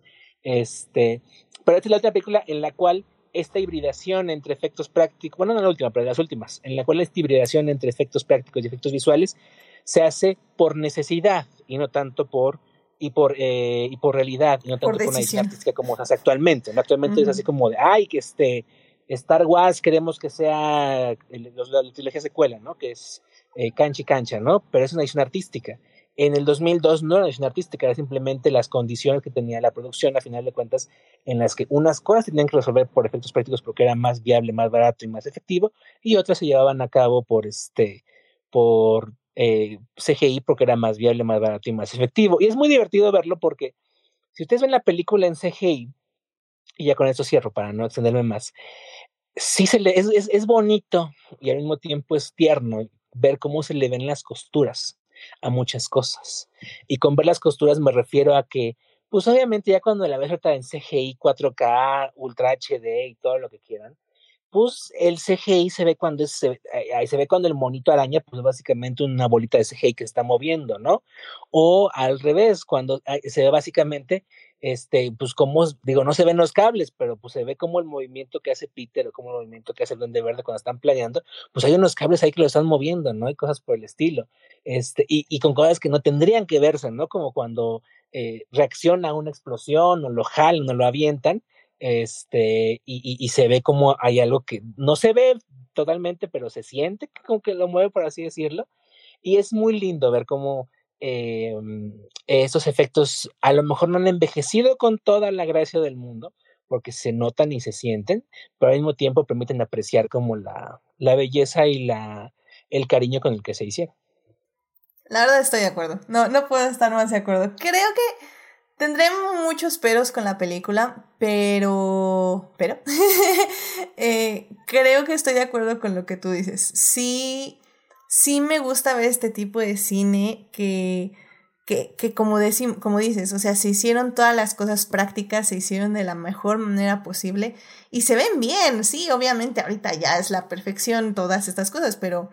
este, pero esta es la otra película en la cual esta hibridación entre efectos prácticos, bueno, no la última, pero las últimas, en la cual esta hibridación entre efectos prácticos y efectos visuales se hace por necesidad y no tanto por y por eh, y por realidad y no tanto por, por una artística como se hace actualmente. ¿no? Actualmente uh -huh. es así como de ay que este Star Wars queremos que sea el, los, la trilogía secuela, ¿no? Que es eh, cancha y cancha, ¿no? Pero es una edición artística. En el 2002 no era una edición artística, era simplemente las condiciones que tenía la producción, a final de cuentas, en las que unas cosas tenían que resolver por efectos prácticos porque era más viable, más barato y más efectivo, y otras se llevaban a cabo por este, por eh, CGI porque era más viable, más barato y más efectivo. Y es muy divertido verlo porque si ustedes ven la película en CGI, y ya con eso cierro para no extenderme más, sí se le, es, es, es bonito y al mismo tiempo es tierno ver cómo se le ven las costuras a muchas cosas. Y con ver las costuras me refiero a que, pues obviamente ya cuando la ves ahorita en CGI, 4K, Ultra HD y todo lo que quieran, pues el CGI se ve cuando se, ahí se ve cuando el monito araña, pues básicamente una bolita de CGI que está moviendo, ¿no? O al revés, cuando se ve básicamente, este, pues como, digo, no se ven los cables, pero pues se ve como el movimiento que hace Peter o como el movimiento que hace el Duende Verde cuando están planeando, pues hay unos cables ahí que lo están moviendo, ¿no? Hay cosas por el estilo, este, y, y con cosas que no tendrían que verse, ¿no? Como cuando eh, reacciona a una explosión o lo jalan o lo avientan, este, y, y, y, se ve como hay algo que no se ve totalmente, pero se siente como que lo mueve, por así decirlo, y es muy lindo ver cómo eh, esos efectos a lo mejor no han envejecido con toda la gracia del mundo, porque se notan y se sienten, pero al mismo tiempo permiten apreciar como la, la belleza y la, el cariño con el que se hicieron. La verdad estoy de acuerdo. No, no puedo estar más de acuerdo. Creo que Tendré muchos peros con la película, pero. Pero. eh, creo que estoy de acuerdo con lo que tú dices. Sí. Sí me gusta ver este tipo de cine que. Que, que como, como dices, o sea, se hicieron todas las cosas prácticas, se hicieron de la mejor manera posible y se ven bien, sí, obviamente ahorita ya es la perfección todas estas cosas, pero,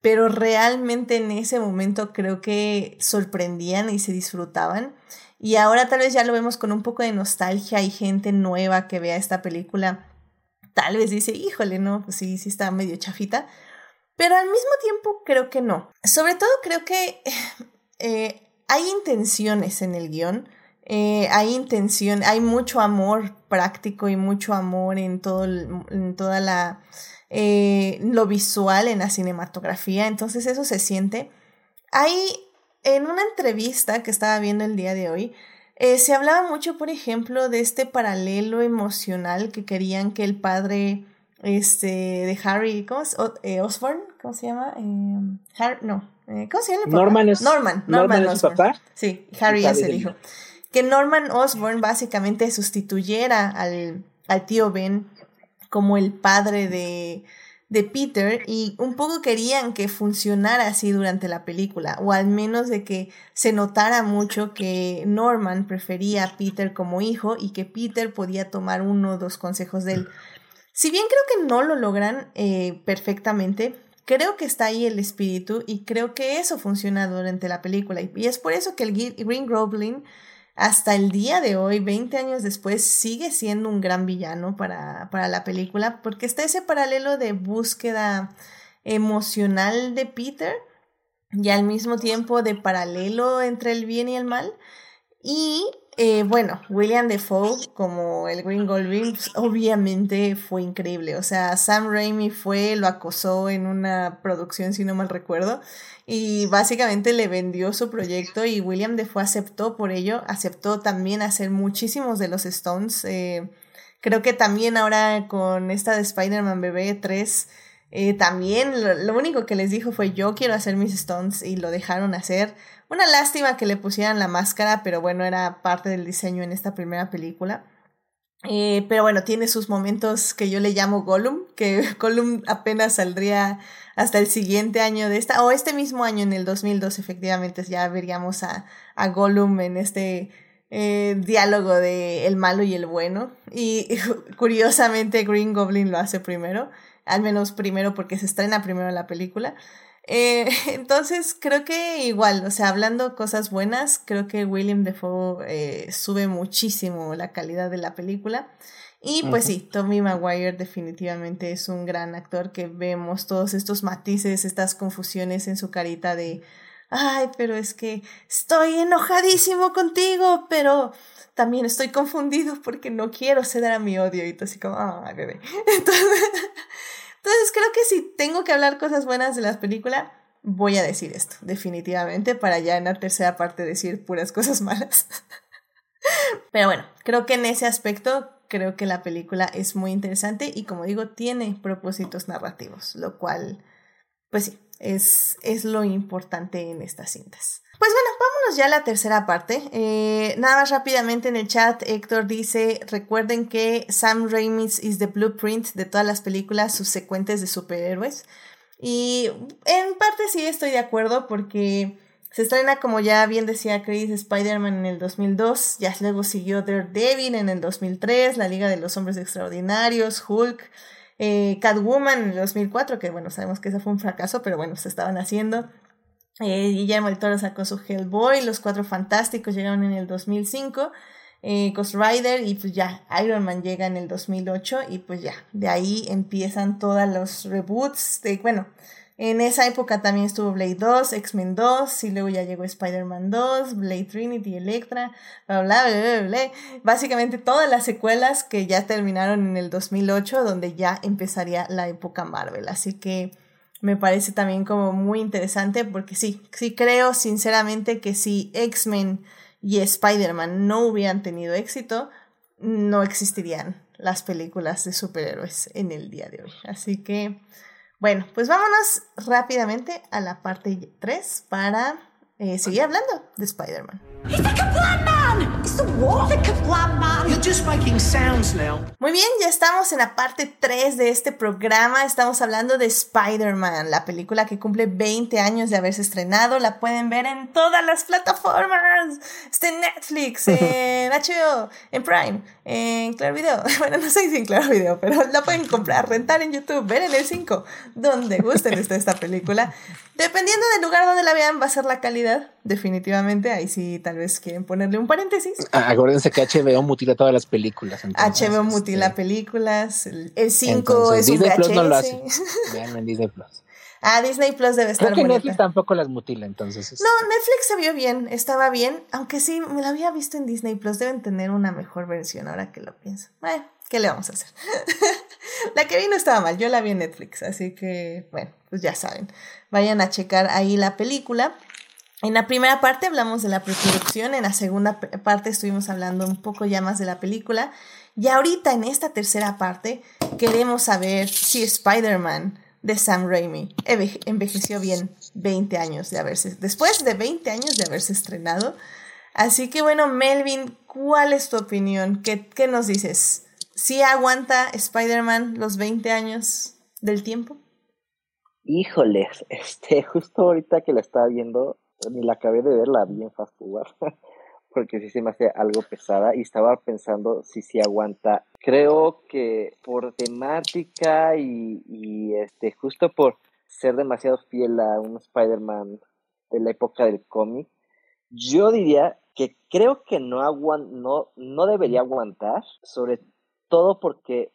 pero realmente en ese momento creo que sorprendían y se disfrutaban. Y ahora tal vez ya lo vemos con un poco de nostalgia y gente nueva que vea esta película. Tal vez dice, híjole, no, pues sí, sí está medio chafita. Pero al mismo tiempo creo que no. Sobre todo creo que eh, hay intenciones en el guion. Eh, hay intención, hay mucho amor práctico y mucho amor en todo, en toda la eh, lo visual en la cinematografía. Entonces eso se siente. Hay en una entrevista que estaba viendo el día de hoy, se hablaba mucho, por ejemplo, de este paralelo emocional que querían que el padre este, de Harry, ¿cómo es? Osborne, ¿cómo se llama? Eh, no, ¿cómo se llama? Norman es, Norman, Norman, Norman es su papá. Sí, Harry, Harry es el hijo. que Norman Osborn básicamente sustituyera al, al tío Ben como el padre de, de Peter y un poco querían que funcionara así durante la película, o al menos de que se notara mucho que Norman prefería a Peter como hijo y que Peter podía tomar uno o dos consejos de él. Si bien creo que no lo logran eh, perfectamente, creo que está ahí el espíritu y creo que eso funciona durante la película. Y es por eso que el Green Goblin hasta el día de hoy, 20 años después, sigue siendo un gran villano para, para la película, porque está ese paralelo de búsqueda emocional de Peter y al mismo tiempo de paralelo entre el bien y el mal. Y eh, bueno, William Defoe como el Green Goblin pues, obviamente fue increíble. O sea, Sam Raimi fue, lo acosó en una producción, si no mal recuerdo, y básicamente le vendió su proyecto y William Defoe aceptó por ello, aceptó también hacer muchísimos de los Stones. Eh, creo que también ahora con esta de Spider-Man Bebé 3, eh, también lo, único que les dijo fue yo quiero hacer mis Stones y lo dejaron hacer. Una lástima que le pusieran la máscara, pero bueno, era parte del diseño en esta primera película. Eh, pero bueno, tiene sus momentos que yo le llamo Gollum, que Gollum apenas saldría hasta el siguiente año de esta, o este mismo año, en el 2002, efectivamente, ya veríamos a, a Gollum en este eh, diálogo de el malo y el bueno. Y, curiosamente Green Goblin lo hace primero, al menos primero porque se estrena primero la película. Eh, entonces, creo que igual, o sea, hablando cosas buenas, creo que William Defoe eh, sube muchísimo la calidad de la película. Y pues sí, Tommy Maguire definitivamente es un gran actor que vemos todos estos matices, estas confusiones en su carita de, ay, pero es que estoy enojadísimo contigo, pero también estoy confundido porque no quiero ceder a mi odio y tú así como, ay, bebé. Entonces, entonces creo que si tengo que hablar cosas buenas de la película, voy a decir esto, definitivamente, para ya en la tercera parte decir puras cosas malas. Pero bueno, creo que en ese aspecto creo que la película es muy interesante y como digo, tiene propósitos narrativos, lo cual, pues sí, es, es lo importante en estas cintas. Pues bueno, ya la tercera parte. Eh, nada más rápidamente en el chat, Héctor dice, recuerden que Sam Raimi's is the blueprint de todas las películas subsecuentes de superhéroes. Y en parte sí estoy de acuerdo porque se estrena, como ya bien decía Chris, Spider-Man en el 2002, ya luego siguió Daredevil en el 2003, La Liga de los Hombres Extraordinarios, Hulk, eh, Catwoman en el 2004, que bueno, sabemos que eso fue un fracaso, pero bueno, se estaban haciendo. Eh, Guillermo del Toro sacó su Hellboy, Los Cuatro Fantásticos llegaron en el 2005, eh, Ghost Rider y pues ya, Iron Man llega en el 2008 y pues ya, de ahí empiezan todos los reboots de, bueno, en esa época también estuvo Blade 2, X-Men 2, y luego ya llegó Spider-Man 2, Blade Trinity, Electra, bla, bla, bla, bla, Básicamente todas las secuelas que ya terminaron en el 2008, donde ya empezaría la época Marvel. Así que me parece también como muy interesante porque sí, sí creo sinceramente que si X-Men y Spider-Man no hubieran tenido éxito, no existirían las películas de superhéroes en el día de hoy. Así que bueno, pues vámonos rápidamente a la parte 3 para eh, seguir hablando de Spider-Man. Muy bien, ya estamos en la parte 3 de este programa. Estamos hablando de Spider-Man, la película que cumple 20 años de haberse estrenado. La pueden ver en todas las plataformas. Está en Netflix, en HBO, en Prime, en Claro Video. Bueno, no sé si en Claro Video, pero la pueden comprar, rentar en YouTube, ver en el 5, donde gusten esta, esta película. Dependiendo del lugar donde la vean, va a ser la calidad, definitivamente. Ahí sí, tal vez quieren ponerle un paréntesis. Ah, acuérdense que HBO mutila todas las películas. HBO mutila este, películas. El 5 es un VHS. Plus no lo hace. Vean en Disney Plus. Ah, Disney Plus debe estar Creo que Netflix tampoco las mutila, entonces. No, este. Netflix se vio bien, estaba bien, aunque sí, me la había visto en Disney Plus, deben tener una mejor versión ahora que lo pienso. Bueno, ¿qué le vamos a hacer? la que vino estaba mal, yo la vi en Netflix, así que, bueno, pues ya saben, vayan a checar ahí la película. En la primera parte hablamos de la preproducción, en la segunda parte estuvimos hablando un poco ya más de la película, y ahorita en esta tercera parte queremos saber si Spider-Man de Sam Raimi envejeció bien 20 años de haberse, después de 20 años de haberse estrenado, Así que bueno, Melvin, ¿cuál es tu opinión? ¿Qué, qué nos dices? ¿Sí aguanta Spider-Man los 20 años del tiempo? Híjoles, este, justo ahorita que la estaba viendo, ni la acabé de ver, la vi en Fast Forward, porque sí se me hace algo pesada y estaba pensando si sí aguanta. Creo que por temática y, y este, justo por ser demasiado fiel a un Spider-Man de la época del cómic, yo diría que creo que no, no, no debería aguantar, sobre todo porque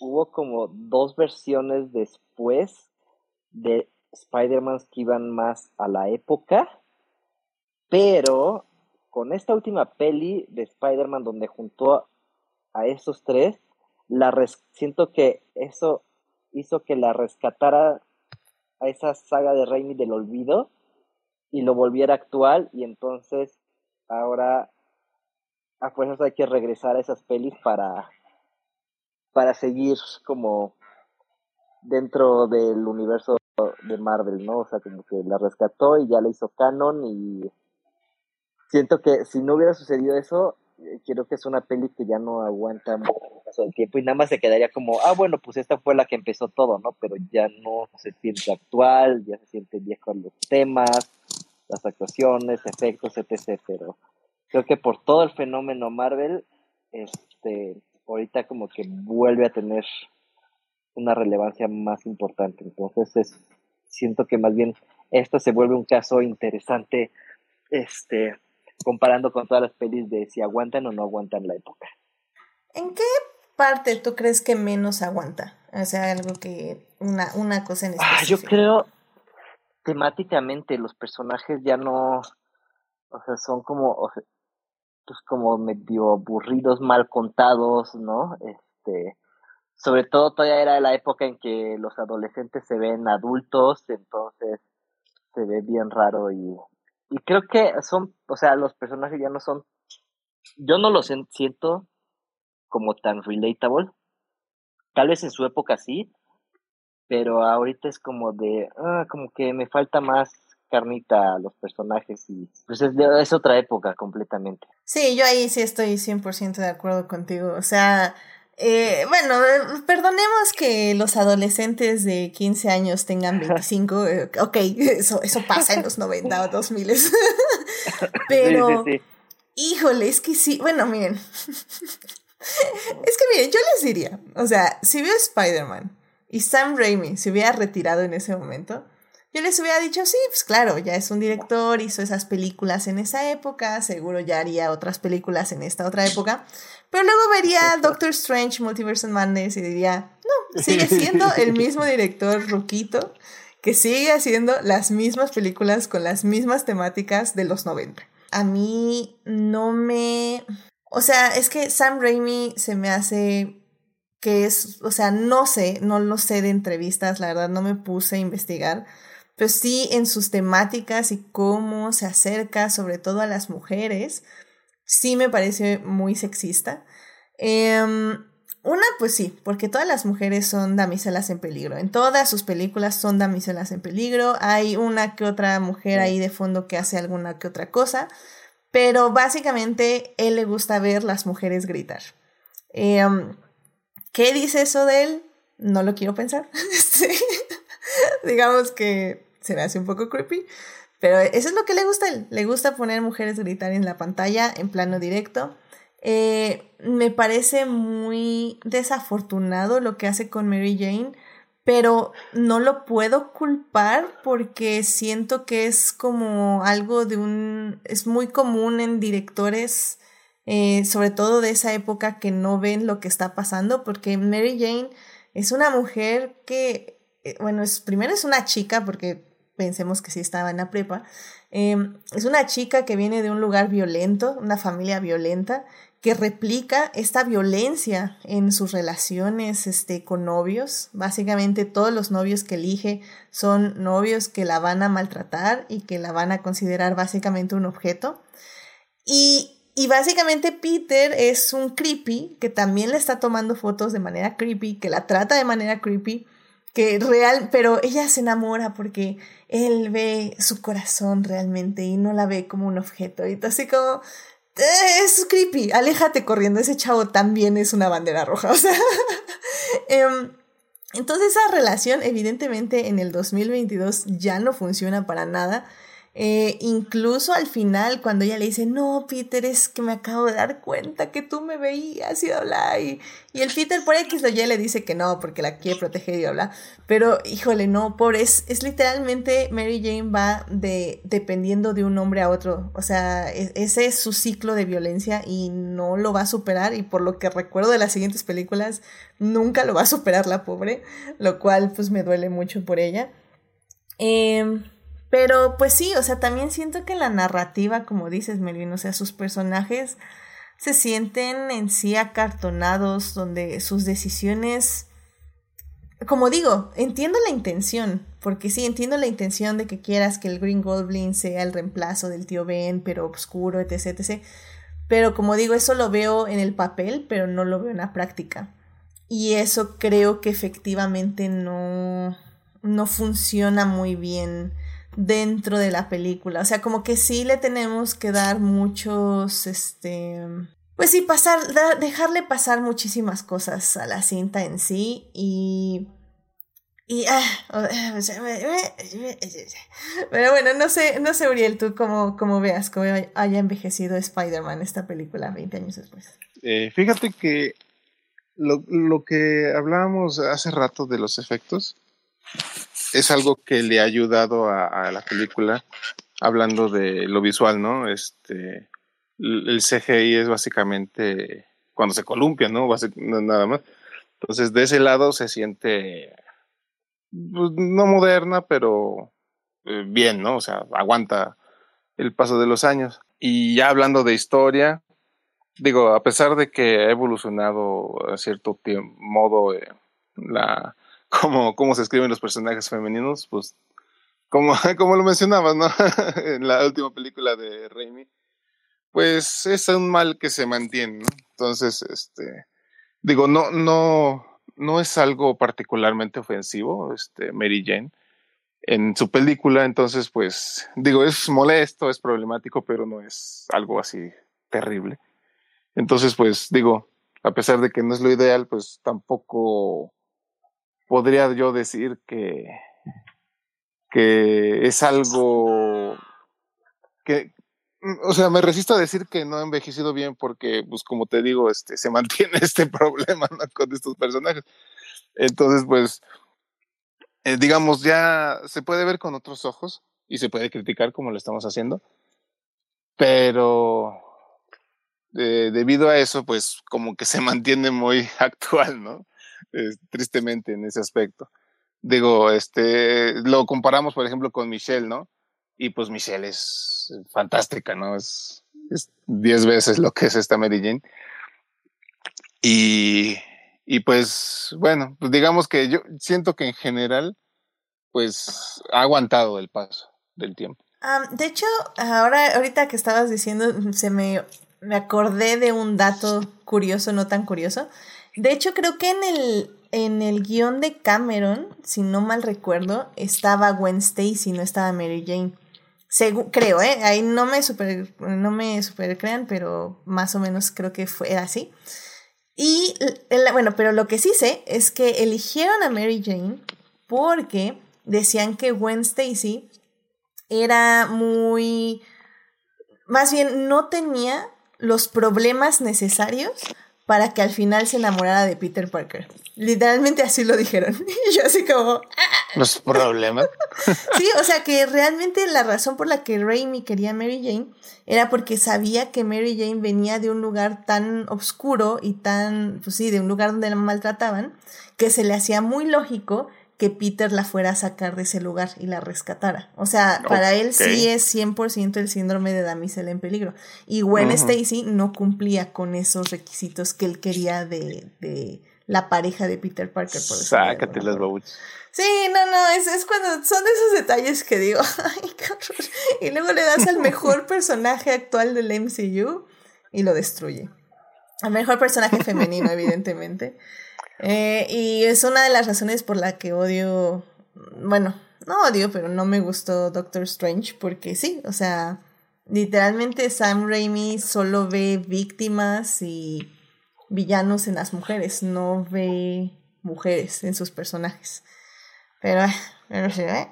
hubo como dos versiones después de Spider-Man que iban más a la época, pero con esta última peli de Spider-Man donde juntó a esos tres, la siento que eso hizo que la rescatara a esa saga de Raimi del olvido y lo volviera actual y entonces ahora a fuerzas hay que regresar a esas pelis para para seguir como dentro del universo de Marvel, ¿no? O sea, como que la rescató y ya la hizo canon y siento que si no hubiera sucedido eso, eh, creo que es una peli que ya no aguanta mucho el tiempo y nada más se quedaría como, ah, bueno, pues esta fue la que empezó todo, ¿no? Pero ya no se siente actual, ya se siente viejo los temas, las actuaciones, efectos, etc. Pero creo que por todo el fenómeno Marvel, este, ahorita como que vuelve a tener una relevancia más importante. Entonces es, siento que más bien esto se vuelve un caso interesante, este, comparando con todas las pelis de si aguantan o no aguantan la época. ¿En qué parte tú crees que menos aguanta? O sea, algo que, una, una cosa en específico. Ah, yo creo, temáticamente, los personajes ya no, o sea, son como, o sea, pues como medio aburridos, mal contados, ¿no? Este, sobre todo todavía era la época en que los adolescentes se ven adultos, entonces se ve bien raro y, y creo que son, o sea, los personajes ya no son, yo no los siento como tan relatable, tal vez en su época sí, pero ahorita es como de, ah, como que me falta más carnita a los personajes y pues es, es otra época completamente. Sí, yo ahí sí estoy 100% de acuerdo contigo, o sea, eh, bueno, perdonemos que los adolescentes de 15 años tengan 25. Eh, ok, eso, eso pasa en los 90 o 2000. Pero, híjole, es que sí. Bueno, miren. es que miren, yo les diría, o sea, si veo Spider-Man y Sam Raimi se hubiera retirado en ese momento, yo les hubiera dicho, sí, pues claro, ya es un director, hizo esas películas en esa época, seguro ya haría otras películas en esta otra época. Pero luego vería Doctor Strange, Multiverse of Madness y diría, no, sigue siendo el mismo director Ruquito que sigue haciendo las mismas películas con las mismas temáticas de los 90. A mí no me... O sea, es que Sam Raimi se me hace que es, o sea, no sé, no lo sé de entrevistas, la verdad no me puse a investigar, pero sí en sus temáticas y cómo se acerca sobre todo a las mujeres, sí me parece muy sexista. Em, una, pues sí, porque todas las mujeres son damiselas en peligro. En todas sus películas son damiselas en peligro. Hay una que otra mujer ahí de fondo que hace alguna que otra cosa. Pero básicamente él le gusta ver las mujeres gritar. Em, ¿Qué dice eso de él? No lo quiero pensar. Digamos que se me hace un poco creepy. Pero eso es lo que le gusta a él. Le gusta poner mujeres gritar en la pantalla en plano directo. Eh, me parece muy desafortunado lo que hace con Mary Jane, pero no lo puedo culpar porque siento que es como algo de un... es muy común en directores, eh, sobre todo de esa época, que no ven lo que está pasando, porque Mary Jane es una mujer que, bueno, es, primero es una chica, porque pensemos que sí estaba en la prepa, em, es una chica que viene de un lugar violento, una familia violenta, que replica esta violencia en sus relaciones este, con novios. Básicamente todos los novios que elige son novios que la van a maltratar y que la van a considerar básicamente un objeto. Y, y básicamente Peter es un creepy que también le está tomando fotos de manera creepy, que la trata de manera creepy que real, pero ella se enamora porque él ve su corazón realmente y no la ve como un objeto. Y así como, eh, es creepy, aléjate corriendo, ese chavo también es una bandera roja, o sea. Em, entonces esa relación evidentemente en el 2022 ya no funciona para nada. Eh, incluso al final, cuando ella le dice, no, Peter, es que me acabo de dar cuenta que tú me veías y bla, y, y el Peter por X lo ya le dice que no, porque la quiere proteger y bla, pero híjole, no, por es, es literalmente Mary Jane va de, dependiendo de un hombre a otro, o sea, e, ese es su ciclo de violencia y no lo va a superar, y por lo que recuerdo de las siguientes películas, nunca lo va a superar la pobre, lo cual pues me duele mucho por ella. Eh, pero pues sí, o sea, también siento que la narrativa, como dices, Melvin, o sea, sus personajes se sienten en sí acartonados, donde sus decisiones, como digo, entiendo la intención, porque sí, entiendo la intención de que quieras que el Green Goblin sea el reemplazo del tío Ben, pero oscuro, etc, etc. Pero como digo, eso lo veo en el papel, pero no lo veo en la práctica. Y eso creo que efectivamente no, no funciona muy bien dentro de la película. O sea, como que sí le tenemos que dar muchos, este, pues sí, pasar, dejarle pasar muchísimas cosas a la cinta en sí y... Y, ah, pero bueno, no sé, no sé, Uriel, tú cómo, cómo veas cómo haya envejecido Spider-Man esta película 20 años después. Eh, fíjate que lo, lo que hablábamos hace rato de los efectos, es algo que le ha ayudado a, la película, hablando de lo visual, ¿no? Este, el CGI es básicamente cuando se columpia, ¿no? Nada más. Entonces, de ese lado se siente, pues, no moderna, pero eh, bien, ¿no? O sea, aguanta el paso de los años. Y ya hablando de historia, digo, a pesar de que ha evolucionado a cierto modo eh, la, cómo, cómo se escriben los personajes femeninos, pues como, como lo mencionabas, ¿no? en la última película de Raimi, pues es un mal que se mantiene, ¿no? Entonces, este, digo, no, no, no es algo particularmente ofensivo, este, Mary Jane, en su película, entonces, pues, digo, es molesto, es problemático, pero no es algo así terrible. Entonces, pues, digo, a pesar de que no es lo ideal, pues tampoco podría yo decir que, que es algo que, o sea, me resisto a decir que no ha envejecido bien porque, pues como te digo, este, se mantiene este problema con estos personajes. Entonces, pues, eh, digamos, ya se puede ver con otros ojos y se puede criticar como lo estamos haciendo, pero eh, debido a eso, pues como que se mantiene muy actual, ¿no? Tristemente en ese aspecto. Digo, este, lo comparamos, por ejemplo, con Michelle, ¿no? Y pues Michelle es fantástica, ¿no? Es, diez veces lo que es esta Mary Jane. Y, y pues, bueno, pues digamos que yo siento que en general, pues ha aguantado el paso del tiempo. de hecho, ahora, ahorita que estabas diciendo, se me, me acordé de un dato curioso, no tan curioso. De hecho, creo que en el, en el guion de Cameron, si no mal recuerdo, estaba Gwen Stacy, no estaba Mary Jane. creo, ¿eh? Ahí no me super, no me super crean, pero más o menos creo que fue así. Y bueno, pero lo que sí sé es que eligieron a Mary Jane porque decían que Gwen Stacy era muy, más bien no tenía los problemas necesarios para que al final se enamorara de Peter Parker. Literalmente así lo dijeron. Y yo así como... Ah". Los problemas. sí, o sea que realmente la razón por la que Raimi quería a Mary Jane era porque sabía que Mary Jane venía de un lugar tan oscuro y tan, pues sí, de un lugar donde la maltrataban, que se le hacía muy lógico que Peter la fuera a sacar de ese lugar y la rescatara. O sea, para él sí es 100% el síndrome de damisela en peligro. Y Gwen Stacy no cumplía con esos requisitos que él quería de, de la pareja de Peter Parker. Por Sácate las babuchas. Sí, no, no, es, es cuando son de esos detalles que digo, ay, Y luego le das al mejor personaje actual del MCU y lo destruye. Al mejor personaje femenino, evidentemente. Eh, y es una de las razones por la que odio, bueno, no odio, pero no me gustó Doctor Strange, porque sí, o sea, literalmente Sam Raimi solo ve víctimas y villanos en las mujeres, no ve mujeres en sus personajes. Pero, pero ¿eh?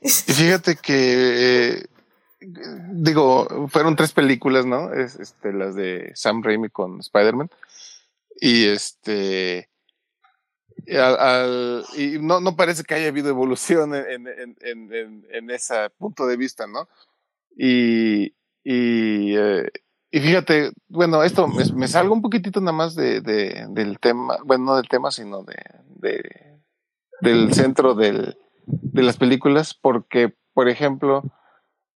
Y fíjate que, eh, digo, fueron tres películas, ¿no? Es, este, las de Sam Raimi con Spider-Man. Y este, al, y no, no parece que haya habido evolución en, en, en, en ese punto de vista, ¿no? Y, y, eh, y fíjate, bueno, esto me, me, salgo un poquitito nada más de, de, del tema, bueno, no del tema, sino de, de del centro del, de las películas, porque, por ejemplo,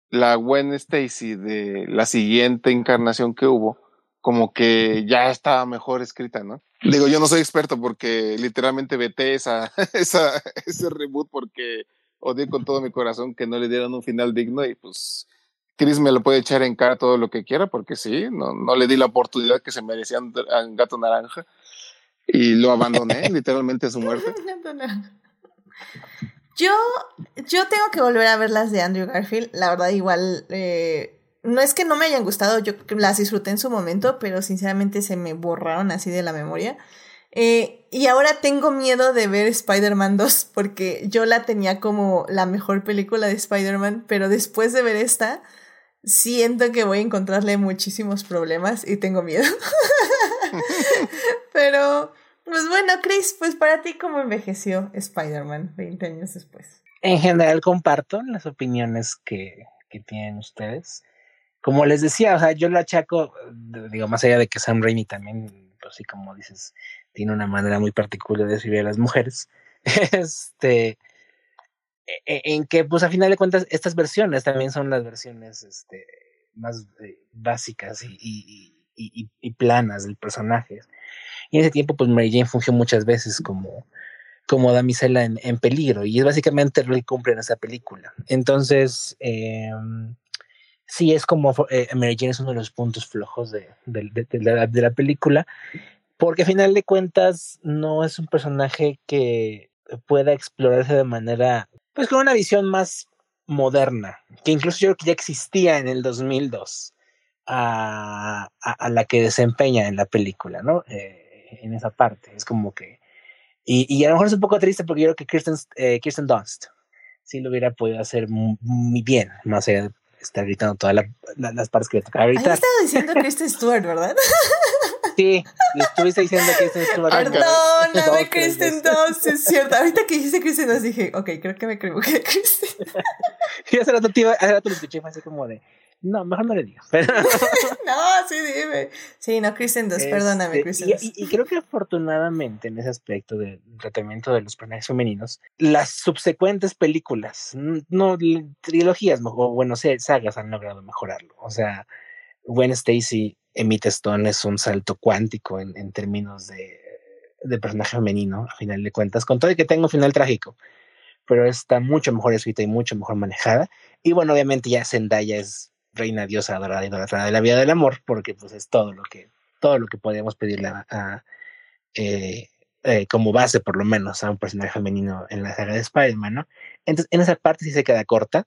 la Gwen Stacy de la siguiente encarnación que hubo, como que ya estaba mejor escrita, ¿no? Digo, yo no soy experto porque literalmente veté esa, esa, ese reboot porque odié con todo mi corazón que no le dieran un final digno y pues Chris me lo puede echar en cara todo lo que quiera porque sí, no, no le di la oportunidad que se merecía a Gato Naranja y lo abandoné literalmente a su muerte. Yo, yo tengo que volver a ver las de Andrew Garfield. La verdad, igual, eh, no es que no me hayan gustado, yo las disfruté en su momento, pero sinceramente se me borraron así de la memoria. Eh, y ahora tengo miedo de ver Spider-Man 2 porque yo la tenía como la mejor película de Spider-Man, pero después de ver esta, siento que voy a encontrarle muchísimos problemas y tengo miedo. pero, pues bueno, Chris, pues para ti, ¿cómo envejeció Spider-Man 20 años después? En general comparto las opiniones que, que tienen ustedes. Como les decía, o sea, yo lo achaco, digo, más allá de que Sam Raimi también, pues sí, como dices, tiene una manera muy particular de escribir a las mujeres. este, e, e, en que, pues a final de cuentas, estas versiones también son las versiones este, más eh, básicas y, y, y, y, planas del personaje. Y en ese tiempo, pues Mary Jane fungió muchas veces como, como damisela en, en peligro, y es básicamente lo que cumple en esa película. Entonces, eh, sí es como eh, Mary Jane es uno de los puntos flojos de, de, de, la, película, porque a final de cuentas no es un personaje que pueda explorarse de manera, pues con una visión más moderna, que incluso yo creo que ya existía en el 2002 a, a, a la que desempeña en la película, ¿no? Eh, en esa parte, es como que... Y, y, a lo mejor es un poco triste porque yo creo que Kirsten, eh, Kirsten Dunst sí lo hubiera podido hacer muy bien, más allá de estar gritando todas la, la, las partes que le tocaba gritar. Ahí estaba diciendo Kristen Stewart, ¿verdad? Sí, le estuviste diciendo Kristen Stewart. Perdóname, Kristen Dunst, es cierto. Ahorita que dijiste Kristen Dunst dije, ok, creo que me equivoqué de Kristen. y hace rato, te iba, hace rato lo escuché, fue así como de, no, mejor no le digo. Pero... no, sí, dime. Sí, no, Kristen Dunst, este, perdóname, Kristen y, y, y, creo que afortunadamente en ese aspecto del tratamiento de los personajes femeninos, las subsecuentes películas, no trilogías, o bueno, sagas han logrado mejorarlo. O sea, Gwen Stacy, Emita Stone es un salto cuántico en, en términos de, de personaje femenino, a final de cuentas, con todo y que tenga un final trágico pero está mucho mejor escrita y mucho mejor manejada. Y bueno, obviamente ya Zendaya es reina diosa adorada idolatrada de la vida del amor, porque pues es todo lo que, todo lo que podríamos pedirle a, eh, eh, como base, por lo menos, a un personaje femenino en la saga de Spider-Man, ¿no? Entonces, en esa parte sí se queda corta.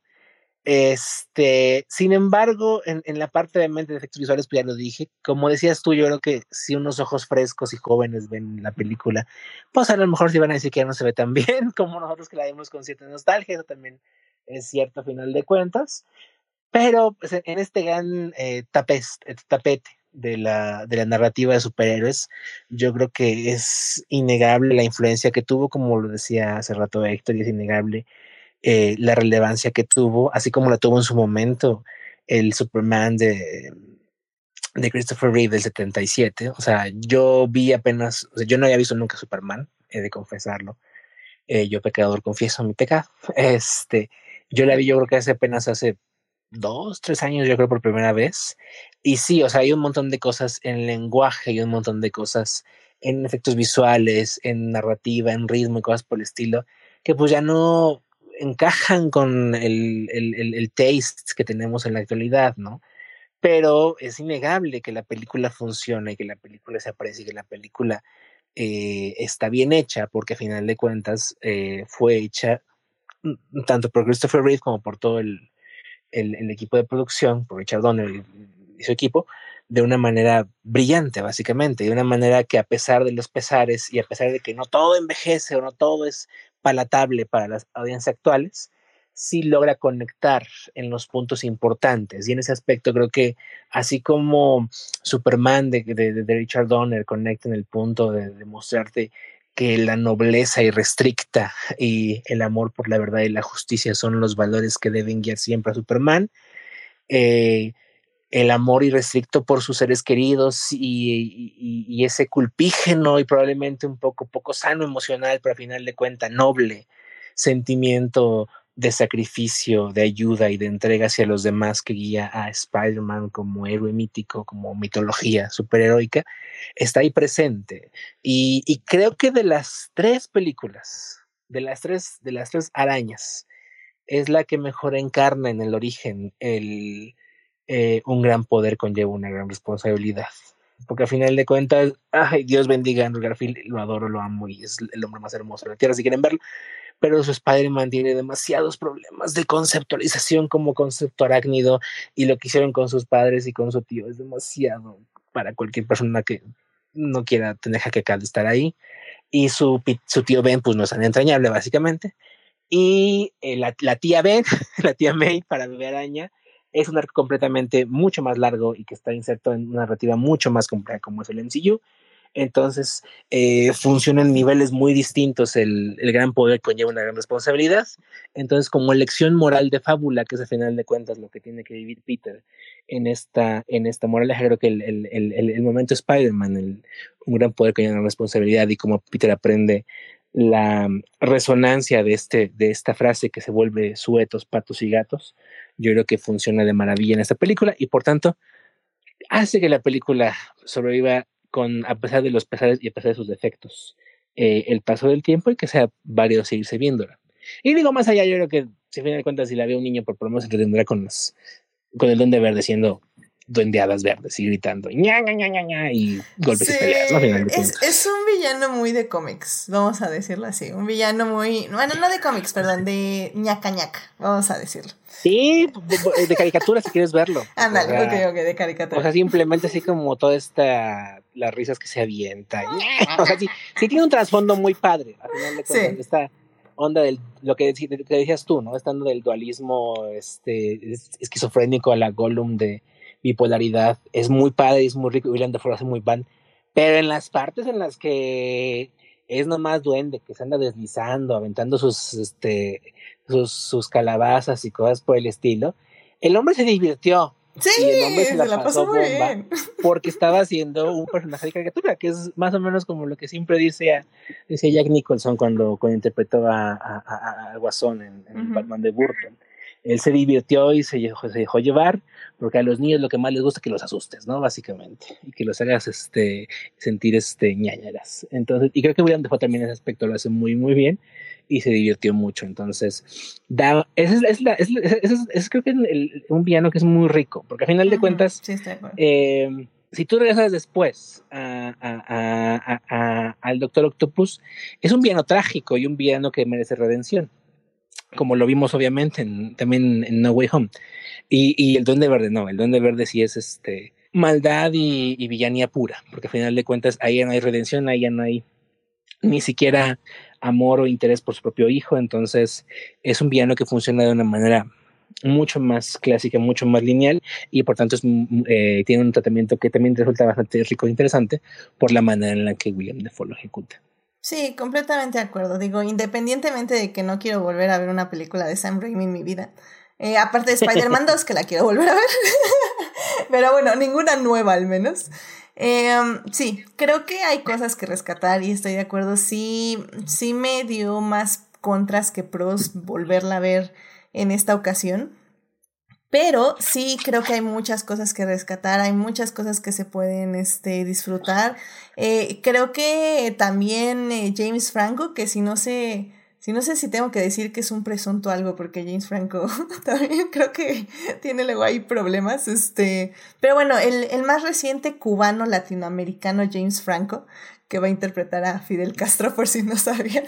Este, sin embargo, en, en la parte de mente de efectos visuales, pues ya lo dije, como decías tú, yo creo que si unos ojos frescos y jóvenes ven la película, pues a lo mejor sí van a decir que ya no se ve tan bien como nosotros que la vemos con cierta nostalgia, eso también es cierto a final de cuentas, pero pues, en este gran eh, tapes, tapete de la, de la narrativa de superhéroes, yo creo que es innegable la influencia que tuvo, como lo decía hace rato Héctor, y es innegable eh, la relevancia que tuvo, así como la tuvo en su momento el Superman de, de Christopher Reeve del 77. O sea, yo vi apenas, o sea, yo no había visto nunca Superman, he de confesarlo. Eh, yo pecador confieso mi pecado. Este, yo la vi yo creo que hace apenas hace dos, tres años, yo creo por primera vez. Y sí, o sea, hay un montón de cosas en lenguaje, hay un montón de cosas en efectos visuales, en narrativa, en ritmo y cosas por el estilo, que pues ya no encajan con el, el, el, taste que tenemos en la actualidad, ¿no? Pero es innegable que la película funcione, que la película se aprecie, que la película eh, está bien hecha, porque a final de cuentas eh, fue hecha mm, tanto por Christopher Reeve como por todo el, el, el equipo de producción, por Richard Donner y, su equipo, de una manera brillante, básicamente, de una manera que a pesar de los pesares y a pesar de que no todo envejece o no todo es palatable para las audiencias actuales, sí logra conectar en los puntos importantes. Y en ese aspecto creo que así como Superman de, de, de Richard Donner conecta en el punto de, de mostrarte que la nobleza irrestricta y el amor por la verdad y la justicia son los valores que deben guiar siempre a Superman. Eh, el amor irrestricto por sus seres queridos y, ese culpígeno y probablemente un poco, poco sano emocional, pero al final de cuentas noble sentimiento de sacrificio, de ayuda y de entrega hacia los demás que guía a Spider-Man como héroe mítico, como mitología superheroica, está ahí presente. Y, y, creo que de las tres películas, de las tres, de las tres arañas, es la que mejor encarna en el origen el, eh, un gran poder conlleva una gran responsabilidad. Porque al final de cuentas, ay, Dios bendiga a Andrew Garfield, lo adoro, lo amo y es el hombre más hermoso de la Tierra si quieren verlo. Pero su Spider-Man tiene demasiados problemas de conceptualización como concepto arácnido y lo que hicieron con sus padres y con su tío es demasiado para cualquier persona que no quiera tener jaqueca de estar ahí. Y su, tío Ben, pues no es tan entrañable, básicamente. Y eh, la, la tía Ben, la tía May para Bebé Araña, es un arco completamente mucho más largo y que está inserto en una narrativa mucho más compleja como es el MCU. Entonces, eh, funciona en niveles muy distintos. El, el, gran poder conlleva una gran responsabilidad. Entonces, como elección moral de fábula, que es al final de cuentas lo que tiene que vivir Peter en esta, en esta moraleja, creo que el, el, el, momento Spider-Man, un gran poder conlleva una responsabilidad y como Peter aprende la resonancia de, este, de esta frase que se vuelve suetos, patos y gatos, yo creo que funciona de maravilla en esta película y por tanto hace que la película sobreviva con, a pesar de los pesares y a pesar de sus defectos, eh, el paso del tiempo y que sea válido seguirse viéndola. Y digo más allá, yo creo que, si a fin de cuentas, si la ve un niño, por lo menos se entretendrá con, los, con el don de verde siendo duendeadas verdes y gritando ña, ña, ña, ña, ña y golpes sí, y peleas. ¿no? Es, es, un villano muy de cómics, vamos a decirlo así. Un villano muy. Bueno, no de cómics, perdón, de ñaca ñaca, vamos a decirlo. Sí, de caricatura si quieres verlo. Ándale, o sea, ok, ok, de caricatura. O sea, simplemente así como toda esta. las risas que se avientan. O sea, sí, sí tiene un trasfondo muy padre. Al final de cuentas, sí. esta onda del lo que, que, decías tú, ¿no? Estando del dualismo este esquizofrénico a la Gollum de bipolaridad. Es muy padre, es muy rico. William Dafoe hace muy pan. Pero en las partes en las que es nomás duende, que se anda deslizando, aventando sus, este, sus, sus calabazas y cosas por el estilo, el hombre se divirtió. Sí, y el hombre se la, se la pasó, pasó muy bien. Porque estaba haciendo un personaje de caricatura, que es más o menos como lo que siempre dice, dice Jack Nicholson cuando, cuando interpretó a, a, a, a Guasón en, en uh -huh. Batman de Burton él se divirtió y se dejó, se dejó, llevar, porque a los niños lo que más les gusta es que los asustes, ¿no? Básicamente, y que los hagas este, sentir este, ñañaras. Entonces, y creo que William dejó también ese aspecto, lo hace muy, muy bien, y se divirtió mucho. Entonces, da, ese es, es, la, es, es, es, creo que el, un piano que es muy rico, porque al final de uh -huh. cuentas, sí, eh, si tú regresas después a, a, a, al Doctor Octopus, es un villano trágico y un villano que merece redención como lo vimos obviamente en, también en No Way Home. Y, y, el Duende Verde no, el Duende Verde sí es este maldad y, y, villanía pura, porque al final de cuentas ahí ya no hay redención, ahí ya no hay ni siquiera amor o interés por su propio hijo, entonces es un villano que funciona de una manera mucho más clásica, mucho más lineal y por tanto es, eh, tiene un tratamiento que también resulta bastante rico e interesante por la manera en la que William Defoe lo ejecuta. Sí, completamente de acuerdo. Digo, independientemente de que no quiero volver a ver una película de Sam Raimi en mi vida. Eh, aparte de Spider-Man 2, que la quiero volver a ver. Pero bueno, ninguna nueva al menos. Eh, sí, creo que hay cosas que rescatar y estoy de acuerdo. Sí, sí me dio más contras que pros volverla a ver en esta ocasión. Pero sí creo que hay muchas cosas que rescatar, hay muchas cosas que se pueden este, disfrutar. Eh, creo que también eh, James Franco, que si no sé, si no sé si tengo que decir que es un presunto algo, porque James Franco también creo que tiene luego ahí problemas. Este, pero bueno, el, el más reciente cubano latinoamericano, James Franco, que va a interpretar a Fidel Castro, por si no sabían.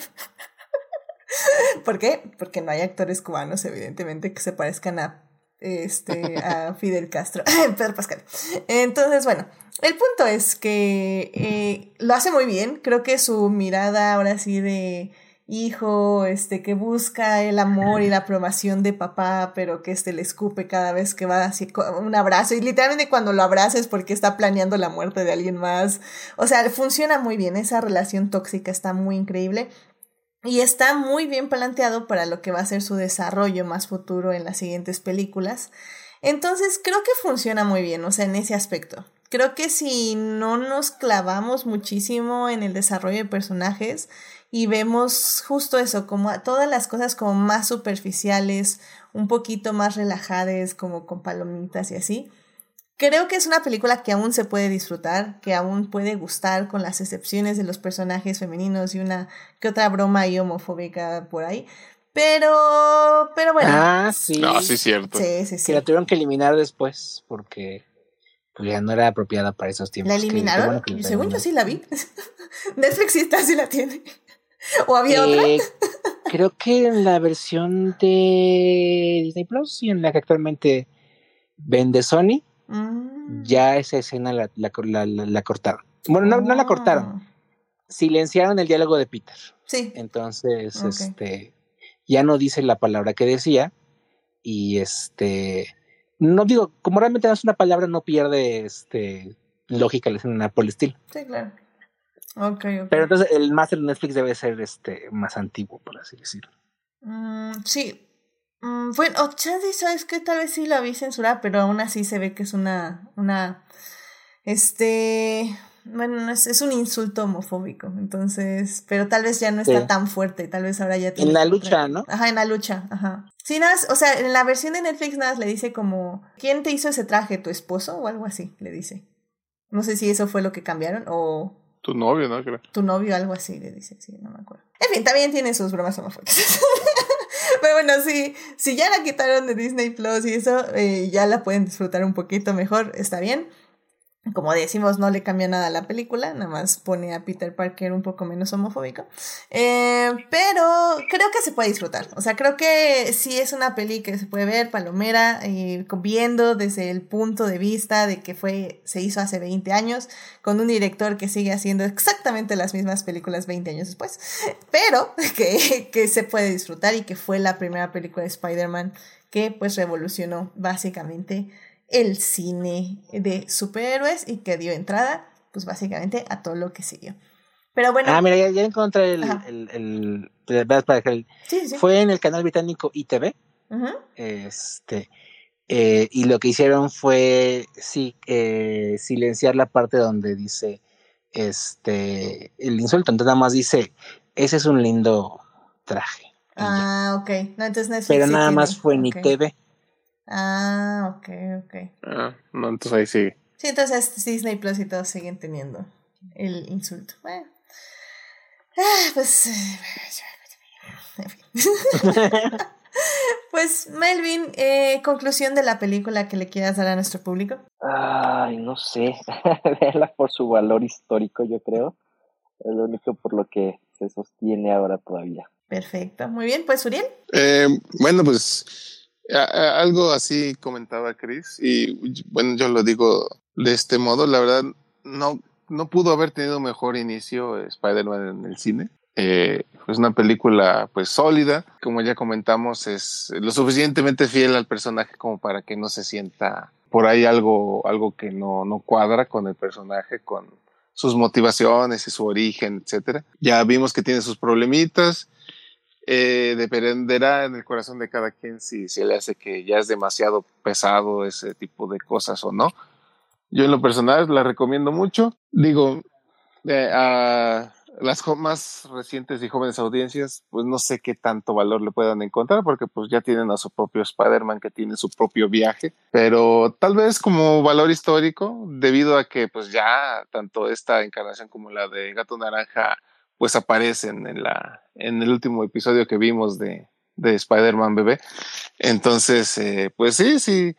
¿Por qué? Porque no hay actores cubanos, evidentemente, que se parezcan a este, a Fidel Castro, Pedro Pascal. Entonces, bueno, el punto es que eh, lo hace muy bien. Creo que su mirada ahora sí de hijo, este, que busca el amor y la aprobación de papá, pero que este le escupe cada vez que va así un abrazo. Y literalmente cuando lo abraces porque está planeando la muerte de alguien más. O sea, funciona muy bien. Esa relación tóxica está muy increíble. Y está muy bien planteado para lo que va a ser su desarrollo más futuro en las siguientes películas. Entonces creo que funciona muy bien, o sea, en ese aspecto. Creo que si no nos clavamos muchísimo en el desarrollo de personajes y vemos justo eso, como todas las cosas como más superficiales, un poquito más relajadas, como con palomitas y así, Creo que es una película que aún se puede disfrutar, que aún puede gustar con las excepciones de los personajes femeninos y una que otra broma y homofóbica por ahí. Pero, pero bueno. Ah, sí. No, sí, es cierto. Sí, sí, sí. Que la tuvieron que eliminar después porque pues, ya no era apropiada para esos tiempos. ¿La eliminaron? bueno la Según yo sí la vi. Netflix sí está, sí la tiene. ¿O había otra? Eh, creo que en la versión de Disney Plus y en la que actualmente vende Sony, Mm. ya esa escena la, la, la- cortaron. Bueno, no, no la cortaron, Ah, silenciaron el diálogo de Peter. Sí. Entonces, este, ya no dice la palabra que decía. Y este, no digo, como realmente es una palabra, no pierde este lógica la escena por el estilo. Sí, claro. Ok, ok. Pero entonces el máster de Netflix debe ser este más antiguo, por así decirlo. Mm, sí. Mm, bueno, o chance, ¿sabes qué? Tal vez sí la vi censurada, pero aún así se ve que es una, una, este, bueno, no es, es un insulto homofóbico, entonces, pero tal vez ya no está Sí. tan fuerte, tal vez ahora ya tiene En la lucha, ¿no? Ajá, en la lucha, ajá. Sí, nada, o sea, en la versión de Netflix nada le dice como, ¿quién te hizo ese traje? ¿Tu esposo? O algo así, le dice. No sé si eso fue lo que cambiaron o Tu novio, ¿no? Creo. tu novio, algo así, le dice, sí, no me acuerdo. En fin, también tiene sus bromas homofóbicas. Pero bueno, sí, si ya la quitaron de Disney Plus y eso, eh, ya la pueden disfrutar un poquito mejor, está bien. Como decimos, no le cambia nada a la película, nada más pone a Peter Parker un poco menos homofóbico. Eh, pero creo que se puede disfrutar. O sea, creo que sí es una peli que se puede ver, palomera, eh, viendo desde el punto de vista de que fue, se hizo hace 20 años, con un director que sigue haciendo exactamente las mismas películas 20 años después, pero que, que se puede disfrutar y que fue la primera película de Spider-Man que pues revolucionó básicamente el cine de superhéroes y que dio entrada pues básicamente a todo lo que siguió. Pero bueno, Ah, mira, ya, ya encontré el, Ajá. el, sí, sí. fue en el canal británico ITV, Ujú. este, eh, y lo que hicieron fue sí, eh, silenciar la parte donde dice este el insulto, entonces nada más dice, ese es un lindo traje. Ah, ok. No, entonces Netflix Pero sí nada más fue en. ITV. Ah, ok, ok. Ah, no, entonces ahí sí. Sí, entonces Disney Plus y todos siguen teniendo el insulto. Bueno. Ah, pues. eh, en fin. pues, Melvin, eh, conclusión de la película que le quieras dar a nuestro público. Ay, no sé. Verla por su valor histórico, yo creo. Es lo único por lo que se sostiene ahora todavía. Perfecto. Muy bien, pues, Uriel. Eh, bueno, pues a- a- algo así comentaba Chris y bueno, yo lo digo de este modo, la verdad no, no pudo haber tenido mejor inicio Spider-Man en el cine. Eh, es una película pues sólida, como ya comentamos, es lo suficientemente fiel al personaje como para que no se sienta por ahí algo, algo que no, no cuadra con el personaje, con sus motivaciones y su origen, etcétera. Ya vimos que tiene sus problemitas, eh, dependerá en el corazón de cada quien si se le hace que ya es demasiado pesado ese tipo de cosas o no. Yo en lo personal la recomiendo mucho. Digo, eh, a las más recientes y jóvenes audiencias, pues no sé qué tanto valor le puedan encontrar porque pues ya tienen a su propio Spider-Man que tiene su propio viaje, pero tal vez como valor histórico, debido a que pues ya tanto esta encarnación como la de Gato Naranja pues aparecen en la en el último episodio que vimos de, de Spider-Man bebé. Entonces, eh, pues sí, sí,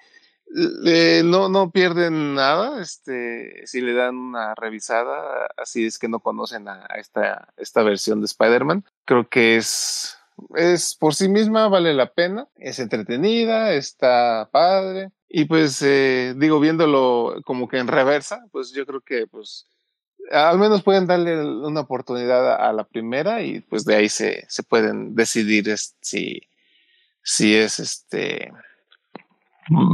no, no pierden nada, este, si le dan una revisada, así es que no conocen a, esta, esta versión de Spider-Man. Creo que es, es por sí misma, vale la pena, es entretenida, está padre. Y pues, eh, digo, viéndolo como que en reversa, pues yo creo que, pues, al menos pueden darle una oportunidad a, la primera y pues de ahí se, se pueden decidir si, si es este,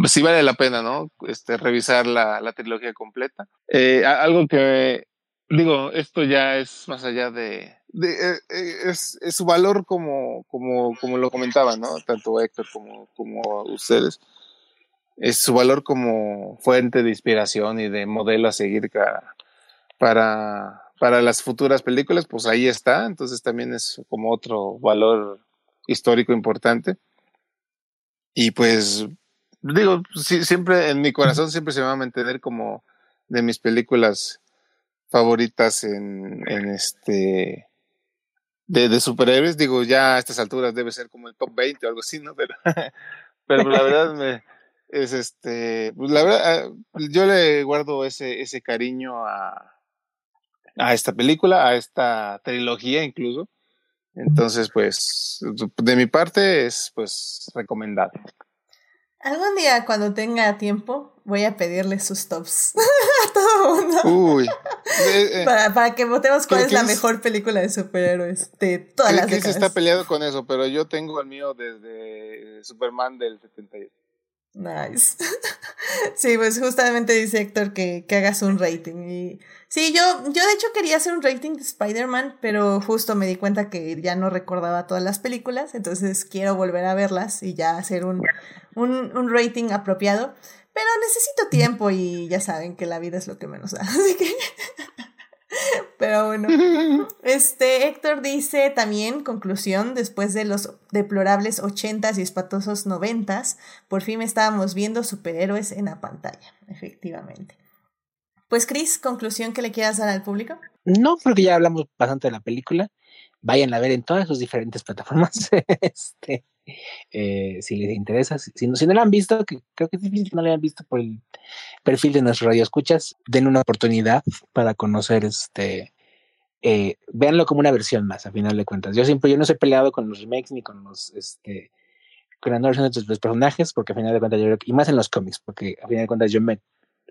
si vale la pena, ¿no? Este, revisar la, la trilogía completa. Eh, algo que, digo, esto ya es más allá de, eh, eh, es, es, su valor como, como, como lo comentaban, ¿no? Tanto Héctor como, como ustedes. Es su valor como fuente de inspiración y de modelo a seguir para, para las futuras películas, pues ahí está. Entonces también es como otro valor histórico importante. Y pues digo, siempre en mi corazón siempre se va a mantener como de mis películas favoritas en, este de, de, superhéroes. Digo, ya a estas alturas debe ser como el top 20 o algo así, ¿no? Pero, pero la verdad me, es este, pues la verdad, ah, yo le guardo ese, ese cariño a, a esta película, a esta trilogía incluso. Entonces, pues, de mi parte es pues recomendado. Algún día, cuando tenga tiempo, voy a pedirle sus tops a todo el mundo. Uy. Eh, para, para, que votemos cuál es la mejor película de superhéroes de todas las décadas. está peleado con eso, pero yo tengo el mío desde Superman del 78. Nice. sí, pues justamente dice Héctor que, que hagas un rating. Y sí, yo, yo de hecho quería hacer un rating de Spider-Man, pero justo me di cuenta que ya no recordaba todas las películas, entonces quiero volver a verlas y ya hacer un, un, un rating apropiado. Pero necesito tiempo y ya saben que la vida es lo que menos da. Así que pero bueno, este Héctor dice también, conclusión, después de los deplorables ochentas y espatosos noventas, por fin estábamos viendo superhéroes en la pantalla, efectivamente. Pues Chris, conclusión que le quieras dar al público. No, porque ya hablamos bastante de la película. Vayan a ver en todas sus diferentes plataformas. este, eh, si les interesa, si, no, si no la han visto, que creo que es difícil que no la han visto por el perfil de nuestro radio escuchas, den una oportunidad para conocer este. Eh, véanlo como una versión más, a final de cuentas. Yo siempre, yo no soy peleado con los remakes ni con los, este, con las nuevas de los personajes, porque a final de cuentas yo creo y más en los cómics, porque a final de cuentas yo me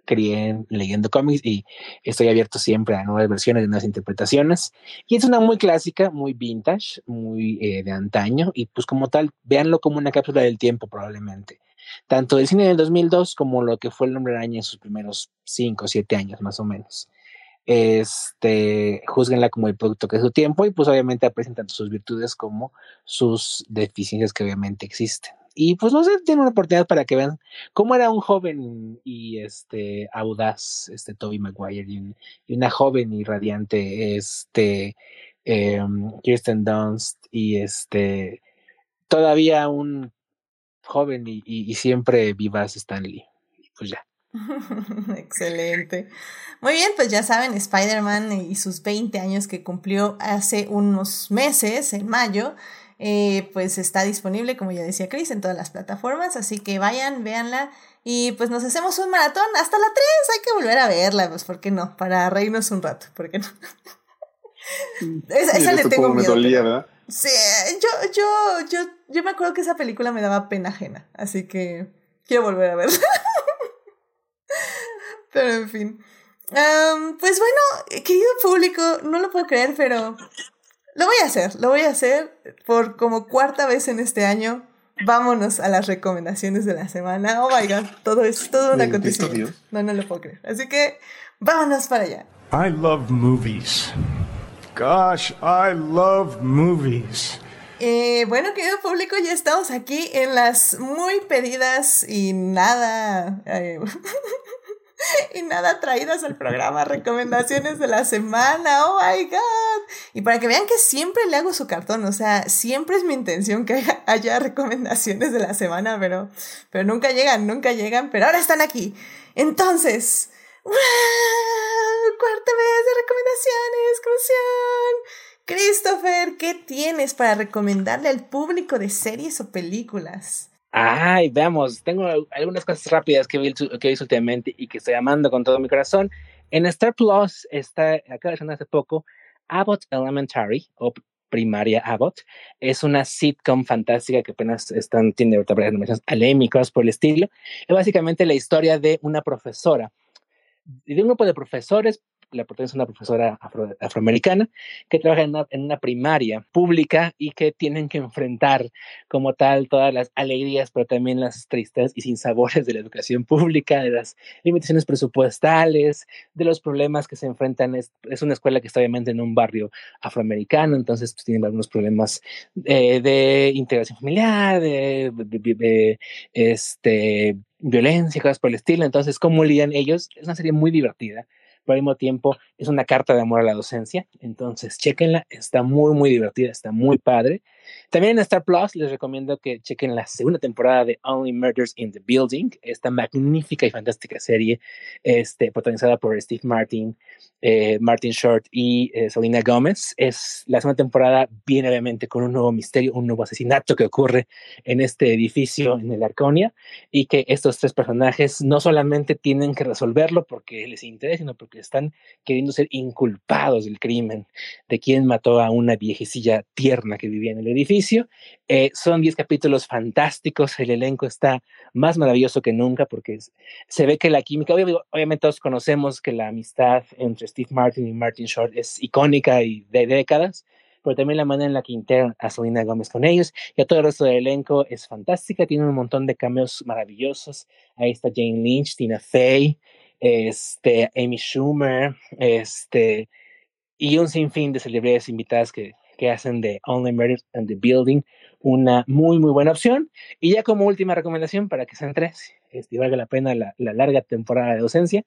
crié leyendo cómics y estoy abierto siempre a nuevas versiones, nuevas interpretaciones. Y es una muy clásica, muy vintage, muy eh, de antaño y pues como tal, véanlo como una cápsula del tiempo probablemente. Tanto del cine del 2002 como lo que fue el Hombre Araña en sus primeros 5 o 7 años más o menos. Este, juzguenla como el producto que es su tiempo y pues obviamente aprecian tanto sus virtudes como sus deficiencias que obviamente existen. Y pues no sé, tiene una oportunidad para que vean cómo era un joven y este audaz, este Toby Maguire, y, una joven y radiante, este em, Kirsten Dunst, y este todavía un joven y, y, siempre vivas Stanley. Pues ya. Excelente. Muy bien, pues ya saben, Spider-Man y sus 20 años que cumplió hace unos meses, en mayo, eh, pues está disponible, como ya decía Chris, en todas las plataformas, así que vayan, véanla y pues nos hacemos un maratón hasta la 3, hay que volver a verla, pues ¿por qué no? Para reírnos un rato, ¿por qué no? esa, esa le tengo miedo. ¿verdad? Sí, yo, yo, yo, yo me acuerdo que esa película me daba pena ajena, así que quiero volver a verla. pero en fin. pues bueno, querido público, no lo puedo creer, pero lo voy a hacer, lo voy a hacer por como cuarta vez en este año. Vámonos a las recomendaciones de la semana. Oh my god, todo es todo un acontecimiento. No, no lo puedo creer. Así que vámonos para allá. I love movies. Gosh, I love movies. Eh, bueno, querido público, ya estamos aquí en las muy pedidas y nada. Eh, y nada traídas al programa, recomendaciones de la semana, oh my god. Y para que vean que siempre le hago su cartón, o sea, siempre es mi intención que haya recomendaciones de la semana, pero, pero nunca llegan, nunca llegan, pero ahora están aquí. Entonces, ¡Cuarta vez de recomendaciones, Christopher, ¿qué tienes para recomendarle al público de series o películas? Ay, veamos, tengo algunas cosas rápidas que vi, que vi últimamente y que estoy amando con todo mi corazón. En Star Plus está, acaba de hace poco, Abbott Elementary, o Primaria Abbott. Es una sitcom fantástica que apenas están, tiene nominaciones alémicas por el estilo. Es básicamente la historia de una profesora, de un grupo de profesores la protagonista es una profesora afroamericana que trabaja en una, primaria pública y que tienen que enfrentar como tal todas las alegrías, pero también las tristes y sinsabores de la educación pública, de las limitaciones presupuestales, de los problemas que se enfrentan. Es, una escuela que está obviamente en un barrio afroamericano, entonces pues, tienen algunos problemas eh, de integración familiar, de, este, violencia, cosas por el estilo. Entonces, ¿cómo lidian ellos? Es una serie muy divertida pero al mismo tiempo es una carta de amor a la docencia. Entonces, chequenla, está muy, muy divertida, está muy padre. También en Star Plus les recomiendo que chequen la segunda temporada de Only Murders in the Building, esta magnífica y fantástica serie este, protagonizada por Steve Martin, eh, Martin Short y eh, Selena Gomez. Es la segunda temporada viene obviamente con un nuevo misterio, un nuevo asesinato que ocurre en este edificio en el Arconia y que estos tres personajes no solamente tienen que resolverlo porque les interesa, sino porque están queriendo ser inculpados del crimen de quien mató a una viejecilla tierna que vivía en el edificio. Eh, son 10 capítulos fantásticos, el elenco está más maravilloso que nunca porque se ve que la química, obviamente todos conocemos que la amistad entre Steve Martin y Martin Short es icónica y de décadas, pero también la manera en la que integran a Selena Gómez con ellos y a todo el resto del elenco es fantástica, tiene un montón de cameos maravillosos. Ahí está Jane Lynch, Tina Fey, este, Amy Schumer, este, y un sinfín de celebridades invitadas que, que hacen de Only Murders and the Building una muy, muy buena opción. Y ya como última recomendación para que sean tres, este, valga la pena la, la larga temporada de docencia,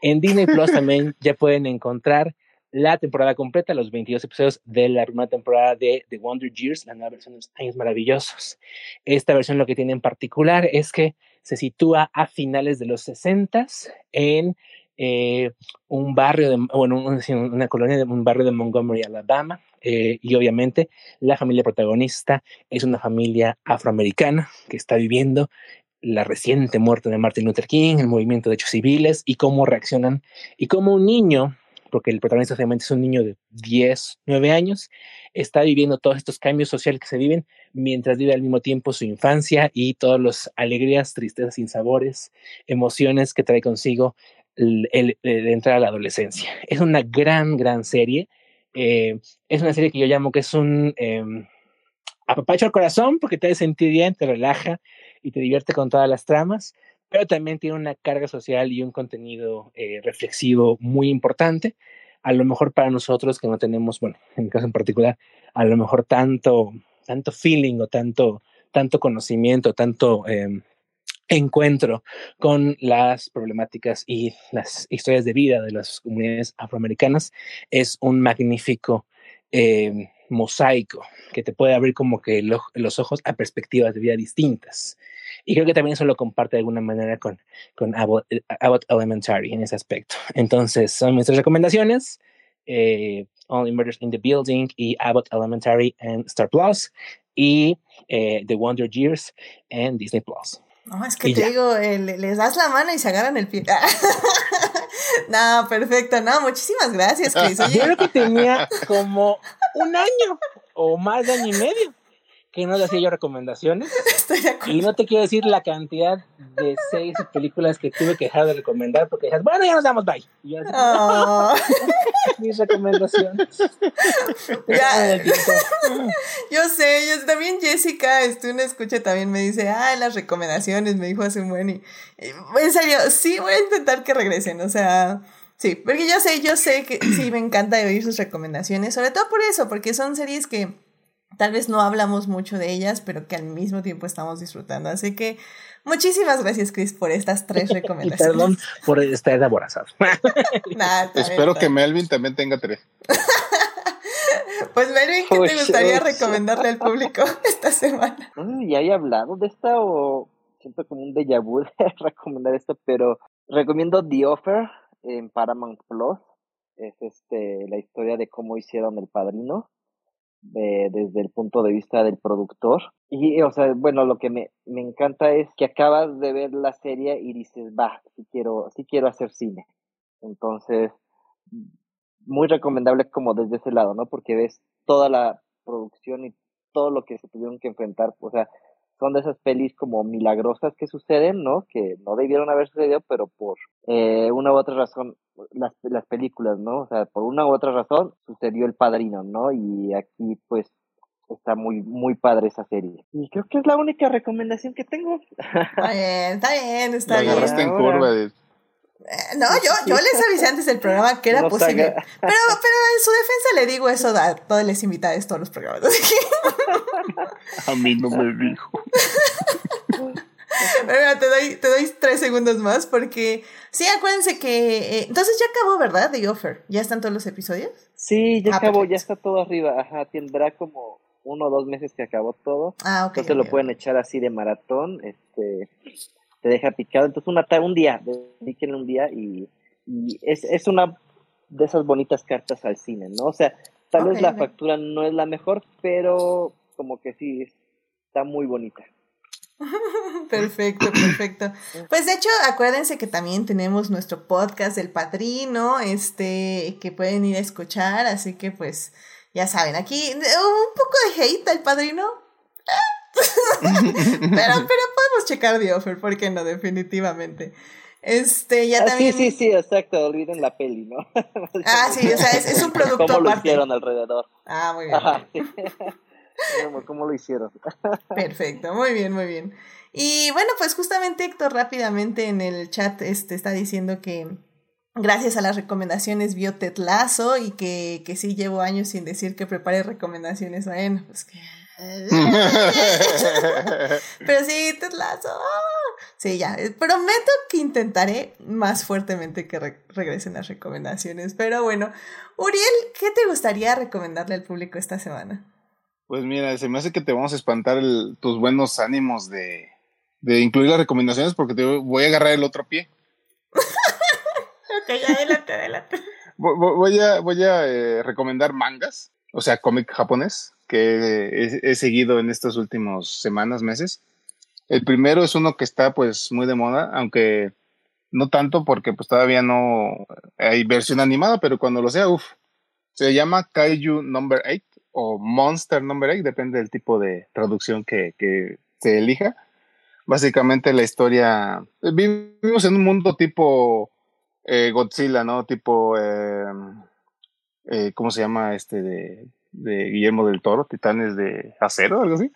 en Disney Plus también ya pueden encontrar la temporada completa, los 22 episodios de la primera temporada de The Wonder Years, la nueva versión de los Años Maravillosos. Esta versión lo que tiene en particular es que se sitúa a finales de los 60 en eh, un barrio, de, bueno, una colonia de un barrio de Montgomery, Alabama, eh, y obviamente la familia protagonista es una familia afroamericana que está viviendo la reciente muerte de Martin Luther King, el movimiento de hechos civiles y cómo reaccionan. Y cómo un niño, porque el protagonista obviamente es un niño de 10, 9 años, está viviendo todos estos cambios sociales que se viven mientras vive al mismo tiempo su infancia y todas las alegrías, tristezas, sinsabores, emociones que trae consigo el, el, entrar a la adolescencia. Es una gran, gran serie. Eh, es una serie que yo llamo que es un eh, apapacho al corazón porque te hace sentir bien, te relaja y te divierte con todas las tramas, pero también tiene una carga social y un contenido eh, reflexivo muy importante. A lo mejor para nosotros que no tenemos, bueno, en mi caso en particular, a lo mejor tanto, tanto feeling o tanto, tanto conocimiento, tanto eh, encuentro con las problemáticas y las historias de vida de las comunidades afroamericanas, es un magnífico eh, mosaico que te puede abrir como que los ojos a perspectivas de vida distintas. Y creo que también eso lo comparte de alguna manera con, con Abbott, eh, Elementary en ese aspecto. Entonces, son nuestras recomendaciones. Eh, Only Murders in the Building y Abbott Elementary en Star Plus y eh, The Wonder Years en Disney Plus. No, es que te digo, eh, les das la mano y se agarran el pie. no, perfecto. No, muchísimas gracias, Chris. Yo creo que tenía como un año o más de año y medio que no le hacía yo recomendaciones. Y no te quiero decir la cantidad de seis películas que tuve que dejar de recomendar porque dices, bueno, ya nos damos bye. Y yo, oh. mis recomendaciones. yo sé, yo también Jessica, estoy una escucha también me dice, ah, las recomendaciones, me dijo hace un buen y, en serio, sí voy a intentar que regresen, o sea, sí, porque yo sé, yo sé que sí me encanta oír sus recomendaciones, sobre todo por eso, porque son series que Tal vez no hablamos mucho de ellas, pero que al mismo tiempo estamos disfrutando. Así que muchísimas gracias, Chris, por estas tres recomendaciones. Perdón por estar aborazado. Espero que Melvin también tenga tres. pues Melvin, ¿qué te gustaría recomendarle al público esta semana? Ya he hablado de esta o siento como un déjà vu de recomendar esto, pero recomiendo The Offer en Paramount Plus. Es este la historia de cómo hicieron El Padrino eh, desde el punto de vista del productor. Y, o sea, bueno, lo que me, me encanta es que acabas de ver la serie y dices, va, sí quiero, sí quiero hacer cine. Entonces, muy recomendable como desde ese lado, ¿no? Porque ves toda la producción y todo lo que se tuvieron que enfrentar, o sea, son de esas pelis como milagrosas que suceden, ¿no? Que no debieron haber sucedido, pero por eh, una u otra razón, las, las películas, ¿no? O sea, por una u otra razón sucedió El Padrino, ¿no? Y aquí, pues, está muy, muy padre esa serie. Y creo que es la única recomendación que tengo. Está bien, está bien, está La bien. en curva. Eh, No, yo, yo les avisé antes del programa que era No posible. Pero, pero en su defensa le digo eso a todos les invitados todos los programas. Así que, A mí no me dijo. pero mira, te doy, te doy tres segundos más porque sí, acuérdense que... eh, entonces ya acabó, ¿verdad? The Offer. ¿Ya están todos los episodios? Sí, ya Ah, acabó, perfecto. ya está todo arriba. Ajá, tendrá como uno o dos meses que acabó todo. Ah, ok. Entonces lo pueden echar así de maratón, este, te deja picado. Entonces una un día, dedíquenle un día y, y es, es una de esas bonitas cartas al cine, ¿no? O sea, tal vez la factura no es la mejor, pero como que sí, está muy bonita. Perfecto, perfecto. Pues de hecho, acuérdense que también tenemos nuestro podcast del padrino, este, que pueden ir a escuchar, así que pues, ya saben, aquí un poco de hate al padrino. pero, pero podemos checar The Offer, ¿por qué no? Definitivamente. Este, ya Ah, también. Sí, sí, sí, exacto, olviden la peli, ¿no? Ah, sí, o sea, es, es un producto ¿Cómo lo aparte. hicieron alrededor? Ah, muy bien. Ajá, sí. ¿Cómo- ¿Cómo lo hicieron? Perfecto, muy bien, muy bien. Y bueno, pues justamente Héctor rápidamente en el chat este, está diciendo que gracias a las recomendaciones vio Ted Lasso y que, que sí llevo años sin decir que prepare recomendaciones. Bueno, pues que... Pero sí, Ted Lasso. Sí, ya. eh, Prometo que intentaré más fuertemente que re- regresen las recomendaciones. Pero bueno, Uriel, ¿qué te gustaría recomendarle al público esta semana? Pues mira, se me hace que te vamos a espantar el- tus buenos ánimos de, de incluir las recomendaciones porque te voy a agarrar el otro pie. Ok, adelante, adelante. Voy a, voy a eh, recomendar mangas, o sea, cómic japonés, que he, he seguido en estas últimas semanas, meses. El primero es uno que está pues muy de moda, aunque no tanto porque pues todavía no hay versión animada, pero cuando lo sea, uff. Se llama Kaiju Number 8 o Monster Number 8, depende del tipo de traducción que, que se elija. Básicamente la historia, vivimos en un mundo tipo eh, Godzilla, ¿no? Tipo, eh, eh, ¿cómo se llama este de, de Guillermo del Toro? Titanes de acero, algo así.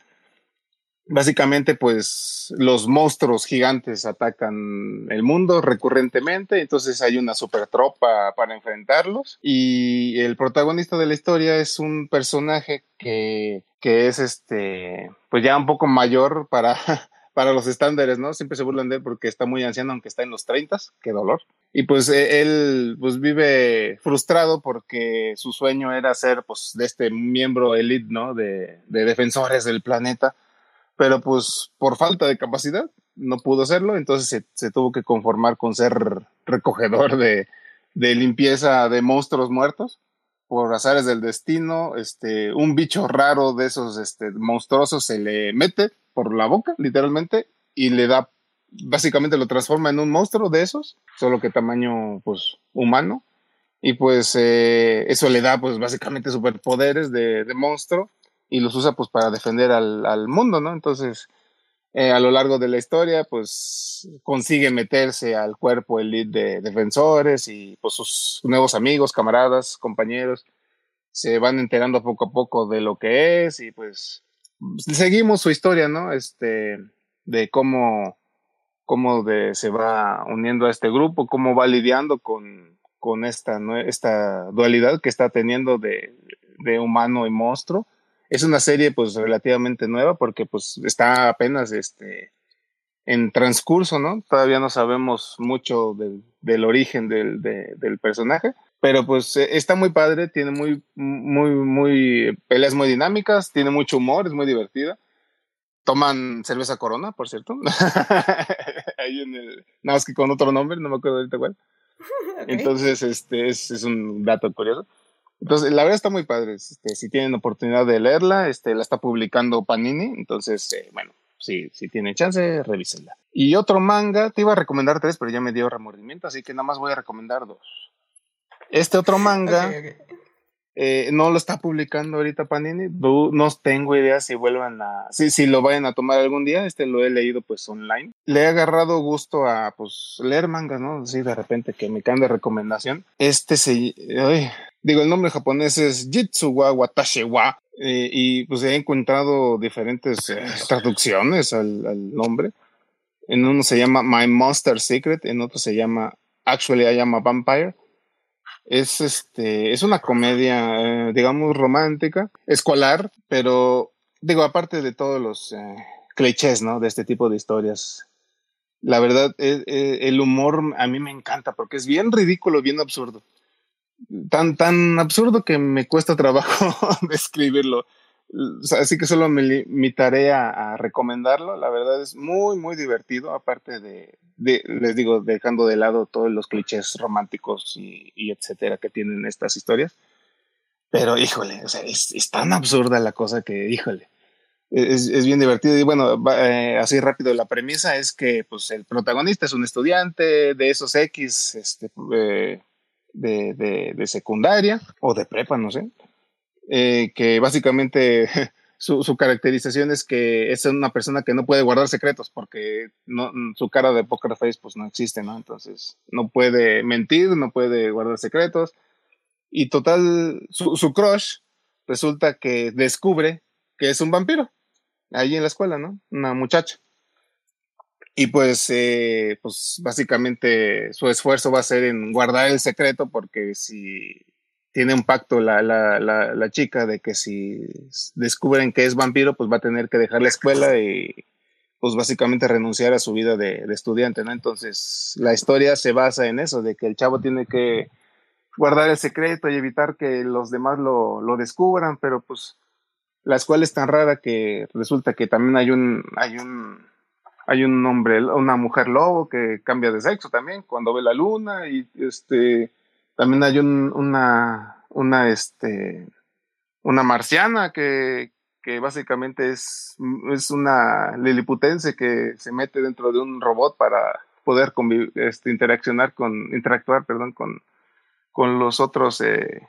Básicamente, pues los monstruos gigantes atacan el mundo recurrentemente, entonces hay una super tropa para enfrentarlos y el protagonista de la historia es un personaje que, que es este, pues ya un poco mayor para, para los estándares, ¿no? Siempre se burlan de él porque está muy anciano, aunque está en los 30, qué dolor. Y pues eh, él pues vive frustrado porque su sueño era ser pues de este miembro elite, ¿no? De, de defensores del planeta pero pues por falta de capacidad no pudo hacerlo, entonces se, se tuvo que conformar con ser recogedor de, de, limpieza de monstruos muertos por azares del destino, este, un bicho raro de esos este, monstruosos se le mete por la boca, literalmente, y le da, básicamente lo transforma en un monstruo de esos, solo que tamaño, pues, humano, y pues eh, eso le da, pues, básicamente superpoderes de, de monstruo, y los usa pues para defender al, al mundo, ¿no? Entonces, eh, a lo largo de la historia, pues consigue meterse al cuerpo elite de defensores y pues sus nuevos amigos, camaradas, compañeros, se van enterando poco a poco de lo que es y pues seguimos su historia, ¿no? Este, de cómo, cómo se va uniendo a este grupo, cómo va lidiando con, con esta, esta dualidad que está teniendo de, de humano y monstruo es una serie pues relativamente nueva porque pues está apenas este en transcurso, ¿no? Todavía no sabemos mucho del, del origen del, de, del, personaje, pero pues está muy padre, tiene muy, muy, muy peleas muy dinámicas, tiene mucho humor, es muy divertida. Toman cerveza Corona, por cierto. Ahí en el, nada más que con otro nombre, no me acuerdo ahorita cuál. Okay. Entonces, este es, es un dato curioso. Entonces, la verdad está muy padre. Este, si tienen oportunidad de leerla, este, la está publicando Panini. Entonces, eh, bueno, si, si tienen chance, revísenla. Y otro manga, te iba a recomendar tres, pero ya me dio remordimiento, así que nada más voy a recomendar dos. Este otro manga eh, no lo está publicando ahorita Panini. No tengo idea si vuelvan a, si, si lo vayan a tomar algún día. Este lo he leído pues online. Le he agarrado gusto a pues leer mangas, ¿no? Así de repente que me caen de recomendación. Este se, ay, digo el nombre japonés es Jitsuwa Watashi wa. eh, y pues he encontrado diferentes eh, traducciones al, nombre. En uno se llama My Monster Secret, en otro se llama Actually I Am a Vampire. Es este, es una comedia, eh, digamos, romántica, escolar, pero digo, aparte de todos los eh, clichés, ¿no? De este tipo de historias. La verdad, eh, eh, el humor a mí me encanta porque es bien ridículo, bien absurdo. Tan, tan absurdo que me cuesta trabajo describirlo. Así que solo me limitaré a, a recomendarlo. La verdad es muy, muy divertido, aparte de, de, les digo, dejando de lado todos los clichés románticos y, y etcétera que tienen estas historias. Pero híjole, o sea, es, es tan absurda la cosa que, híjole, es, es bien divertido. Y bueno, eh, así rápido, la premisa es que pues, el protagonista es un estudiante de esos X este, eh, de, de, de secundaria o de prepa, no sé eh, que básicamente su, su, caracterización es que es una persona que no puede guardar secretos porque no, su cara de poker face pues no existe, ¿no? Entonces no puede mentir, no puede guardar secretos y total, su, crush resulta que descubre que es un vampiro ahí en la escuela, ¿no? Una muchacha. Y pues, eh, pues básicamente su esfuerzo va a ser en guardar el secreto porque si tiene un pacto la, la, la, la, chica de que si descubren que es vampiro, pues va a tener que dejar la escuela y pues básicamente renunciar a su vida de, de, estudiante, ¿no? Entonces la historia se basa en eso, de que el chavo tiene que guardar el secreto y evitar que los demás lo, lo descubran, pero pues la escuela es tan rara que resulta que también hay un, hay un, hay un hombre, una mujer lobo que cambia de sexo también cuando ve la luna y este también hay un, una, una, este, una marciana que, que básicamente es, es una liliputense que se mete dentro de un robot para poder este, interaccionar con, interactuar, perdón, con, con los otros eh,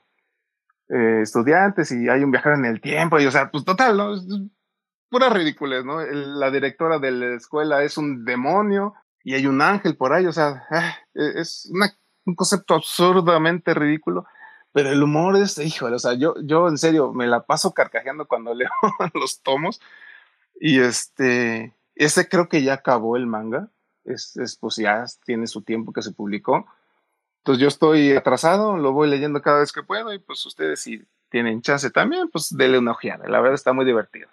eh, estudiantes y hay un viajero en el tiempo y, o sea, pues total, ¿no? Es pura ridiculez, ¿no? La directora de la escuela es un demonio y hay un ángel por ahí, o sea, es una un concepto absurdamente ridículo, pero el humor es, híjole, o sea, yo, yo en serio me la paso carcajeando cuando leo los tomos y este, ese creo que ya acabó el manga, es, es pues ya tiene su tiempo que se publicó, entonces yo estoy atrasado, lo voy leyendo cada vez que puedo y pues ustedes si tienen chance también, pues denle una ojeada, la verdad está muy divertido.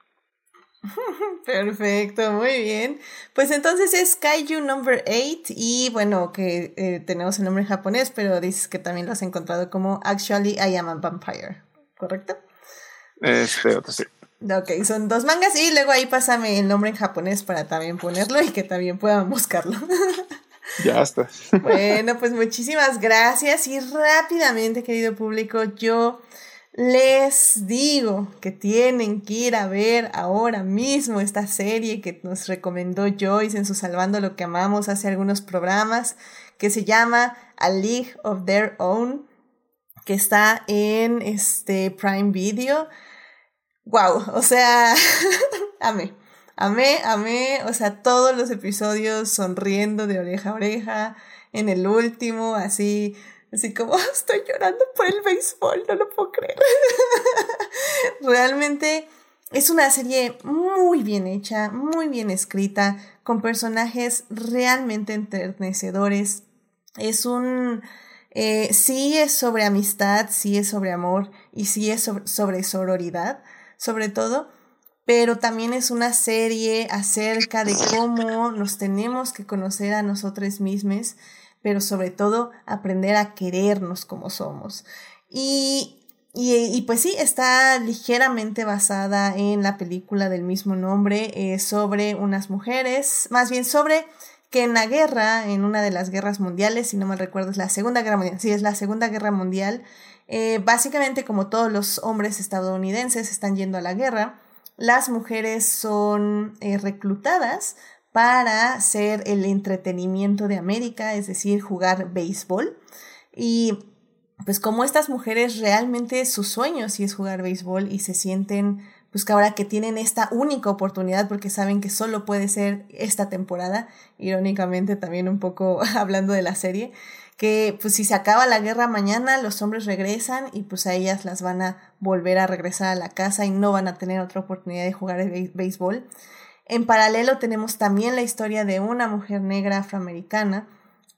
Perfecto, muy bien. Pues entonces es Kaiju Number 8 y bueno, que eh, tenemos el nombre en japonés, pero dices que también lo has encontrado como Actually I Am a Vampire, ¿correcto? Este, otro sí. Ok, son dos mangas y luego ahí pásame el nombre en japonés para también ponerlo y que también puedan buscarlo. Ya está. Bueno, pues muchísimas gracias y rápidamente, querido público, yo les digo que tienen que ir a ver ahora mismo esta serie que nos recomendó Joyce en su Salvando lo que amamos hace algunos programas, que se llama A League of Their Own, que está en este Prime Video. Wow, o sea, amé, amé, amé, o sea, todos los episodios sonriendo de oreja a oreja, en el último, así Así como estoy llorando por el béisbol, no lo puedo creer. Realmente es una serie muy bien hecha, muy bien escrita, con personajes realmente enternecedores. Es un... Eh, sí es sobre amistad, sí es sobre amor y sí es sobre, sobre sororidad, sobre todo, pero también es una serie acerca de cómo nos tenemos que conocer a nosotros mismos pero sobre todo aprender a querernos como somos. Y, y, y, pues sí, está ligeramente basada en la película del mismo nombre eh, sobre unas mujeres, más bien sobre que en la guerra, en una de las guerras mundiales, si no mal recuerdo, es la Segunda Guerra Mundial, sí, es la Segunda Guerra Mundial, Eh, básicamente, como todos los hombres estadounidenses están yendo a la guerra, las mujeres son eh, reclutadas para ser el entretenimiento de América, es decir, jugar béisbol. Y pues como estas mujeres realmente su sueño sí es jugar béisbol y se sienten pues que ahora que tienen esta única oportunidad porque saben que solo puede ser esta temporada, irónicamente también un poco hablando de la serie, que pues si se acaba la guerra mañana los hombres regresan y pues a ellas las van a volver a regresar a la casa y no van a tener otra oportunidad de jugar el béisbol. En paralelo tenemos también la historia de una mujer negra afroamericana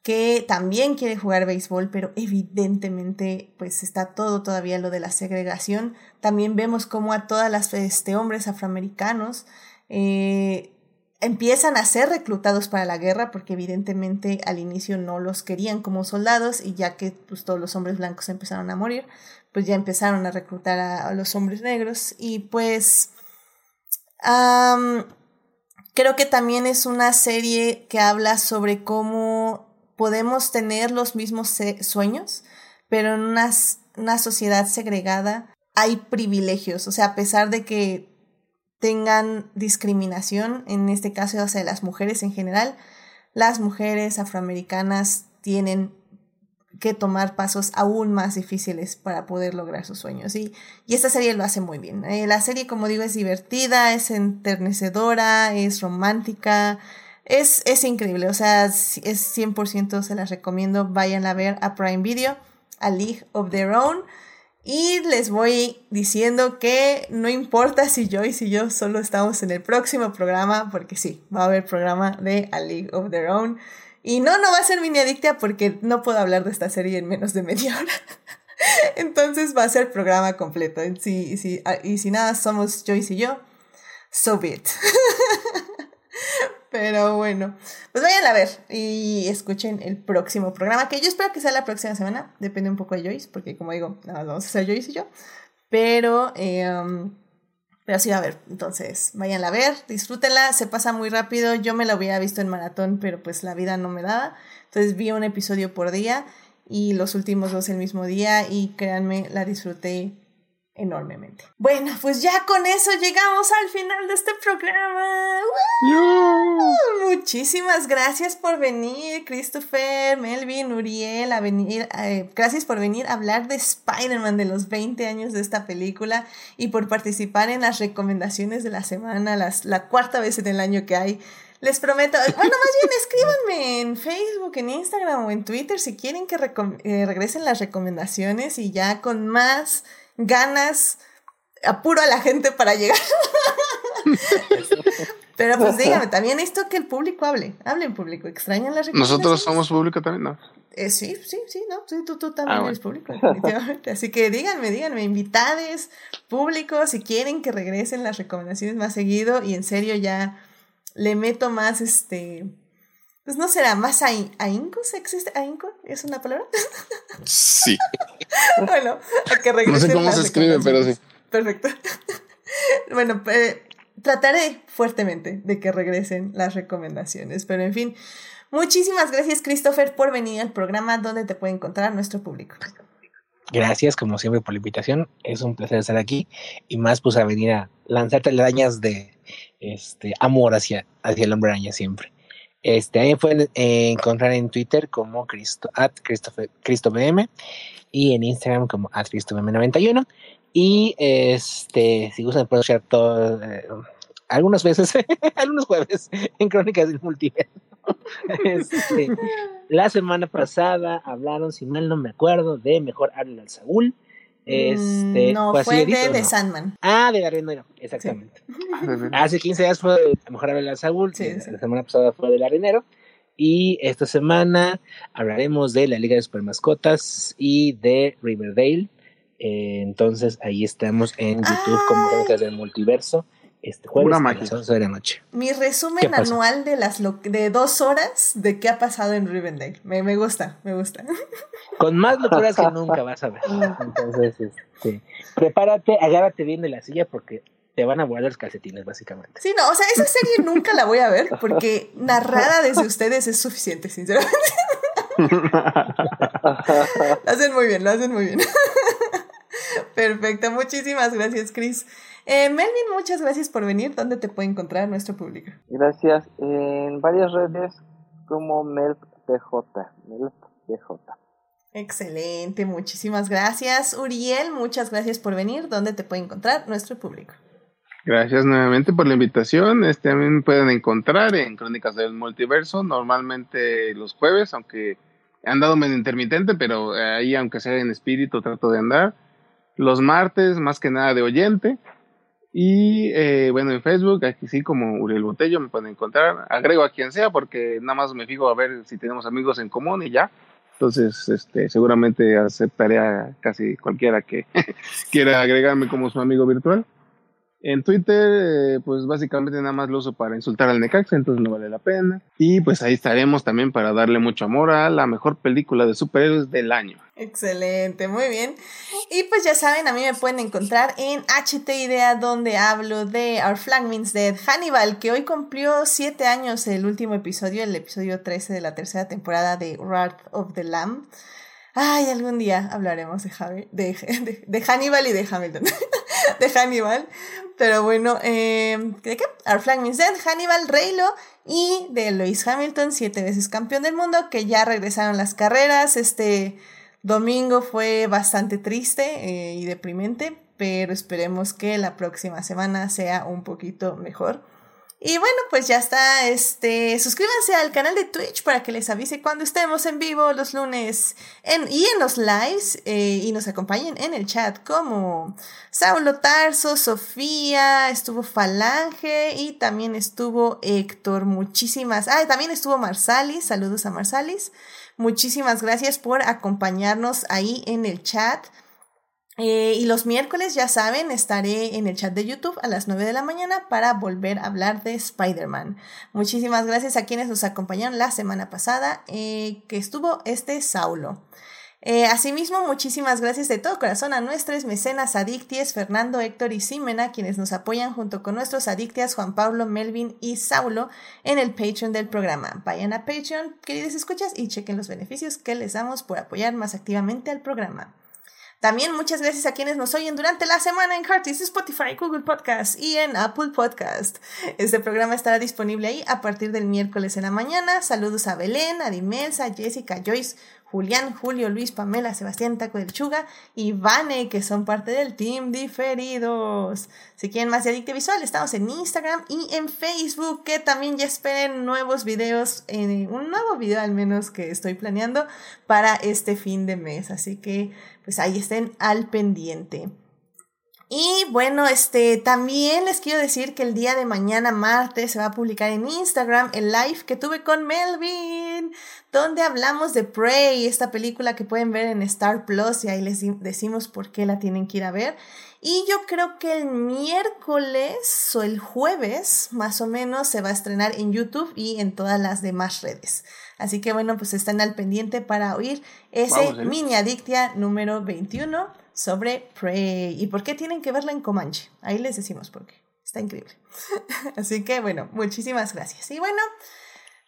que también quiere jugar béisbol, pero evidentemente pues está todo todavía lo de la segregación. También vemos cómo a todas las este, hombres afroamericanos eh, empiezan a ser reclutados para la guerra porque evidentemente al inicio no los querían como soldados y ya que pues, todos los hombres blancos empezaron a morir, pues ya empezaron a reclutar a, los hombres negros y pues creo que también es una serie que habla sobre cómo podemos tener los mismos sueños, pero en una, una sociedad segregada hay privilegios, o sea, a pesar de que tengan discriminación, en este caso hacia las mujeres en general, las mujeres afroamericanas tienen que tomar pasos aún más difíciles para poder lograr sus sueños. Y, y esta serie lo hace muy bien. Eh, la serie, como digo, es divertida, es enternecedora, es romántica, es, es increíble, o sea, es 100% se las recomiendo, vayan a ver a Prime Video, a League of Their Own. Y les voy diciendo que no importa si yo y si yo solo estamos en el próximo programa, porque sí, va a haber programa de A League of Their Own. Y no, no va a ser mini adicta porque no puedo hablar de esta serie en menos de media hora. Entonces va a ser programa completo. Sí, sí, ah, y si nada somos Joyce y yo, so be it. Pero bueno, pues vayan a ver y escuchen el próximo programa, que yo espero que sea la próxima semana. Depende un poco de Joyce, porque como digo, nada más vamos a hacer Joyce y yo. Pero, eh, pero sí va a ver. Entonces, vayan a ver, disfrútenla, se pasa muy rápido. Yo me la hubiera visto en maratón, pero pues la vida no me daba. Entonces vi un episodio por día y los últimos dos el mismo día y créanme, la disfruté enormemente. Bueno, pues ya con eso llegamos al final de este programa. Muchísimas gracias por venir, Christopher, Melvin, Uriel, a venir, eh, gracias por venir a hablar de Spider-Man, de los 20 años de esta película y por participar en las recomendaciones de la semana, las, la cuarta vez en el año que hay. Les prometo, bueno, más bien escríbanme en Facebook, en Instagram o en Twitter si quieren que eh, regresen las recomendaciones y ya con más ganas, apuro a la gente para llegar. Pero pues dígame, también esto que el público hable, hable en público, extrañan las Nosotros somos público también, ¿no? Eh, sí, sí, sí, no, sí, tú, tú también ah, eres público, definitivamente. Así que díganme, díganme, invitades, públicos, si quieren que regresen las recomendaciones más seguido y en serio ya le meto más este pues no será más ahínco, ¿existe ahínco? ¿Es una palabra? Sí. bueno, a que regresen. No sé cómo se escribe, pero sí. Perfecto. bueno, eh, trataré fuertemente de que regresen las recomendaciones, pero en fin. Muchísimas gracias, Christopher, por venir al programa donde te puede encontrar nuestro público. Gracias, como siempre, por la invitación. Es un placer estar aquí y más pues a venir a lanzarte arañas de este amor hacia, hacia el hombre araña siempre. Este, ahí pueden eh, encontrar en Twitter como Cristo, at CristoBM y en Instagram como at CristoBM91. Y este, si gustan, pueden escuchar todo, eh, algunas veces, algunos jueves, en Crónicas del Multiverso. Este, la semana pasada hablaron, si mal no me acuerdo, de Mejor Hablen al Saúl. Este, no, fue de, de Sandman. Ah, de Garinero, exactamente. Hace 15 días fue de Mejor Hablar Saúl, sí, la semana pasada fue de Garinero. Y esta semana hablaremos de la Liga de Supermascotas y de Riverdale. Eh, entonces ahí estamos en YouTube como Crónicas del Multiverso este jueves a las 11 de la noche. Mi resumen anual de las de dos horas de qué ha pasado en Rivendell. Me, me gusta, me gusta. Con más locuras que nunca vas a ver. Entonces, este, prepárate, agárrate bien de la silla porque te van a volar los calcetines, básicamente. Sí, no, o sea, esa serie nunca la voy a ver porque narrada desde ustedes es suficiente, sinceramente. lo hacen muy bien, lo hacen muy bien. Perfecto, muchísimas gracias, Chris. Eh, Melvin, muchas gracias por venir. ¿Dónde te puede encontrar nuestro público? Gracias. En varias redes como MelpDJ. MelpDJ. Excelente, muchísimas gracias. Uriel, muchas gracias por venir. ¿Dónde te puede encontrar nuestro público? Gracias nuevamente por la invitación. Este también pueden encontrar en Crónicas del Multiverso, normalmente los jueves, aunque he andado medio intermitente, pero ahí, aunque sea en espíritu, trato de andar. Los martes, más que nada de oyente. Y eh, bueno, en Facebook, aquí sí, como Uriel Botello, me pueden encontrar. Agrego a quien sea, porque nada más me fijo a ver si tenemos amigos en común y ya. Entonces, este, seguramente aceptaré a casi cualquiera que quiera agregarme como su amigo virtual. En Twitter, eh, pues básicamente nada más lo uso para insultar al Necaxa, entonces no vale la pena. Y pues ahí estaremos también para darle mucho amor a la mejor película de superhéroes del año. Excelente, muy bien. Y pues ya saben, a mí me pueden encontrar en HT Idea, donde hablo de Our Flag Means Dead, Hannibal, que hoy cumplió siete años el último episodio, el episodio 13 de la tercera temporada de Wrath of the Lamb. Ay, algún día hablaremos de, Hannibal y de Hamilton. de Hannibal. Pero bueno, eh, ¿de qué? Means Dead, Hannibal, Reylo y de Lewis Hamilton, siete veces campeón del mundo, que ya regresaron las carreras. Este domingo fue bastante triste eh, y deprimente, pero esperemos que la próxima semana sea un poquito mejor. Y bueno, pues ya está. Este, suscríbanse al canal de Twitch para que les avise cuando estemos en vivo los lunes en, y en los lives eh, y nos acompañen en el chat como Saulo Tarso, Sofía, estuvo Falange y también estuvo Héctor. Muchísimas. Ah, también estuvo Marsalis. Saludos a Marsalis. Muchísimas gracias por acompañarnos ahí en el chat. Eh, y los miércoles, ya saben, estaré en el chat de YouTube a las 9 de la mañana para volver a hablar de Spider-Man. Muchísimas gracias a quienes nos acompañaron la semana pasada, eh, que estuvo este Saulo. Eh, asimismo, muchísimas gracias de todo corazón a nuestros mecenas adicties, Fernando, Héctor y Simena, quienes nos apoyan junto con nuestros adictias Juan Pablo, Melvin y Saulo en el Patreon del programa. Vayan a Patreon, queridos escuchas, y chequen los beneficios que les damos por apoyar más activamente al programa. También muchas gracias a quienes nos oyen durante la semana en Curtis, Spotify, Google Podcast y en Apple Podcast. Este programa estará disponible ahí a partir del miércoles en la mañana. Saludos a Belén, a Dimelsa, Jessica, Joyce, Julián, Julio, Luis, Pamela, Sebastián, Taco del Chuga y Vane, que son parte del team diferidos. Si quieren más de Adicte Visual, estamos en Instagram y en Facebook, que también ya esperen nuevos videos, en un nuevo video al menos que estoy planeando para este fin de mes. Así que pues ahí estén al pendiente. Y bueno, este también les quiero decir que el día de mañana martes se va a publicar en Instagram el live que tuve con Melvin, donde hablamos de Prey, esta película que pueden ver en Star Plus y ahí les decimos por qué la tienen que ir a ver. Y yo creo que el miércoles o el jueves, más o menos, se va a estrenar en YouTube y en todas las demás redes. Así que bueno, pues están al pendiente para oír ese ¿eh? mini adictia número 21 sobre Prey. ¿Y por qué tienen que verla en Comanche? Ahí les decimos por qué. Está increíble. Así que bueno, muchísimas gracias. Y bueno,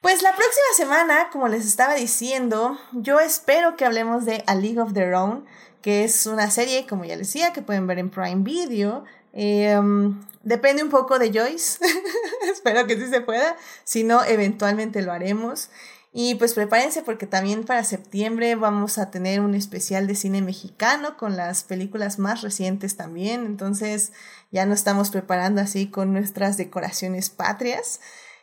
pues la próxima semana, como les estaba diciendo, yo espero que hablemos de A League of Their Own, que es una serie, como ya les decía, que pueden ver en Prime Video. Em, depende un poco de Joyce. espero que sí se pueda. Si no, eventualmente lo haremos. Y pues prepárense porque también para septiembre vamos a tener un especial de cine mexicano con las películas más recientes también. Entonces ya nos estamos preparando así con nuestras decoraciones patrias.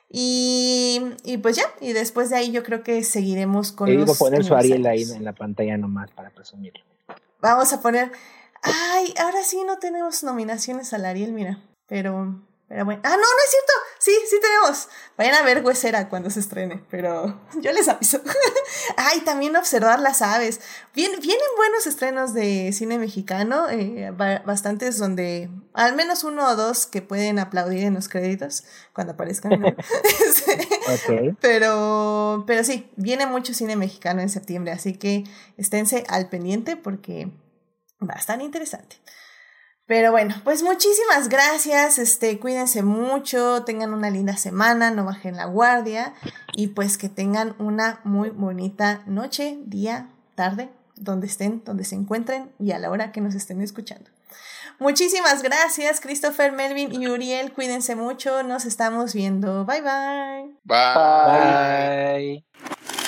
Y, y pues ya, y después de ahí yo creo que seguiremos con... los poner su Ariel ahí en la pantalla nomás para presumirlo. Vamos a poner... Ay, ahora sí no tenemos nominaciones al Ariel, mira. Pero pero bueno. Ah, no, no es cierto. Sí, sí tenemos. Vayan a ver Huesera cuando se estrene, pero yo les aviso. Ay, también observar las aves. vienen buenos estrenos de cine mexicano, eh, bastantes donde, al menos uno o dos que pueden aplaudir en los créditos cuando aparezcan. Este, pero, pero sí, viene mucho cine mexicano en septiembre, así que esténse al pendiente porque va a estar interesante. Pero bueno, pues muchísimas gracias, este, cuídense mucho, tengan una linda semana, no bajen la guardia y pues que tengan una muy bonita noche, día, tarde, donde estén, donde se encuentren y a la hora que nos estén escuchando. Muchísimas gracias, Christopher, Melvin y Uriel. Cuídense mucho. Nos estamos viendo. Bye bye. Bye. Bye.